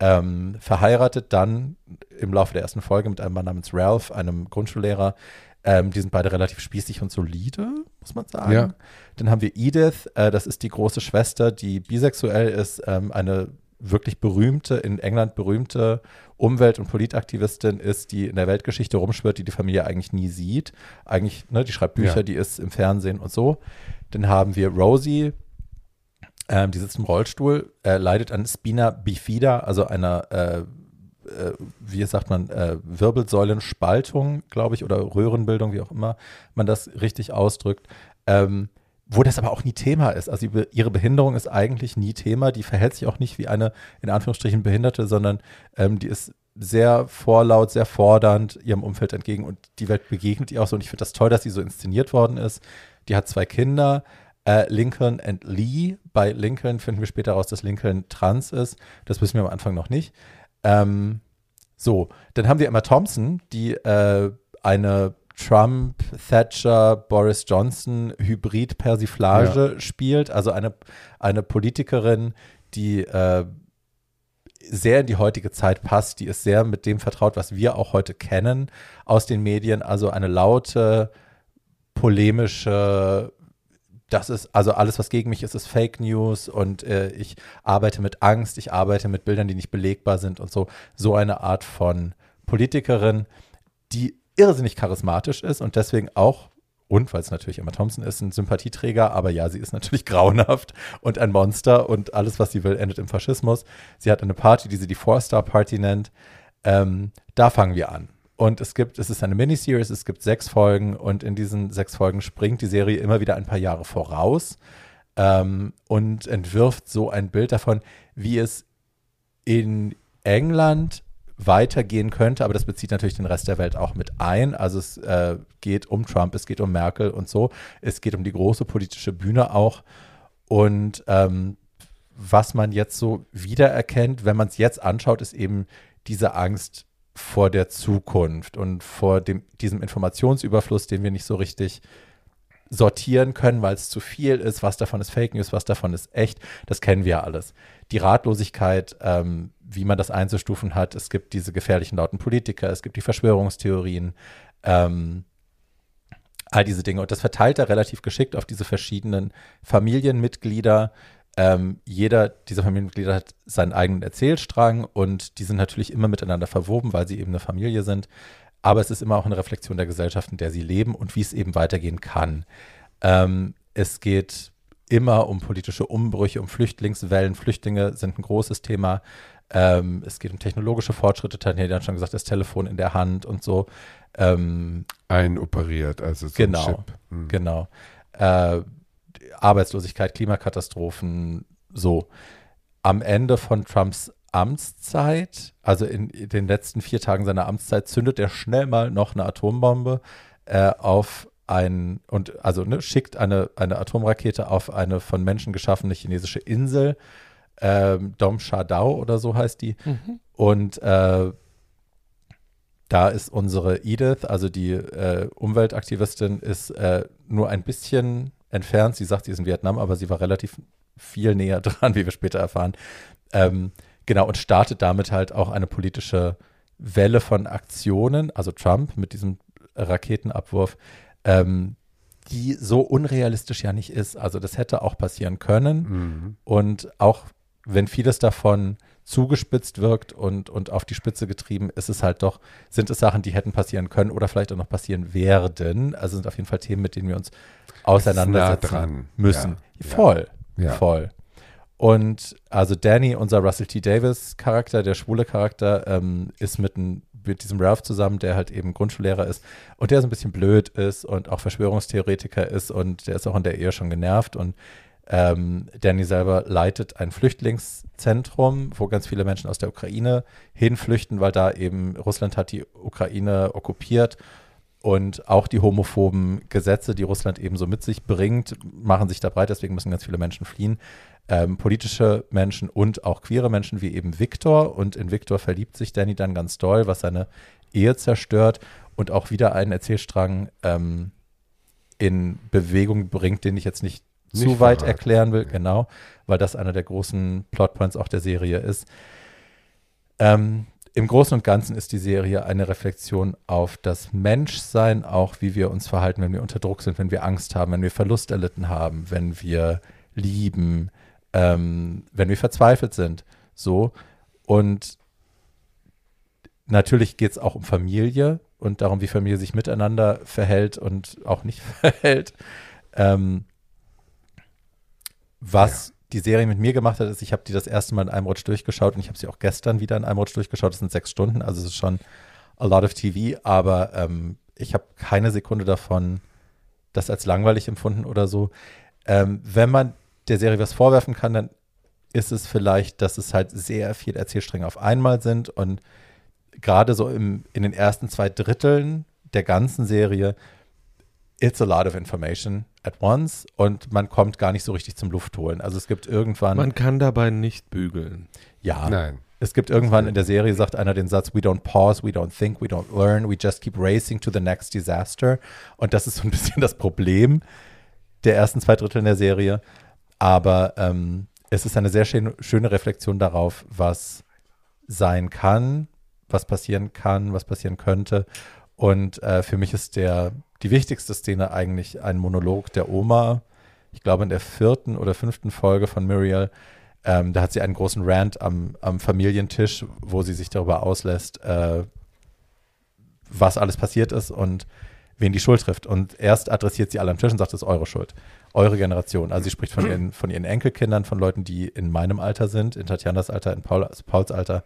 Ähm, verheiratet dann im Laufe der ersten Folge mit einem Mann namens Ralph, einem Grundschullehrer. Ähm, die sind beide relativ spießig und solide, muss man sagen. Ja. Dann haben wir Edith, äh, das ist die große Schwester, die bisexuell ist, ähm, eine wirklich berühmte, in England berühmte Umwelt- und Politaktivistin ist, die in der Weltgeschichte rumschwirrt, die die Familie eigentlich nie sieht. Eigentlich, ne, die schreibt Bücher, Ja. die ist im Fernsehen und so. Dann haben wir Rosie, ähm, die sitzt im Rollstuhl, äh, leidet an Spina bifida, also einer, äh, äh, wie sagt man, äh, Wirbelsäulenspaltung, glaube ich, oder Röhrenbildung, wie auch immer man das richtig ausdrückt. Ähm, wo das aber auch nie Thema ist. Also ihre- Behinderung ist eigentlich nie Thema. Die verhält sich auch nicht wie eine, in Anführungsstrichen, Behinderte, sondern ähm, die ist sehr vorlaut, sehr fordernd ihrem Umfeld entgegen und die Welt begegnet ihr auch so. Und ich finde das toll, dass sie so inszeniert worden ist. Die hat zwei Kinder, äh, Lincoln und Lee. Bei Lincoln finden wir später raus, dass Lincoln trans ist. Das wissen wir am Anfang noch nicht. Ähm, so, dann haben wir Emma Thompson, die äh, eine Trump, Thatcher, Boris Johnson Hybrid-Persiflage spielt. Also eine, eine Politikerin, die äh, sehr in die heutige Zeit passt, die ist sehr mit dem vertraut, was wir auch heute kennen aus den Medien. Also eine laute, polemische, das ist, also alles, was gegen mich ist, ist Fake News und äh, ich arbeite mit Angst, ich arbeite mit Bildern, die nicht belegbar sind und so. So eine Art von Politikerin, die irrsinnig charismatisch ist und deswegen auch, und weil es natürlich Emma Thompson ist, ein Sympathieträger, aber ja, sie ist natürlich <laughs> grauenhaft und ein Monster und alles, was sie will, endet im Faschismus. Sie hat eine Party, die sie die Four-Star-Party nennt. Ähm, da fangen wir an. Und es gibt, es ist eine Miniseries, es gibt sechs Folgen und in diesen sechs Folgen springt die Serie immer wieder ein paar Jahre voraus ähm, und entwirft so ein Bild davon, wie es in England weitergehen könnte, aber das bezieht natürlich den Rest der Welt auch mit ein. Also es äh, geht um Trump, es geht um Merkel und so. Es geht um die große politische Bühne auch. Und ähm, was man jetzt so wiedererkennt, wenn man es jetzt anschaut, ist eben diese Angst vor der Zukunft und vor dem, diesem Informationsüberfluss, den wir nicht so richtig sortieren können, weil es zu viel ist. Was davon ist Fake News, was davon ist echt, das kennen wir ja alles. Die Ratlosigkeit, ähm, wie man das einzustufen hat. Es gibt diese gefährlichen lauten Politiker, es gibt die Verschwörungstheorien, ähm, all diese Dinge. Und das verteilt er relativ geschickt auf diese verschiedenen Familienmitglieder. Ähm, jeder dieser Familienmitglieder hat seinen eigenen Erzählstrang und die sind natürlich immer miteinander verwoben, weil sie eben eine Familie sind. Aber es ist immer auch eine Reflexion der Gesellschaft, in der sie leben und wie es eben weitergehen kann. Ähm, es geht immer um politische Umbrüche, um Flüchtlingswellen. Flüchtlinge sind ein großes Thema. Ähm, es geht um technologische Fortschritte, Tanja hat schon gesagt, das Telefon in der Hand und so. Ähm, Einoperiert, also so Genau. ein Chip. Hm. Genau. Äh, Arbeitslosigkeit, Klimakatastrophen, so. Am Ende von Trumps Amtszeit, also in den letzten vier Tagen seiner Amtszeit, zündet er schnell mal noch eine Atombombe äh, auf ein, und also ne, schickt eine, eine Atomrakete auf eine von Menschen geschaffene chinesische Insel, ähm, Dom Shadao oder so heißt die. Und äh, da ist unsere Edith, also die äh, Umweltaktivistin, ist äh, nur ein bisschen entfernt. Sie sagt, sie ist in Vietnam, aber sie war relativ viel näher <laughs> dran, wie wir später erfahren. Ähm, genau, und startet damit halt auch eine politische Welle von Aktionen, also Trump mit diesem Raketenabwurf, ähm, die so unrealistisch ja nicht ist. Also das hätte auch passieren können. Mhm. Und auch wenn vieles davon zugespitzt wirkt und, und auf die Spitze getrieben, ist es halt doch, sind es Sachen, die hätten passieren können oder vielleicht auch noch passieren werden. Also sind auf jeden Fall Themen, mit denen wir uns auseinandersetzen nah müssen. Ja. Voll, Ja. voll. Und also Danny, unser Russell T. Davis Charakter, der schwule Charakter, ähm, ist mit, ein, mit diesem Ralph zusammen, der halt eben Grundschullehrer ist und der so ein bisschen blöd ist und auch Verschwörungstheoretiker ist und der ist auch in der Ehe schon genervt und ähm, Danny selber leitet ein Flüchtlingszentrum, wo ganz viele Menschen aus der Ukraine hinflüchten, weil da eben Russland hat die Ukraine okkupiert und auch die homophoben Gesetze, die Russland eben so mit sich bringt, machen sich da breit. Deswegen müssen ganz viele Menschen fliehen. Ähm, politische Menschen und auch queere Menschen wie eben Viktor. Und in Viktor verliebt sich Danny dann ganz doll, was seine Ehe zerstört und auch wieder einen Erzählstrang ähm, in Bewegung bringt, den ich jetzt nicht, Nicht zu weit verraten. erklären will. Genau, weil das einer der großen Plotpoints auch der Serie ist. Ähm, Im Großen und Ganzen ist die Serie eine Reflexion auf das Menschsein, auch wie wir uns verhalten, wenn wir unter Druck sind, wenn wir Angst haben, wenn wir Verlust erlitten haben, wenn wir lieben, ähm, wenn wir verzweifelt sind. So. Und natürlich geht es auch um Familie und darum, wie Familie sich miteinander verhält und auch nicht <laughs> verhält. Ähm, was die Serie mit mir gemacht hat, ist, ich habe die das erste Mal in einem Rutsch durchgeschaut und ich habe sie auch gestern wieder in einem Rutsch durchgeschaut. Das sind sechs Stunden, also es ist schon a lot of TV, aber ähm, ich habe keine Sekunde davon das als langweilig empfunden oder so. Ähm, wenn man der Serie was vorwerfen kann, dann ist es vielleicht, dass es halt sehr viel Erzählstränge auf einmal sind und gerade so im, in den ersten zwei Dritteln der ganzen Serie it's a lot of information at once und man kommt gar nicht so richtig zum Luftholen. Also es gibt irgendwann, Man kann dabei nicht bügeln. ja, Nein. es gibt irgendwann in der Serie, sagt einer den Satz, we don't pause, we don't think, we don't learn, we just keep racing to the next disaster. Und das ist so ein <laughs> bisschen das Problem der ersten zwei Drittel in der Serie. Aber ähm, es ist eine sehr schöne, schöne Reflexion darauf, was sein kann, was passieren kann, was passieren könnte. Und äh, für mich ist der, die wichtigste Szene eigentlich ein Monolog der Oma. Ich glaube, in der vierten oder fünften Folge von Muriel, ähm, da hat sie einen großen Rant am, am Familientisch, wo sie sich darüber auslässt, äh, was alles passiert ist und wen die Schuld trifft. Und erst adressiert sie alle am Tisch und sagt, das ist eure Schuld. Eure Generation. Also sie spricht von ihren, von ihren Enkelkindern, von Leuten, die in meinem Alter sind, in Tatjanas Alter, in Paul, also Pauls Alter.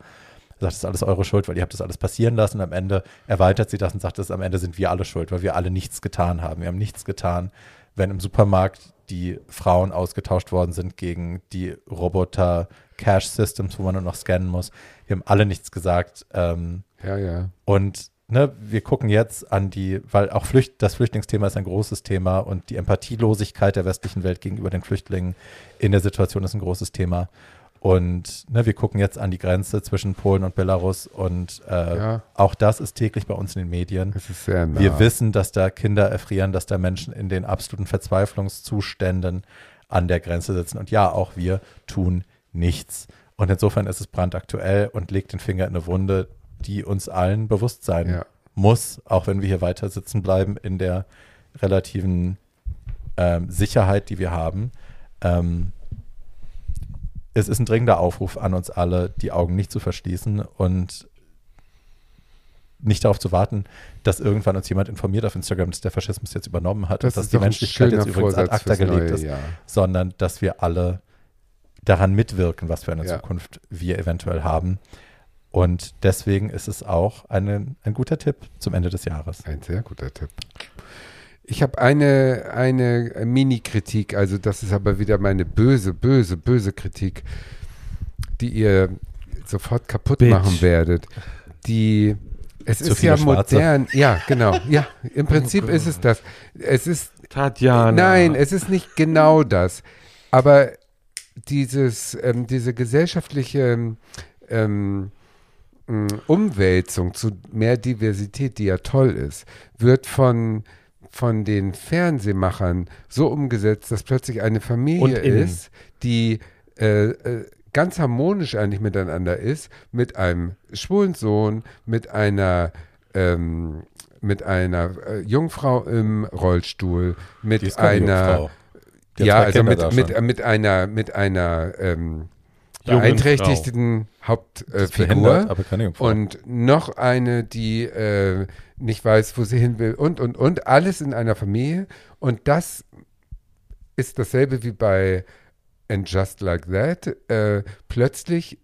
Sagt, das ist alles eure Schuld, weil ihr habt das alles passieren lassen. Am Ende erweitert sie das und sagt, das am Ende sind wir alle schuld, weil wir alle nichts getan haben. Wir haben nichts getan, wenn im Supermarkt die Frauen ausgetauscht worden sind gegen die Roboter Cash Systems, wo man nur noch scannen muss. Wir haben alle nichts gesagt. Ähm, Ja, ja. und ne, wir gucken jetzt an die, weil auch Flücht, das Flüchtlingsthema ist ein großes Thema und die Empathielosigkeit der westlichen Welt gegenüber den Flüchtlingen in der Situation ist ein großes Thema. Und ne, wir gucken jetzt an die Grenze zwischen Polen und Belarus und äh, Ja. auch das ist täglich bei uns in den Medien. Es ist sehr nah. Wir wissen, dass da Kinder erfrieren, dass da Menschen in den absoluten Verzweiflungszuständen an der Grenze sitzen. Und ja, auch wir tun nichts. Und insofern ist es brandaktuell und legt den Finger in eine Wunde, die uns allen bewusst sein Ja. muss, auch wenn wir hier weiter sitzen bleiben in der relativen ähm, Sicherheit, die wir haben. Ähm, es ist ein dringender Aufruf an uns alle, die Augen nicht zu verschließen und nicht darauf zu warten, dass irgendwann uns jemand informiert auf Instagram, dass der Faschismus jetzt übernommen hat Das und dass die Menschlichkeit jetzt übrigens ad Vorsatz acta fürs gelegt ist, Jahr. sondern dass wir alle daran mitwirken, was für eine Ja. Zukunft wir eventuell haben. Und deswegen ist es auch eine, ein guter Tipp zum Ende des Jahres. Ein sehr guter Tipp. Ich habe eine, eine Mini-Kritik, also das ist aber wieder meine böse, böse, böse Kritik, die ihr sofort kaputt Bitch. machen werdet. Die, es Zu ist ja Schwarze. modern, ja, genau, ja, im Prinzip ist es das. Es ist Tatjana. Nein, es ist nicht genau das. Aber dieses, ähm, diese gesellschaftliche ähm, ähm, Umwälzung zu mehr Diversität, die ja toll ist, wird von, von den Fernsehmachern so umgesetzt, dass plötzlich eine Familie ist, die äh, äh, ganz harmonisch eigentlich miteinander ist, mit einem schwulen Sohn, mit einer ähm, mit einer äh, Jungfrau im Rollstuhl, mit einer ja, also mit, mit, äh, mit einer mit einer ähm, beeinträchtigten Hauptfigur Jungfrau. und noch eine, die äh, nicht weiß, wo sie hin will und und und alles in einer Familie und das ist dasselbe wie bei And Just Like That. Äh, plötzlich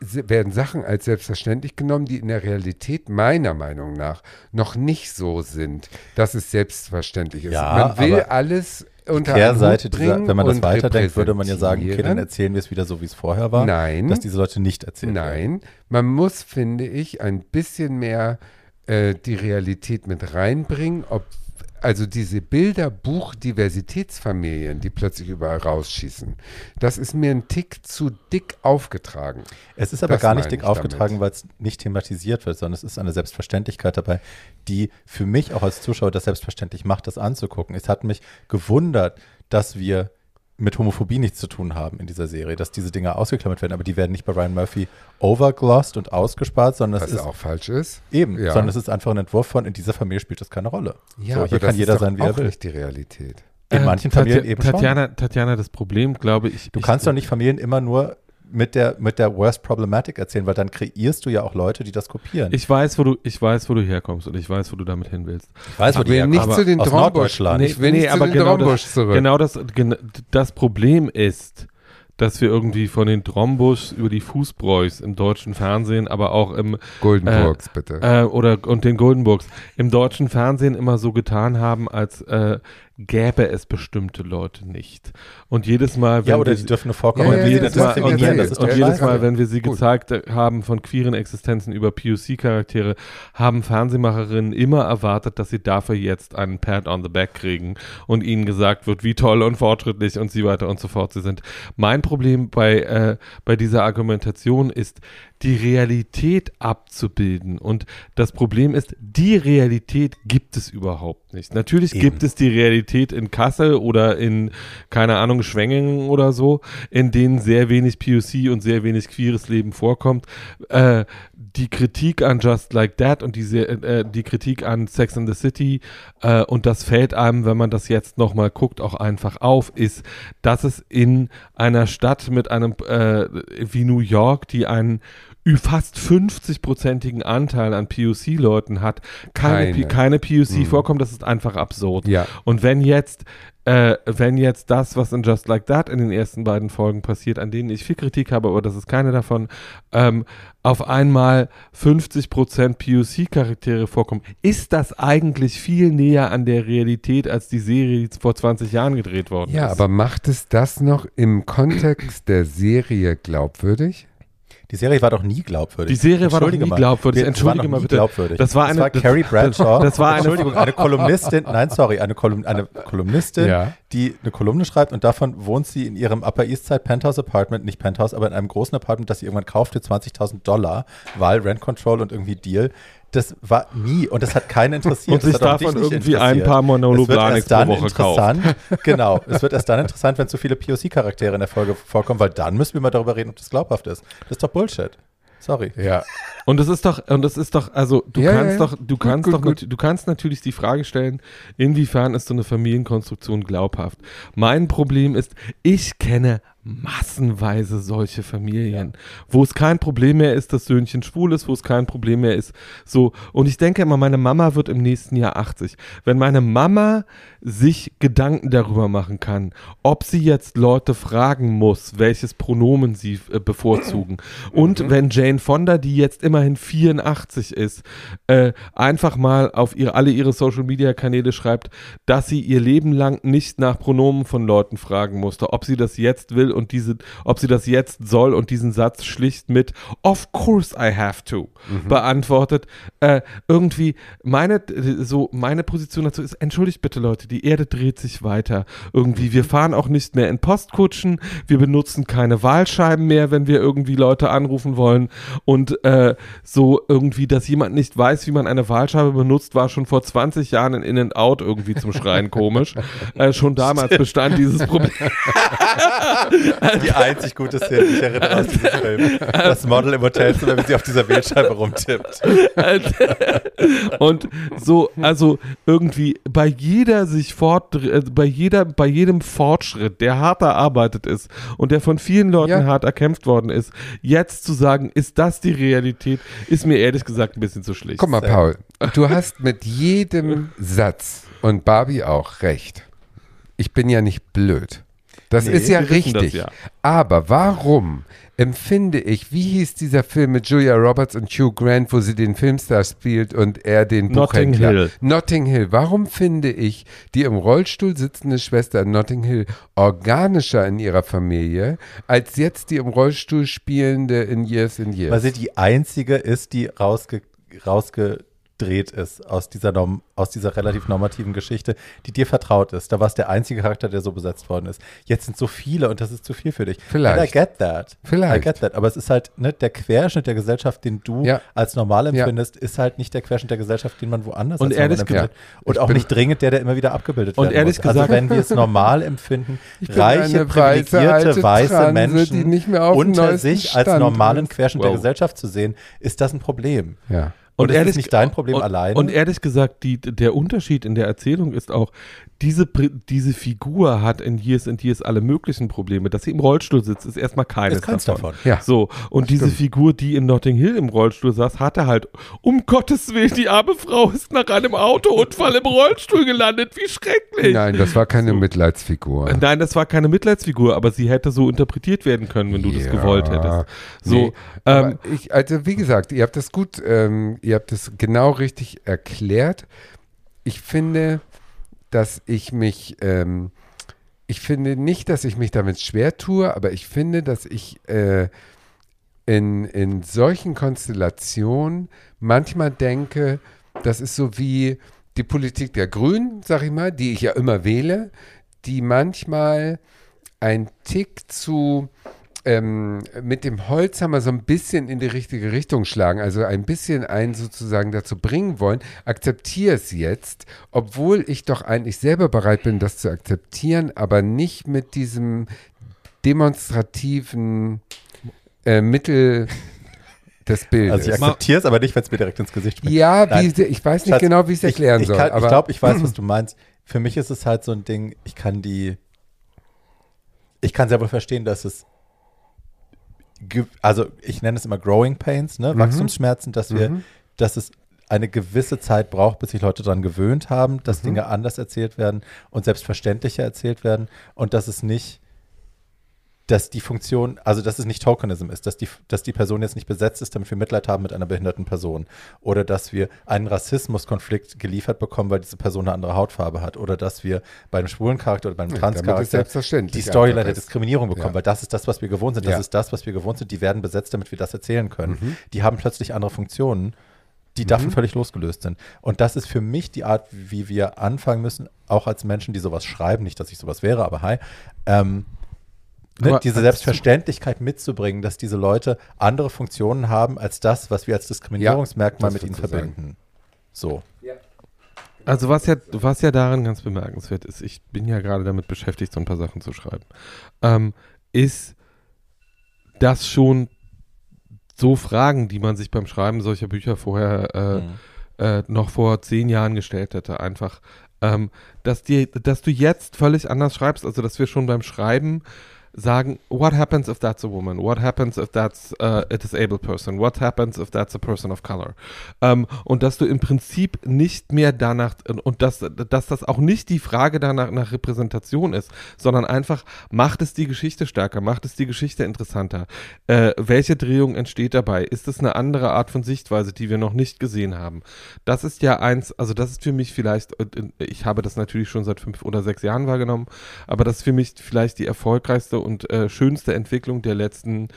werden Sachen als selbstverständlich genommen, die in der Realität meiner Meinung nach noch nicht so sind, dass es selbstverständlich ist. Ja, Man will aber alles unter Kehrseite, dieser, wenn man das weiterdenkt, würde man ja sagen, okay, dann erzählen wir es wieder so, wie es vorher war. Nein. Dass diese Leute nicht erzählen. Nein, man muss, finde ich, ein bisschen mehr äh, die Realität mit reinbringen. Ob, also diese Bilderbuch-Diversitätsfamilien, die plötzlich überall rausschießen, das ist mir ein Tick zu dick aufgetragen. Es ist aber Das gar nicht dick aufgetragen, weil es nicht thematisiert wird, sondern es ist eine Selbstverständlichkeit dabei, die für mich auch als Zuschauer das selbstverständlich macht, das anzugucken. Es hat mich gewundert, dass wir mit Homophobie nichts zu tun haben in dieser Serie, dass diese Dinge ausgeklammert werden, aber die werden nicht bei Ryan Murphy overglossed und ausgespart, sondern Was es ist auch falsch ist. eben, ja. sondern es ist einfach ein Entwurf von, in dieser Familie spielt das keine Rolle. Ja, so, aber hier das kann jeder ist doch sein, wie auch er will. nicht die Realität. In Äh, manchen Tatja- Familien eben schon. Tatjana, Tatjana, das Problem, glaube ich. Du ich, kannst doch nicht Familien immer nur mit der, mit der Worst Problematic erzählen, weil dann kreierst du ja auch Leute, die das kopieren. Ich weiß, wo du, ich weiß, wo du herkommst und ich weiß, wo du damit hin willst. weiß, Ich will nicht aber zu den Drombusch. Norddeutschland. Ich will nicht zu den genau Drombusch das, zurück. Genau das, gen, das Problem ist, dass wir irgendwie von den Drombusch über die Fußbräuchs im deutschen Fernsehen, aber auch im Goldenburgs, bitte. äh, oder und den Goldenburgs im deutschen Fernsehen immer so getan haben, als äh, gäbe es bestimmte Leute nicht. Und jedes Mal, wenn ja, oder wir die sie- dürfen vorkommen Ja, ja, und jedes Mal, und, ist und jedes. Mal, wenn wir sie Gut. gezeigt haben von queeren Existenzen über POC-Charaktere, haben Fernsehmacherinnen immer erwartet, dass sie dafür jetzt einen Pat on the Back kriegen und ihnen gesagt wird, wie toll und fortschrittlich und so weiter und so fort sie sind. Mein Problem bei, äh, bei dieser Argumentation ist, die Realität abzubilden. Und das Problem ist, die Realität gibt es überhaupt nicht. Natürlich Eben. gibt es die Realität in Kassel oder in, keine Ahnung, Schwenningen oder so, in denen sehr wenig POC und sehr wenig queeres Leben vorkommt. Äh, die Kritik an Just Like That und die, sehr- äh, die Kritik an Sex in the City äh, und das fällt einem, wenn man das jetzt nochmal guckt, auch einfach auf, ist, dass es in einer Stadt mit einem äh, wie New York, die einen fast 50-prozentigen Anteil an POC-Leuten hat, keine, Keine. Keine POC Mhm. vorkommt, das ist einfach absurd. ja. Und wenn jetzt, äh, wenn jetzt das, was in Just Like That in den ersten beiden Folgen passiert, an denen ich viel Kritik habe, aber das ist keine davon, ähm, auf einmal 50% POC-Charaktere vorkommen, ist das eigentlich viel näher an der Realität als die Serie, die vor 20 Jahren gedreht worden Ja, ist. aber macht es das noch im Kontext der Serie glaubwürdig? Die Serie war doch nie glaubwürdig. Die Serie war doch nie glaubwürdig. Entschuldige mal nie bitte. glaubwürdig. Das war eine- war das- Carrie Bradshaw. das war eine- Entschuldigung, eine Kolumnistin. Nein, sorry, eine, Kolum, eine Kolumnistin, Ja. die eine Kolumne schreibt und davon wohnt sie in ihrem Upper East Side Penthouse Apartment, nicht Penthouse, aber in einem großen Apartment, das sie irgendwann kauft für 20.000 Dollar, weil Rent Control und irgendwie Deal. Das war nie und das hat keinen interessiert. Und sich Das hat auch dich davon nicht irgendwie ein interessiert. paar Monolog Es wird Blahniks erst dann pro Woche interessant, <laughs> genau, es wird erst dann interessant, wenn zu viele POC-Charaktere in der Folge vorkommen, weil dann müssen wir mal darüber reden, ob das glaubhaft ist. Das ist doch Bullshit. Sorry. Ja. Und es ist doch, und es ist doch, also du Ja, kannst ja, ja. doch, du Gut, kannst gut, doch, gut. du kannst natürlich die Frage stellen, inwiefern ist so eine Familienkonstruktion glaubhaft? Mein Problem ist, ich kenne massenweise solche Familien, wo es kein Problem mehr ist, dass Söhnchen schwul ist, wo es kein Problem mehr ist, so. Und ich denke immer, meine Mama wird im nächsten Jahr 80. Wenn meine Mama sich Gedanken darüber machen kann, ob sie jetzt Leute fragen muss, welches Pronomen sie äh, bevorzugen. Und wenn Jane Fonda, die jetzt immerhin 84 ist, äh, einfach mal auf ihre, alle ihre Social Media Kanäle schreibt, dass sie ihr Leben lang nicht nach Pronomen von Leuten fragen musste, ob sie das jetzt will und diese, ob sie das jetzt soll und diesen Satz schlicht mit Of course I have to beantwortet. Äh, irgendwie meine so meine Position dazu ist, entschuldigt bitte Leute, die Erde dreht sich weiter. Irgendwie, wir fahren auch nicht mehr in Postkutschen, wir benutzen keine Wahlscheiben mehr, wenn wir irgendwie Leute anrufen wollen. Und äh, so irgendwie, dass jemand nicht weiß, wie man eine Wahlscheibe benutzt, war schon vor 20 Jahren in In-N-Out irgendwie zum Schreien komisch. <laughs> Äh, schon damals bestand dieses <laughs> Problem. Die einzig gute Szene, die ich erinnere aus diesem Film. Das Model im Hotelzimmer, wie sie auf dieser Wählscheibe rumtippt. <laughs> und so, also irgendwie bei jeder sich fort, äh, bei jeder, bei jedem Fortschritt, der hart erarbeitet ist und der von vielen Leuten Ja. hart erkämpft worden ist, jetzt zu sagen, ist das die Realität, ist mir ehrlich gesagt ein bisschen zu schlicht. Guck mal, Paul, du hast mit jedem <laughs> Satz und Barbie auch recht. Ich bin ja nicht blöd. Das Nee, ist ja wissen das richtig. ja. Aber warum empfinde ich, wie hieß dieser Film mit Julia Roberts und Hugh Grant, wo sie den Filmstar spielt und er den Notting Buchhändler? Hill. Notting Hill. Warum finde ich die im Rollstuhl sitzende Schwester in Notting Hill organischer in ihrer Familie, als jetzt die im Rollstuhl spielende in Years and Years? Weil sie die einzige ist, die rausge rausgedreht ist aus dieser, Norm aus dieser relativ normativen Geschichte, die dir vertraut ist. Da war es der einzige Charakter, der so besetzt worden ist. Jetzt sind so viele und das ist zu viel für dich. Vielleicht. And I get that. Vielleicht. I get that. Aber es ist halt, ne, der Querschnitt der Gesellschaft, den du Ja. als normal Ja. empfindest, ist halt nicht der Querschnitt der Gesellschaft, den man woanders Und als normal ehrlich empfindet. gesagt- Und Ich auch nicht dringend der, der immer wieder abgebildet Und werden ehrlich muss. Also gesagt- wenn wir es normal empfinden, <laughs> reiche, weiße, privilegierte, weiße Transe, Menschen die nicht mehr auf dem unter sich als normalen ist. Querschnitt der Wow. Gesellschaft zu sehen, ist das ein Problem. ja. Und, das ist nicht dein Problem und, alleine. Und ehrlich gesagt, die, der Unterschied in der Erzählung ist auch, diese, diese Figur hat in Years and Years alle möglichen Probleme. Dass sie im Rollstuhl sitzt, ist erstmal keines ist keins davon. davon. Ja. So, und diese stimmt. Figur, die in Notting Hill im Rollstuhl saß, hatte halt, um Gottes Willen, die arme Frau ist nach einem Autounfall im Rollstuhl gelandet. Wie schrecklich. Nein, das war keine Mitleidsfigur. Äh, Nein, das war keine Mitleidsfigur, aber sie hätte so interpretiert werden können, wenn du das Ja, gewollt hättest. So, nee, ähm, ich, also wie gesagt, ihr habt das gut, ähm, ihr habt das genau richtig erklärt. Ich finde, dass ich mich, ähm, ich finde nicht, dass ich mich damit schwer tue, aber ich finde, dass ich äh, in, in solchen Konstellationen manchmal denke, das ist so wie die Politik der Grünen, sag ich mal, die ich ja immer wähle, die manchmal ein Tick zu ähm, mit dem Holzhammer so ein bisschen in die richtige Richtung schlagen, also ein bisschen einen sozusagen dazu bringen wollen, akzeptiere es jetzt, obwohl ich doch eigentlich selber bereit bin, das zu akzeptieren, aber nicht mit diesem demonstrativen äh, Mittel des Bildes. Also ich akzeptiere es, aber nicht, wenn es mir direkt ins Gesicht schmeckt. ja, Nein. wie, ich weiß nicht Schatz, genau, wie ich es erklären ich, ich soll. kann, ich glaube, ich weiß, was du meinst. Für mich ist es halt so ein Ding, ich kann die, ich kann sehr wohl verstehen, dass es, also ich nenne es immer Growing Pains, ne? Wachstumsschmerzen, dass wir, Mhm. dass es eine gewisse Zeit braucht, bis sich Leute daran gewöhnt haben, dass Mhm. Dinge anders erzählt werden und selbstverständlicher erzählt werden und dass es nicht dass die Funktion, also dass es nicht Tokenism ist, dass die, dass die Person jetzt nicht besetzt ist, damit wir Mitleid haben mit einer behinderten Person. Oder dass wir einen Rassismuskonflikt geliefert bekommen, weil diese Person eine andere Hautfarbe hat. Oder dass wir bei einem schwulen Charakter oder bei einem Ja, Trans-Charakter die Storyline der. Diskriminierung bekommen, Ja. weil das ist das, was wir gewohnt sind. Das Ja. ist das, was wir gewohnt sind. Die werden besetzt, damit wir das erzählen können. Mhm. Die haben plötzlich andere Funktionen, die davon völlig losgelöst sind. Und das ist für mich die Art, wie wir anfangen müssen, auch als Menschen, die sowas schreiben, nicht, dass ich sowas wäre, aber hi, ähm, ne, Aber diese Selbstverständlichkeit mitzubringen, dass diese Leute andere Funktionen haben als das, was wir als Diskriminierungsmerkmal das mit ihnen verbinden. So. Also was ja, was ja daran ganz bemerkenswert ist, ich bin ja gerade damit beschäftigt, so ein paar Sachen zu schreiben, ähm, ist, dass schon so Fragen, die man sich beim Schreiben solcher Bücher vorher äh, Mhm. äh, noch vor zehn Jahren gestellt hätte, einfach, ähm, dass, dir, dass du jetzt völlig anders schreibst, also dass wir schon beim Schreiben sagen, what happens if that's a woman? What happens if that's uh, a disabled person? What happens if that's a person of color? Ähm, und dass du im Prinzip nicht mehr danach, und dass, dass das auch nicht die Frage danach nach Repräsentation ist, sondern einfach, macht es die Geschichte stärker, macht es die Geschichte interessanter? Äh, welche Drehung entsteht dabei? Ist es eine andere Art von Sichtweise, die wir noch nicht gesehen haben? Das ist ja eins, also das ist für mich vielleicht, ich habe das natürlich schon seit fünf oder sechs Jahren wahrgenommen, aber das ist für mich vielleicht die erfolgreichste und äh, schönste Entwicklung der letzten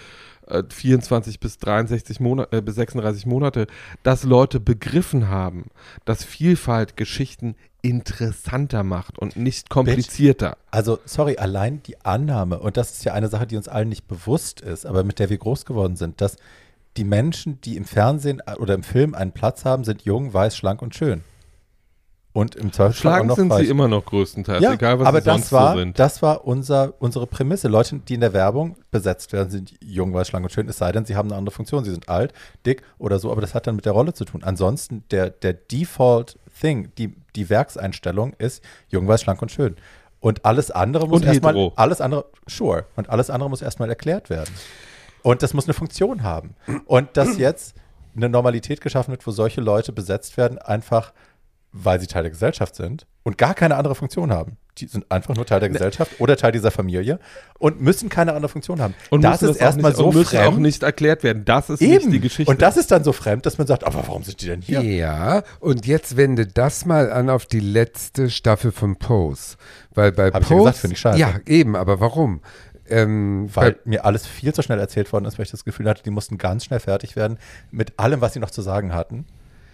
äh, 24 bis 63 Monate, äh, bis 36 Monate, dass Leute begriffen haben, dass Vielfalt Geschichten interessanter macht und nicht komplizierter. Also, sorry, allein die Annahme, und das ist ja eine Sache, die uns allen nicht bewusst ist, aber mit der wir groß geworden sind, dass die Menschen, die im Fernsehen äh, oder im Film einen Platz haben, sind jung, weiß, schlank und schön. Und im auch Schlagen sind reich. sie immer noch größtenteils, Ja, egal was aber sie sonst das war, so sind. das war unser, unsere Prämisse. Leute, die in der Werbung besetzt werden, sind jung, weiß, schlank und schön, es sei denn, sie haben eine andere Funktion. Sie sind alt, dick oder so, aber das hat dann mit der Rolle zu tun. Ansonsten, der, der Default Thing, die, die Werkseinstellung ist jung, weiß, schlank und schön. Und alles andere muss erstmal, alles andere, sure, und alles andere muss erstmal erklärt werden. Und das muss eine Funktion haben. Und dass <clears throat> jetzt eine Normalität geschaffen wird, wo solche Leute besetzt werden, einfach weil sie Teil der Gesellschaft sind und gar keine andere Funktion haben. Die sind einfach nur Teil der Gesellschaft oder Teil dieser Familie und müssen keine andere Funktion haben. und das ist erstmal so und müssen fremd. auch nicht erklärt werden. Das ist Eben. die Geschichte. Und das ist dann so fremd, dass man sagt, aber warum sind die denn hier? Ja, und jetzt wende das mal an auf die letzte Staffel von Pose. Weil bei Hab ich ja Pose. gesagt, finde ich scheiße. Ja, eben, aber warum? Ähm, Weil bei, mir alles viel zu schnell erzählt worden ist, weil ich das Gefühl hatte, die mussten ganz schnell fertig werden mit allem, was sie noch zu sagen hatten.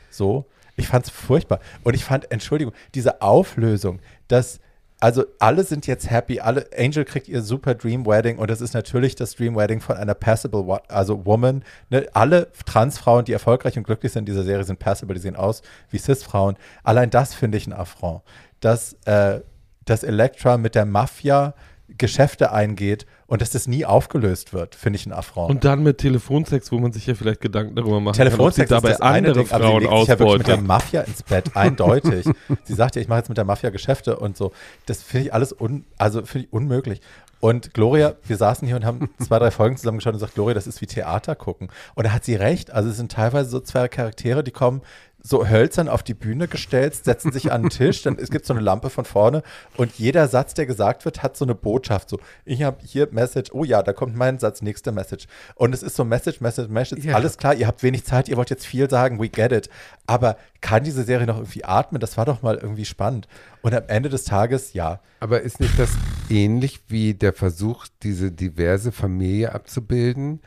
So. Ich fand es furchtbar. Und ich fand, Entschuldigung, diese Auflösung, dass, also alle sind jetzt happy, alle, Angel kriegt ihr super Dream Wedding und das ist natürlich das Dream Wedding von einer passable, also Woman. Ne? Alle Transfrauen, die erfolgreich und glücklich sind in dieser Serie, sind passable, die sehen aus wie Cis-Frauen. Allein das finde ich ein Affront. Dass, äh, dass Elektra mit der Mafia Geschäfte eingeht und dass das nie aufgelöst wird, finde ich ein Affront. und dann mit Telefonsex, wo man sich ja vielleicht Gedanken darüber macht, Telefonsex ob ist sie dabei das eine andere Ding, aber sie Frauen legt sich ja wirklich mit der. Mafia ins Bett, <laughs> eindeutig. sie sagt ja, ich mache jetzt mit der Mafia Geschäfte und so. Das finde ich alles un, also finde ich unmöglich. Und Gloria, wir saßen hier und haben zwei, drei Folgen zusammengeschaut und sagt, Gloria, das ist wie Theater gucken. Und da hat sie recht. Also es sind teilweise so zwei Charaktere, die kommen so hölzern auf die Bühne gestellt, setzen sich an den Tisch, dann es gibt so eine Lampe von vorne und jeder Satz, der gesagt wird, hat so eine Botschaft. So, ich habe hier Message, oh ja, da kommt mein Satz, nächste Message. Und es ist so Message, Message, Message, Ja. alles klar, ihr habt wenig Zeit, ihr wollt jetzt viel sagen, we get it. Aber kann diese Serie noch irgendwie atmen? Das war doch mal irgendwie spannend. Und am Ende des Tages, ja. aber ist nicht das ähnlich wie der Versuch, diese diverse Familie abzubilden?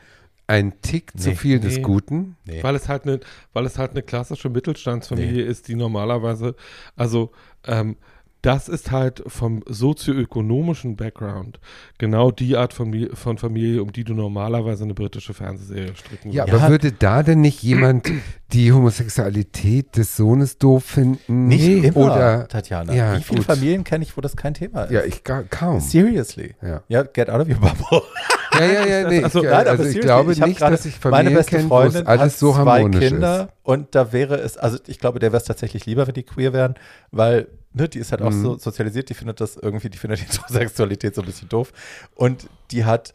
Ein Tick zu Nee. viel des Nee. Guten? Nee. Weil es halt eine, weil es halt eine klassische Mittelstandsfamilie ist, die normalerweise, also ähm, das ist halt vom sozioökonomischen Background genau die Art von, von Familie, um die du normalerweise eine britische Fernsehserie stricken Ja, würdest. aber würde da denn nicht jemand die Homosexualität des Sohnes doof finden? Nicht immer, Oder, Tatjana. Ja, Wie viele gut. Familien kenne ich, wo das kein Thema ist? ja, ich ga, kaum. Seriously. Ja. Ja, get out of your bubble. Ja, ja, ja, <laughs> nee. Also- ich, Nein, aber also ich glaube hab nicht, dass ich meine Familien beste kenne, wo es Freundin alles so zwei harmonisch Kinder ist. und da wäre es, also ich glaube, der wäre es tatsächlich lieber, wenn die queer wären, weil ne, die ist halt auch Mhm. so sozialisiert, die findet das irgendwie, die findet die <laughs> Heterosexualität so ein bisschen doof und die hat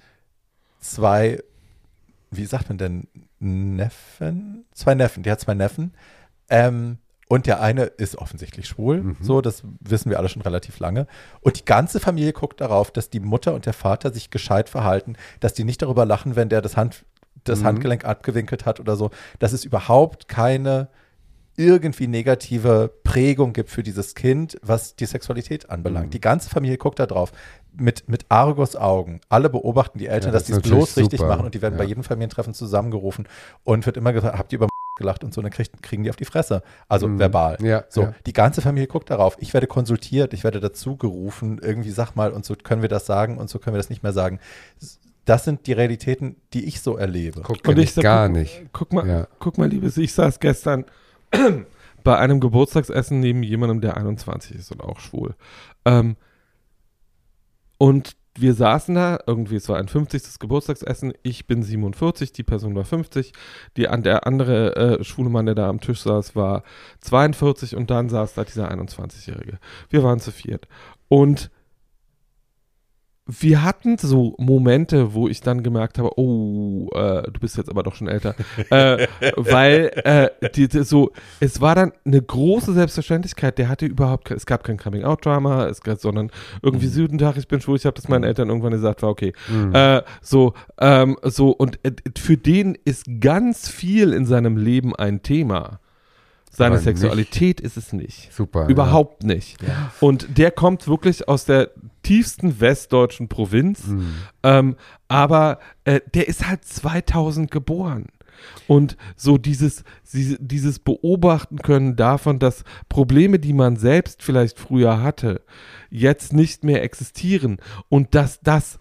zwei, wie sagt man denn, Neffen? Zwei Neffen, die hat zwei Neffen ähm, und der eine ist offensichtlich schwul, Mhm. so, das wissen wir alle schon relativ lange. Und die ganze Familie guckt darauf, dass die Mutter und der Vater sich gescheit verhalten, dass die nicht darüber lachen, wenn der das, Hand, das Mhm. Handgelenk abgewinkelt hat oder so, dass es überhaupt keine irgendwie negative Prägung gibt für dieses Kind, was die Sexualität anbelangt. Mhm. Die ganze Familie guckt da drauf mit, mit Argus-Augen. Alle beobachten die Eltern, Ja, dass das die ist es bloß natürlich richtig super. machen und die werden bei Ja. jedem Familientreffen zusammengerufen und wird immer gesagt, habt ihr über gelacht und so, dann kriegt, kriegen die auf die Fresse. Also Mhm. verbal. Ja, So, ja. die ganze Familie guckt darauf. Ich werde konsultiert, ich werde dazu gerufen, irgendwie sag mal und so können wir das sagen und so können wir das nicht mehr sagen. Das sind die Realitäten, die ich so erlebe. Guck Und ich sag, gar guck, nicht. Guck mal, Ja. guck mal, Liebes, ich saß gestern <clears throat> bei einem Geburtstagsessen neben jemandem, der 21 ist und auch schwul. Ähm, und wir saßen da, irgendwie, es war ein 50. Geburtstagsessen, ich bin 47, die Person war 50, die, der andere äh, schwule Mann, der da am Tisch saß, war 42 und dann saß da dieser 21-Jährige. Wir waren zu viert. Und wir hatten so Momente, wo ich dann gemerkt habe, oh, äh, du bist jetzt aber doch schon älter, <laughs> äh, weil äh, die, die, so, es war dann eine große Selbstverständlichkeit. Der hatte überhaupt, es gab kein Coming-out-Drama, es gab, sondern irgendwie Mhm. Tag, ich bin schwul. Ich habe das meinen Eltern irgendwann gesagt, war okay. Mhm. Äh, so, ähm, so und äh, für den ist ganz viel in seinem Leben ein Thema. Seine Aber nicht- Sexualität ist es nicht. Super. Überhaupt nicht. Und der kommt wirklich aus der tiefsten westdeutschen Provinz. Ja. Mhm. Ähm, aber äh, der ist halt 2000 geboren. Und so dieses, diese- dieses Beobachten können davon, dass Probleme, die man selbst vielleicht früher hatte, jetzt nicht mehr existieren und dass das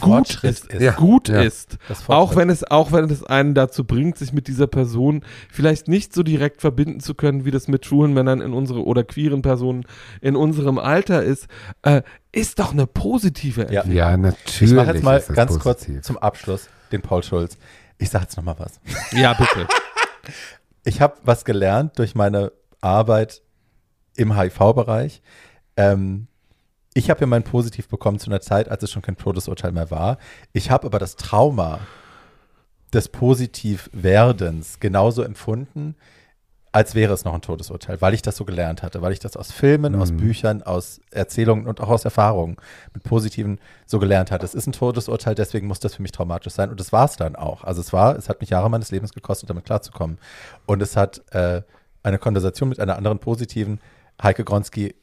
gut ist, ist. Ja, gut ja. ist. Auch wenn es, auch wenn es einen dazu bringt, sich mit dieser Person vielleicht nicht so direkt verbinden zu können, wie das mit schwulen Männern in unsere oder queeren Personen in unserem Alter ist, äh, ist doch eine positive Ja. Entwicklung. Ja, natürlich. Ich mache jetzt mal ganz positiv. kurz zum Abschluss den Paul Schulz. Ich sage jetzt noch mal was. <laughs> Ja, bitte. <laughs> Ich habe was gelernt durch meine Arbeit im HIV-Bereich. Ähm, ich habe ja mein Positiv bekommen zu einer Zeit, als es schon kein Todesurteil mehr war. Ich habe aber das Trauma des Positivwerdens genauso empfunden, als wäre es noch ein Todesurteil, weil ich das so gelernt hatte, weil ich das aus Filmen, aus Mhm. Büchern, aus Erzählungen und auch aus Erfahrungen mit Positiven so gelernt hatte. Es ist ein Todesurteil, deswegen muss das für mich traumatisch sein. Und das war es dann auch. Also es war, es hat mich Jahre meines Lebens gekostet, damit klarzukommen. Und es hat äh, eine Konversation mit einer anderen Positiven, Heike Gronski,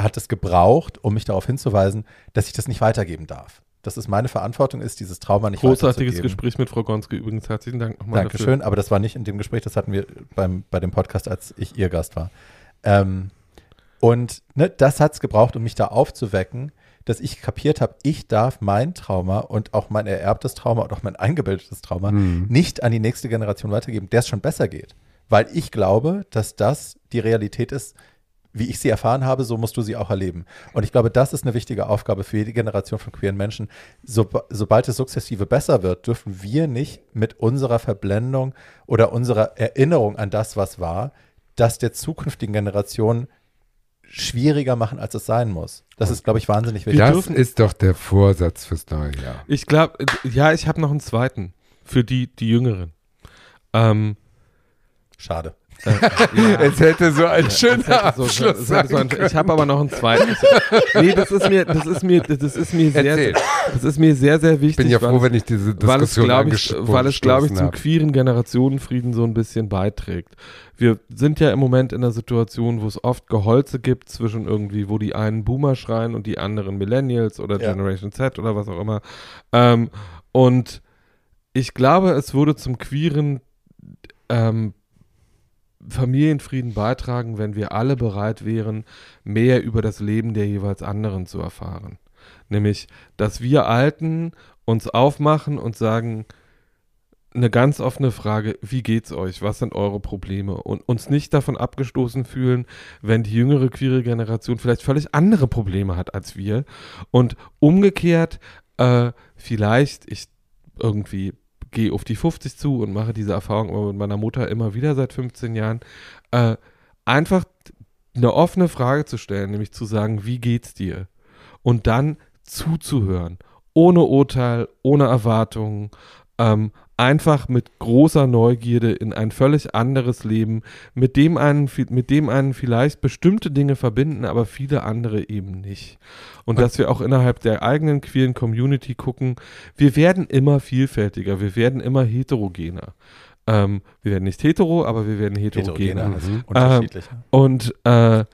hat es gebraucht, um mich darauf hinzuweisen, dass ich das nicht weitergeben darf. Dass es meine Verantwortung ist, dieses Trauma nicht Großartiges weiterzugeben. Gespräch mit Frau Gonske übrigens. Herzlichen Dank nochmal dafür. Dankeschön, aber das war nicht in dem Gespräch, das hatten wir beim, bei dem Podcast, als ich ihr Gast war. Ähm, und ne, das hat es gebraucht, um mich da aufzuwecken, dass ich kapiert habe, ich darf mein Trauma und auch mein ererbtes Trauma und auch mein eingebildetes Trauma Mhm. nicht an die nächste Generation weitergeben, der es schon besser geht. Weil ich glaube, dass das die Realität ist, wie ich sie erfahren habe, so musst du sie auch erleben. Und ich glaube, das ist eine wichtige Aufgabe für jede Generation von queeren Menschen. So, sobald es sukzessive besser wird, dürfen wir nicht mit unserer Verblendung oder unserer Erinnerung an das, was war, das der zukünftigen Generation schwieriger machen, als es sein muss. Das ist, glaube ich, wahnsinnig wichtig. Das ist doch der Vorsatz fürs neue Jahr. Ich glaube, ja, ich habe noch einen zweiten für die, die Jüngeren. Ähm, Schade. Ja. Es hätte so ein Es schöner so- Abschluss so sein ein- ich habe aber noch einen zweiten. Nee, das ist mir, das ist mir, das ist mir sehr, Erzähl. das ist mir sehr, sehr wichtig. Ich bin ja froh, wenn ich diese weil es, Diskussion glaube ich, angestoßen weil es, glaube ich, zum queeren Generationenfrieden so ein bisschen beiträgt. Wir sind ja im Moment in einer Situation, wo es oft Geholze gibt zwischen irgendwie, wo die einen Boomer schreien und die anderen Millennials oder Ja. Generation Z oder was auch immer. Ähm, und ich glaube, es würde zum queeren ähm, Familienfrieden beitragen, wenn wir alle bereit wären, mehr über das Leben der jeweils anderen zu erfahren. Nämlich, dass wir Alten uns aufmachen und sagen, eine ganz offene Frage, wie geht's euch? Was sind eure Probleme? Und uns nicht davon abgestoßen fühlen, wenn die jüngere queere Generation vielleicht völlig andere Probleme hat als wir. Und umgekehrt, äh, vielleicht, ich irgendwie gehe auf die 50 zu und mache diese Erfahrung mit meiner Mutter immer wieder seit 15 Jahren, äh, einfach eine offene Frage zu stellen, nämlich zu sagen, wie geht's dir? Und dann zuzuhören, ohne Urteil, ohne Erwartungen, ähm, einfach mit großer Neugierde in ein völlig anderes Leben, mit dem einen, mit dem einen vielleicht bestimmte Dinge verbinden, aber viele andere eben nicht. Und dass wir auch innerhalb der eigenen queeren Community gucken, wir werden immer vielfältiger, wir werden immer heterogener. Ähm, wir werden nicht hetero, aber wir werden heterogener. Heterogener, Mhm. unterschiedlich. Und, äh,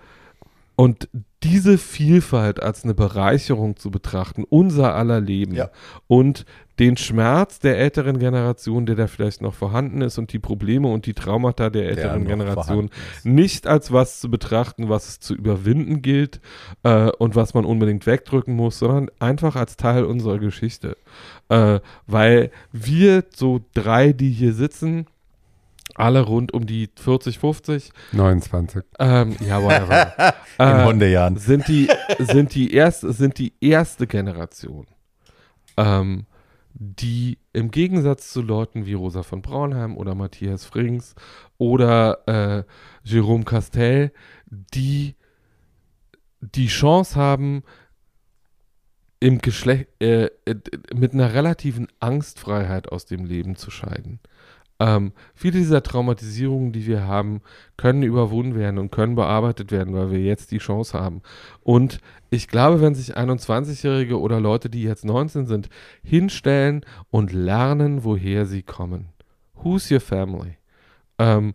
und diese Vielfalt als eine Bereicherung zu betrachten, unser aller Leben Ja. und den Schmerz der älteren Generation, der da vielleicht noch vorhanden ist und die Probleme und die Traumata der älteren noch Generation nicht als was zu betrachten, was es zu überwinden gilt äh, und was man unbedingt wegdrücken muss, sondern einfach als Teil unserer Geschichte. Äh, weil wir so drei, die hier sitzen, alle rund um die 40, 50, 29. ähm, ja, whatever. <laughs> In äh, Hundejahren. sind die, sind die erste, sind die erste Generation, ähm, die im Gegensatz zu Leuten wie Rosa von Braunheim oder Matthias Frings oder äh, Jerome Castell, die die Chance haben, im Geschlecht, äh, äh, mit einer relativen Angstfreiheit aus dem Leben zu scheiden. Ähm, viele dieser Traumatisierungen, die wir haben, können überwunden werden und können bearbeitet werden, weil wir jetzt die Chance haben. Und ich glaube, wenn sich 21-Jährige oder Leute, die jetzt 19 sind, hinstellen und lernen, woher sie kommen. Who's your family? Ähm,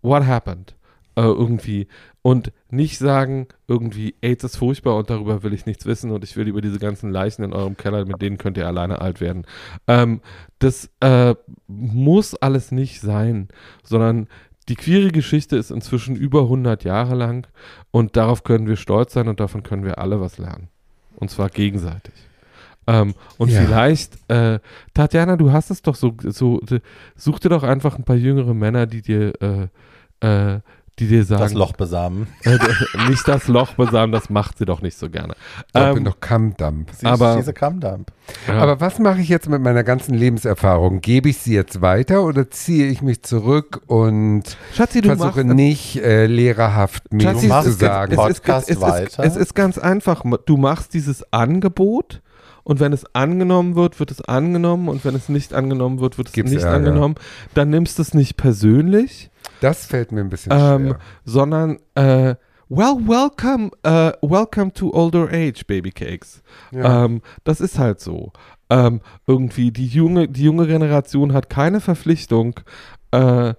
what happened? Äh, irgendwie. Und nicht sagen, irgendwie, AIDS ist furchtbar und darüber will ich nichts wissen und ich will über diese ganzen Leichen in eurem Keller, mit denen könnt ihr alleine alt werden. Ähm, das äh, muss alles nicht sein, sondern die queere Geschichte ist inzwischen über 100 Jahre lang und darauf können wir stolz sein und davon können wir alle was lernen. Und zwar gegenseitig. Ähm, und Ja. vielleicht, äh, Tatjana, du hast es doch so, so, such dir doch einfach ein paar jüngere Männer, die dir, äh, äh, die dir sagen, Das Loch besamen. <laughs> äh, nicht das Loch besamen, das macht sie doch nicht so gerne. Ich bin Ähm, noch Kammdampf. Sie Aber- diese Kammdamp. ja. Aber was mache ich jetzt mit meiner ganzen Lebenserfahrung? Gebe ich sie jetzt weiter oder ziehe ich mich zurück und Schatzi, du versuche machst, nicht äh, lehrerhaft mir Schatzi, zu sagen? es, es, es, es, weiter. Es, es ist ganz einfach. Du machst dieses Angebot und wenn es angenommen wird, wird es angenommen und wenn es nicht angenommen wird, wird es Gibt's nicht Ärger. angenommen. Dann nimmst du es nicht persönlich, Das fällt mir ein bisschen ähm, schwer. sondern äh, well, welcome, äh, welcome to older age, Baby Cakes. Ja. Ähm, das ist halt so. Ähm, irgendwie die junge, die junge Generation hat keine Verpflichtung, äh,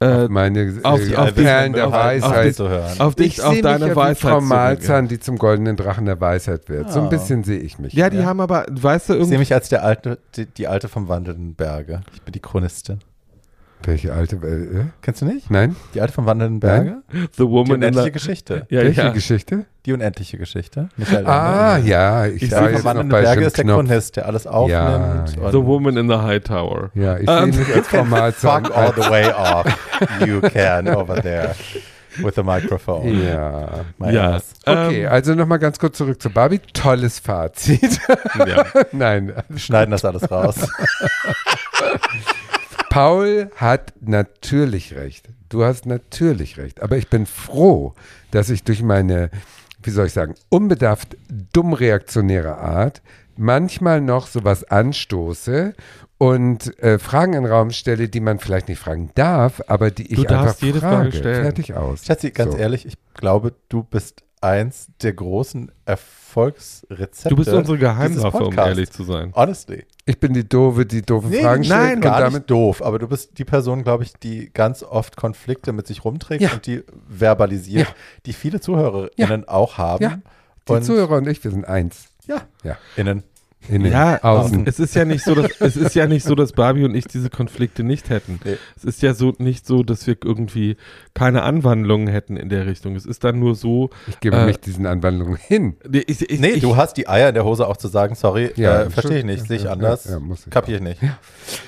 äh, auf meine auf äh, die- auf auf die- Perlen der auf- Weisheit. zu hören. auf dich, ich auf deine mich ja Weisheit Frau Malzahn, die zum goldenen Drachen der Weisheit wird. So ein Ah. bisschen sehe ich mich. Ja, die haben aber, weißt du, Ich sehe irgendwie. mich als der alte, die, die alte vom wandelnden Berge. Ich bin die Chronistin. Welche alte? Äh, äh? Kennst du nicht? Nein? Die alte vom wandelnden Berge? The Die Woman in unendliche the. Geschichte. Ja, Welche ja. Geschichte? Die unendliche Geschichte. Michael Ah, Ende. ja. Ich, wandelnden bei Berge Jim ist der Knopf. Chronist, der alles aufnimmt. Ja, The Woman in the High Tower. Ja, ich Ähm, sehe mich als Malzahn. <laughs> Fuck all the way off. You can over there with the microphone. Ja. My Ja. ass. Okay, Ähm, also nochmal ganz kurz zurück zu Barbie. Tolles Fazit. <laughs> ja. Nein, Wir schneiden das alles raus. <laughs> Paul hat natürlich recht. Du hast natürlich recht. Aber ich bin froh, dass ich durch meine, wie soll ich sagen, unbedarft dumm reaktionäre Art manchmal noch sowas anstoße und äh, Fragen in den Raum stelle, die man vielleicht nicht fragen darf, aber die ich Du darfst einfach jede frage. Frage stellen. Fertig aus. Schatzi, ganz So. ehrlich, ich glaube, du bist eins der großen Erfolgsrezepte. Du bist unsere Geheimwaffe, um ehrlich zu sein. Honestly. Ich bin die Doofe, die doofe Nee, Fragen stellt nein, gar damit nicht doof, aber du bist die Person, glaube ich, die ganz oft Konflikte mit sich rumträgt Ja. und die verbalisiert, Ja. die viele ZuhörerInnen auch haben. Ja. die Und Zuhörer und ich, wir sind eins. ja, Ja. innen. Innen, Ja, außen. es ist ja nicht so, dass es ist ja nicht so, dass Barbie und ich diese Konflikte nicht hätten. Nee. Es ist ja so nicht so, dass wir irgendwie keine Anwandlungen hätten in der Richtung. Es ist dann nur so. Ich gebe äh, mich diesen Anwandlungen hin. Ich, ich, Nee, ich, du hast die Eier in der Hose auch zu sagen, sorry, Ja, äh, verstehe ich nicht, sehe ich anders, ja, ich kapier ich nicht.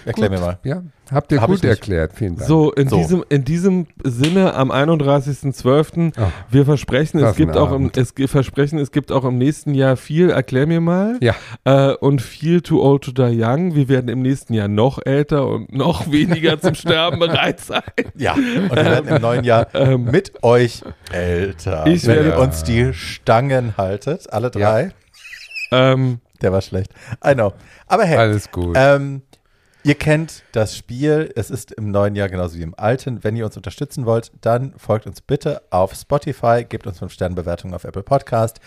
Erklär mir mal. Ja, habt ihr Hab gut erklärt. Vielen Dank. So, in, So. Diesem, in diesem Sinne am 31.12. Ach, Wir versprechen, es gibt auch im, es versprechen, es gibt auch im nächsten Jahr viel, erklär mir mal. Ja. Äh, und viel Too Old to Die Young. Wir werden im nächsten Jahr noch älter und noch <laughs> weniger zum Sterben bereit sein. Ja, und wir werden im <laughs> neuen Jahr <laughs> Ähm, mit euch älter. Ich wenn ihr uns die Stangen haltet, alle drei. ähm, Der war schlecht. I know. Aber hey, Alles gut. ähm, ihr kennt das Spiel. Es ist im neuen Jahr genauso wie im alten. Wenn ihr uns unterstützen wollt, dann folgt uns bitte auf Spotify, gebt uns 5-Sterne-Bewertungen auf Apple Podcast.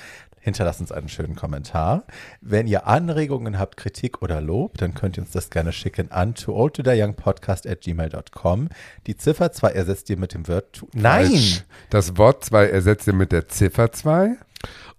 Hinterlasst uns einen schönen Kommentar. Wenn ihr Anregungen habt, Kritik oder Lob, dann könnt ihr uns das gerne schicken an to old to young podcast at gmail.com. Die Ziffer 2 ersetzt ihr mit dem Wort to Nein! Falsch. Das Wort 2 ersetzt ihr mit der Ziffer 2.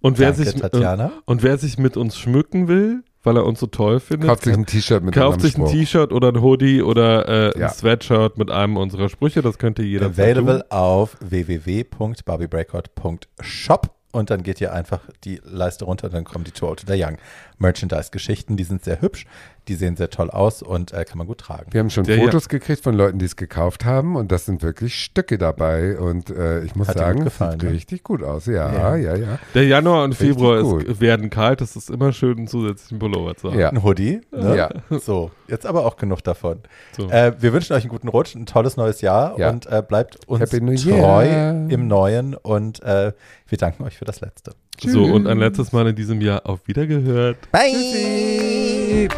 und, wer Danke, sich, äh, und wer sich mit uns schmücken will, weil er uns so toll findet, Kauft sich ein T-Shirt mit kauft sich ein. T-Shirt oder ein Hoodie oder äh, Ja. ein Sweatshirt mit einem unserer Sprüche. Das könnt ihr jederzeit Available tun. auf www.barbiebreakout.shop und dann geht ihr einfach die Leiste runter und dann kommen die To Old to the Young Merchandise-Geschichten. Die sind sehr hübsch. Die sehen sehr toll aus und äh, kann man gut tragen. Wir haben schon Ja, ja. Fotos gekriegt von Leuten, die es gekauft haben und das sind wirklich Stücke dabei und äh, ich muss Hat sagen, gefallen, sieht ne? richtig gut aus. Ja, Ja. ja, ja. Der Januar und Richtig Februar ist, werden kalt, das ist immer schön, einen zusätzlichen Pullover zu haben. Ja. Ein Hoodie. Ne? Ja. So, jetzt aber auch genug davon. So. Äh, wir wünschen euch einen guten Rutsch, ein tolles neues Jahr Ja. und äh, bleibt uns Happy New treu Year. im Neuen und äh, wir danken euch für das Letzte. so, und ein letztes Mal in diesem Jahr auf Wiedergehört. Bye!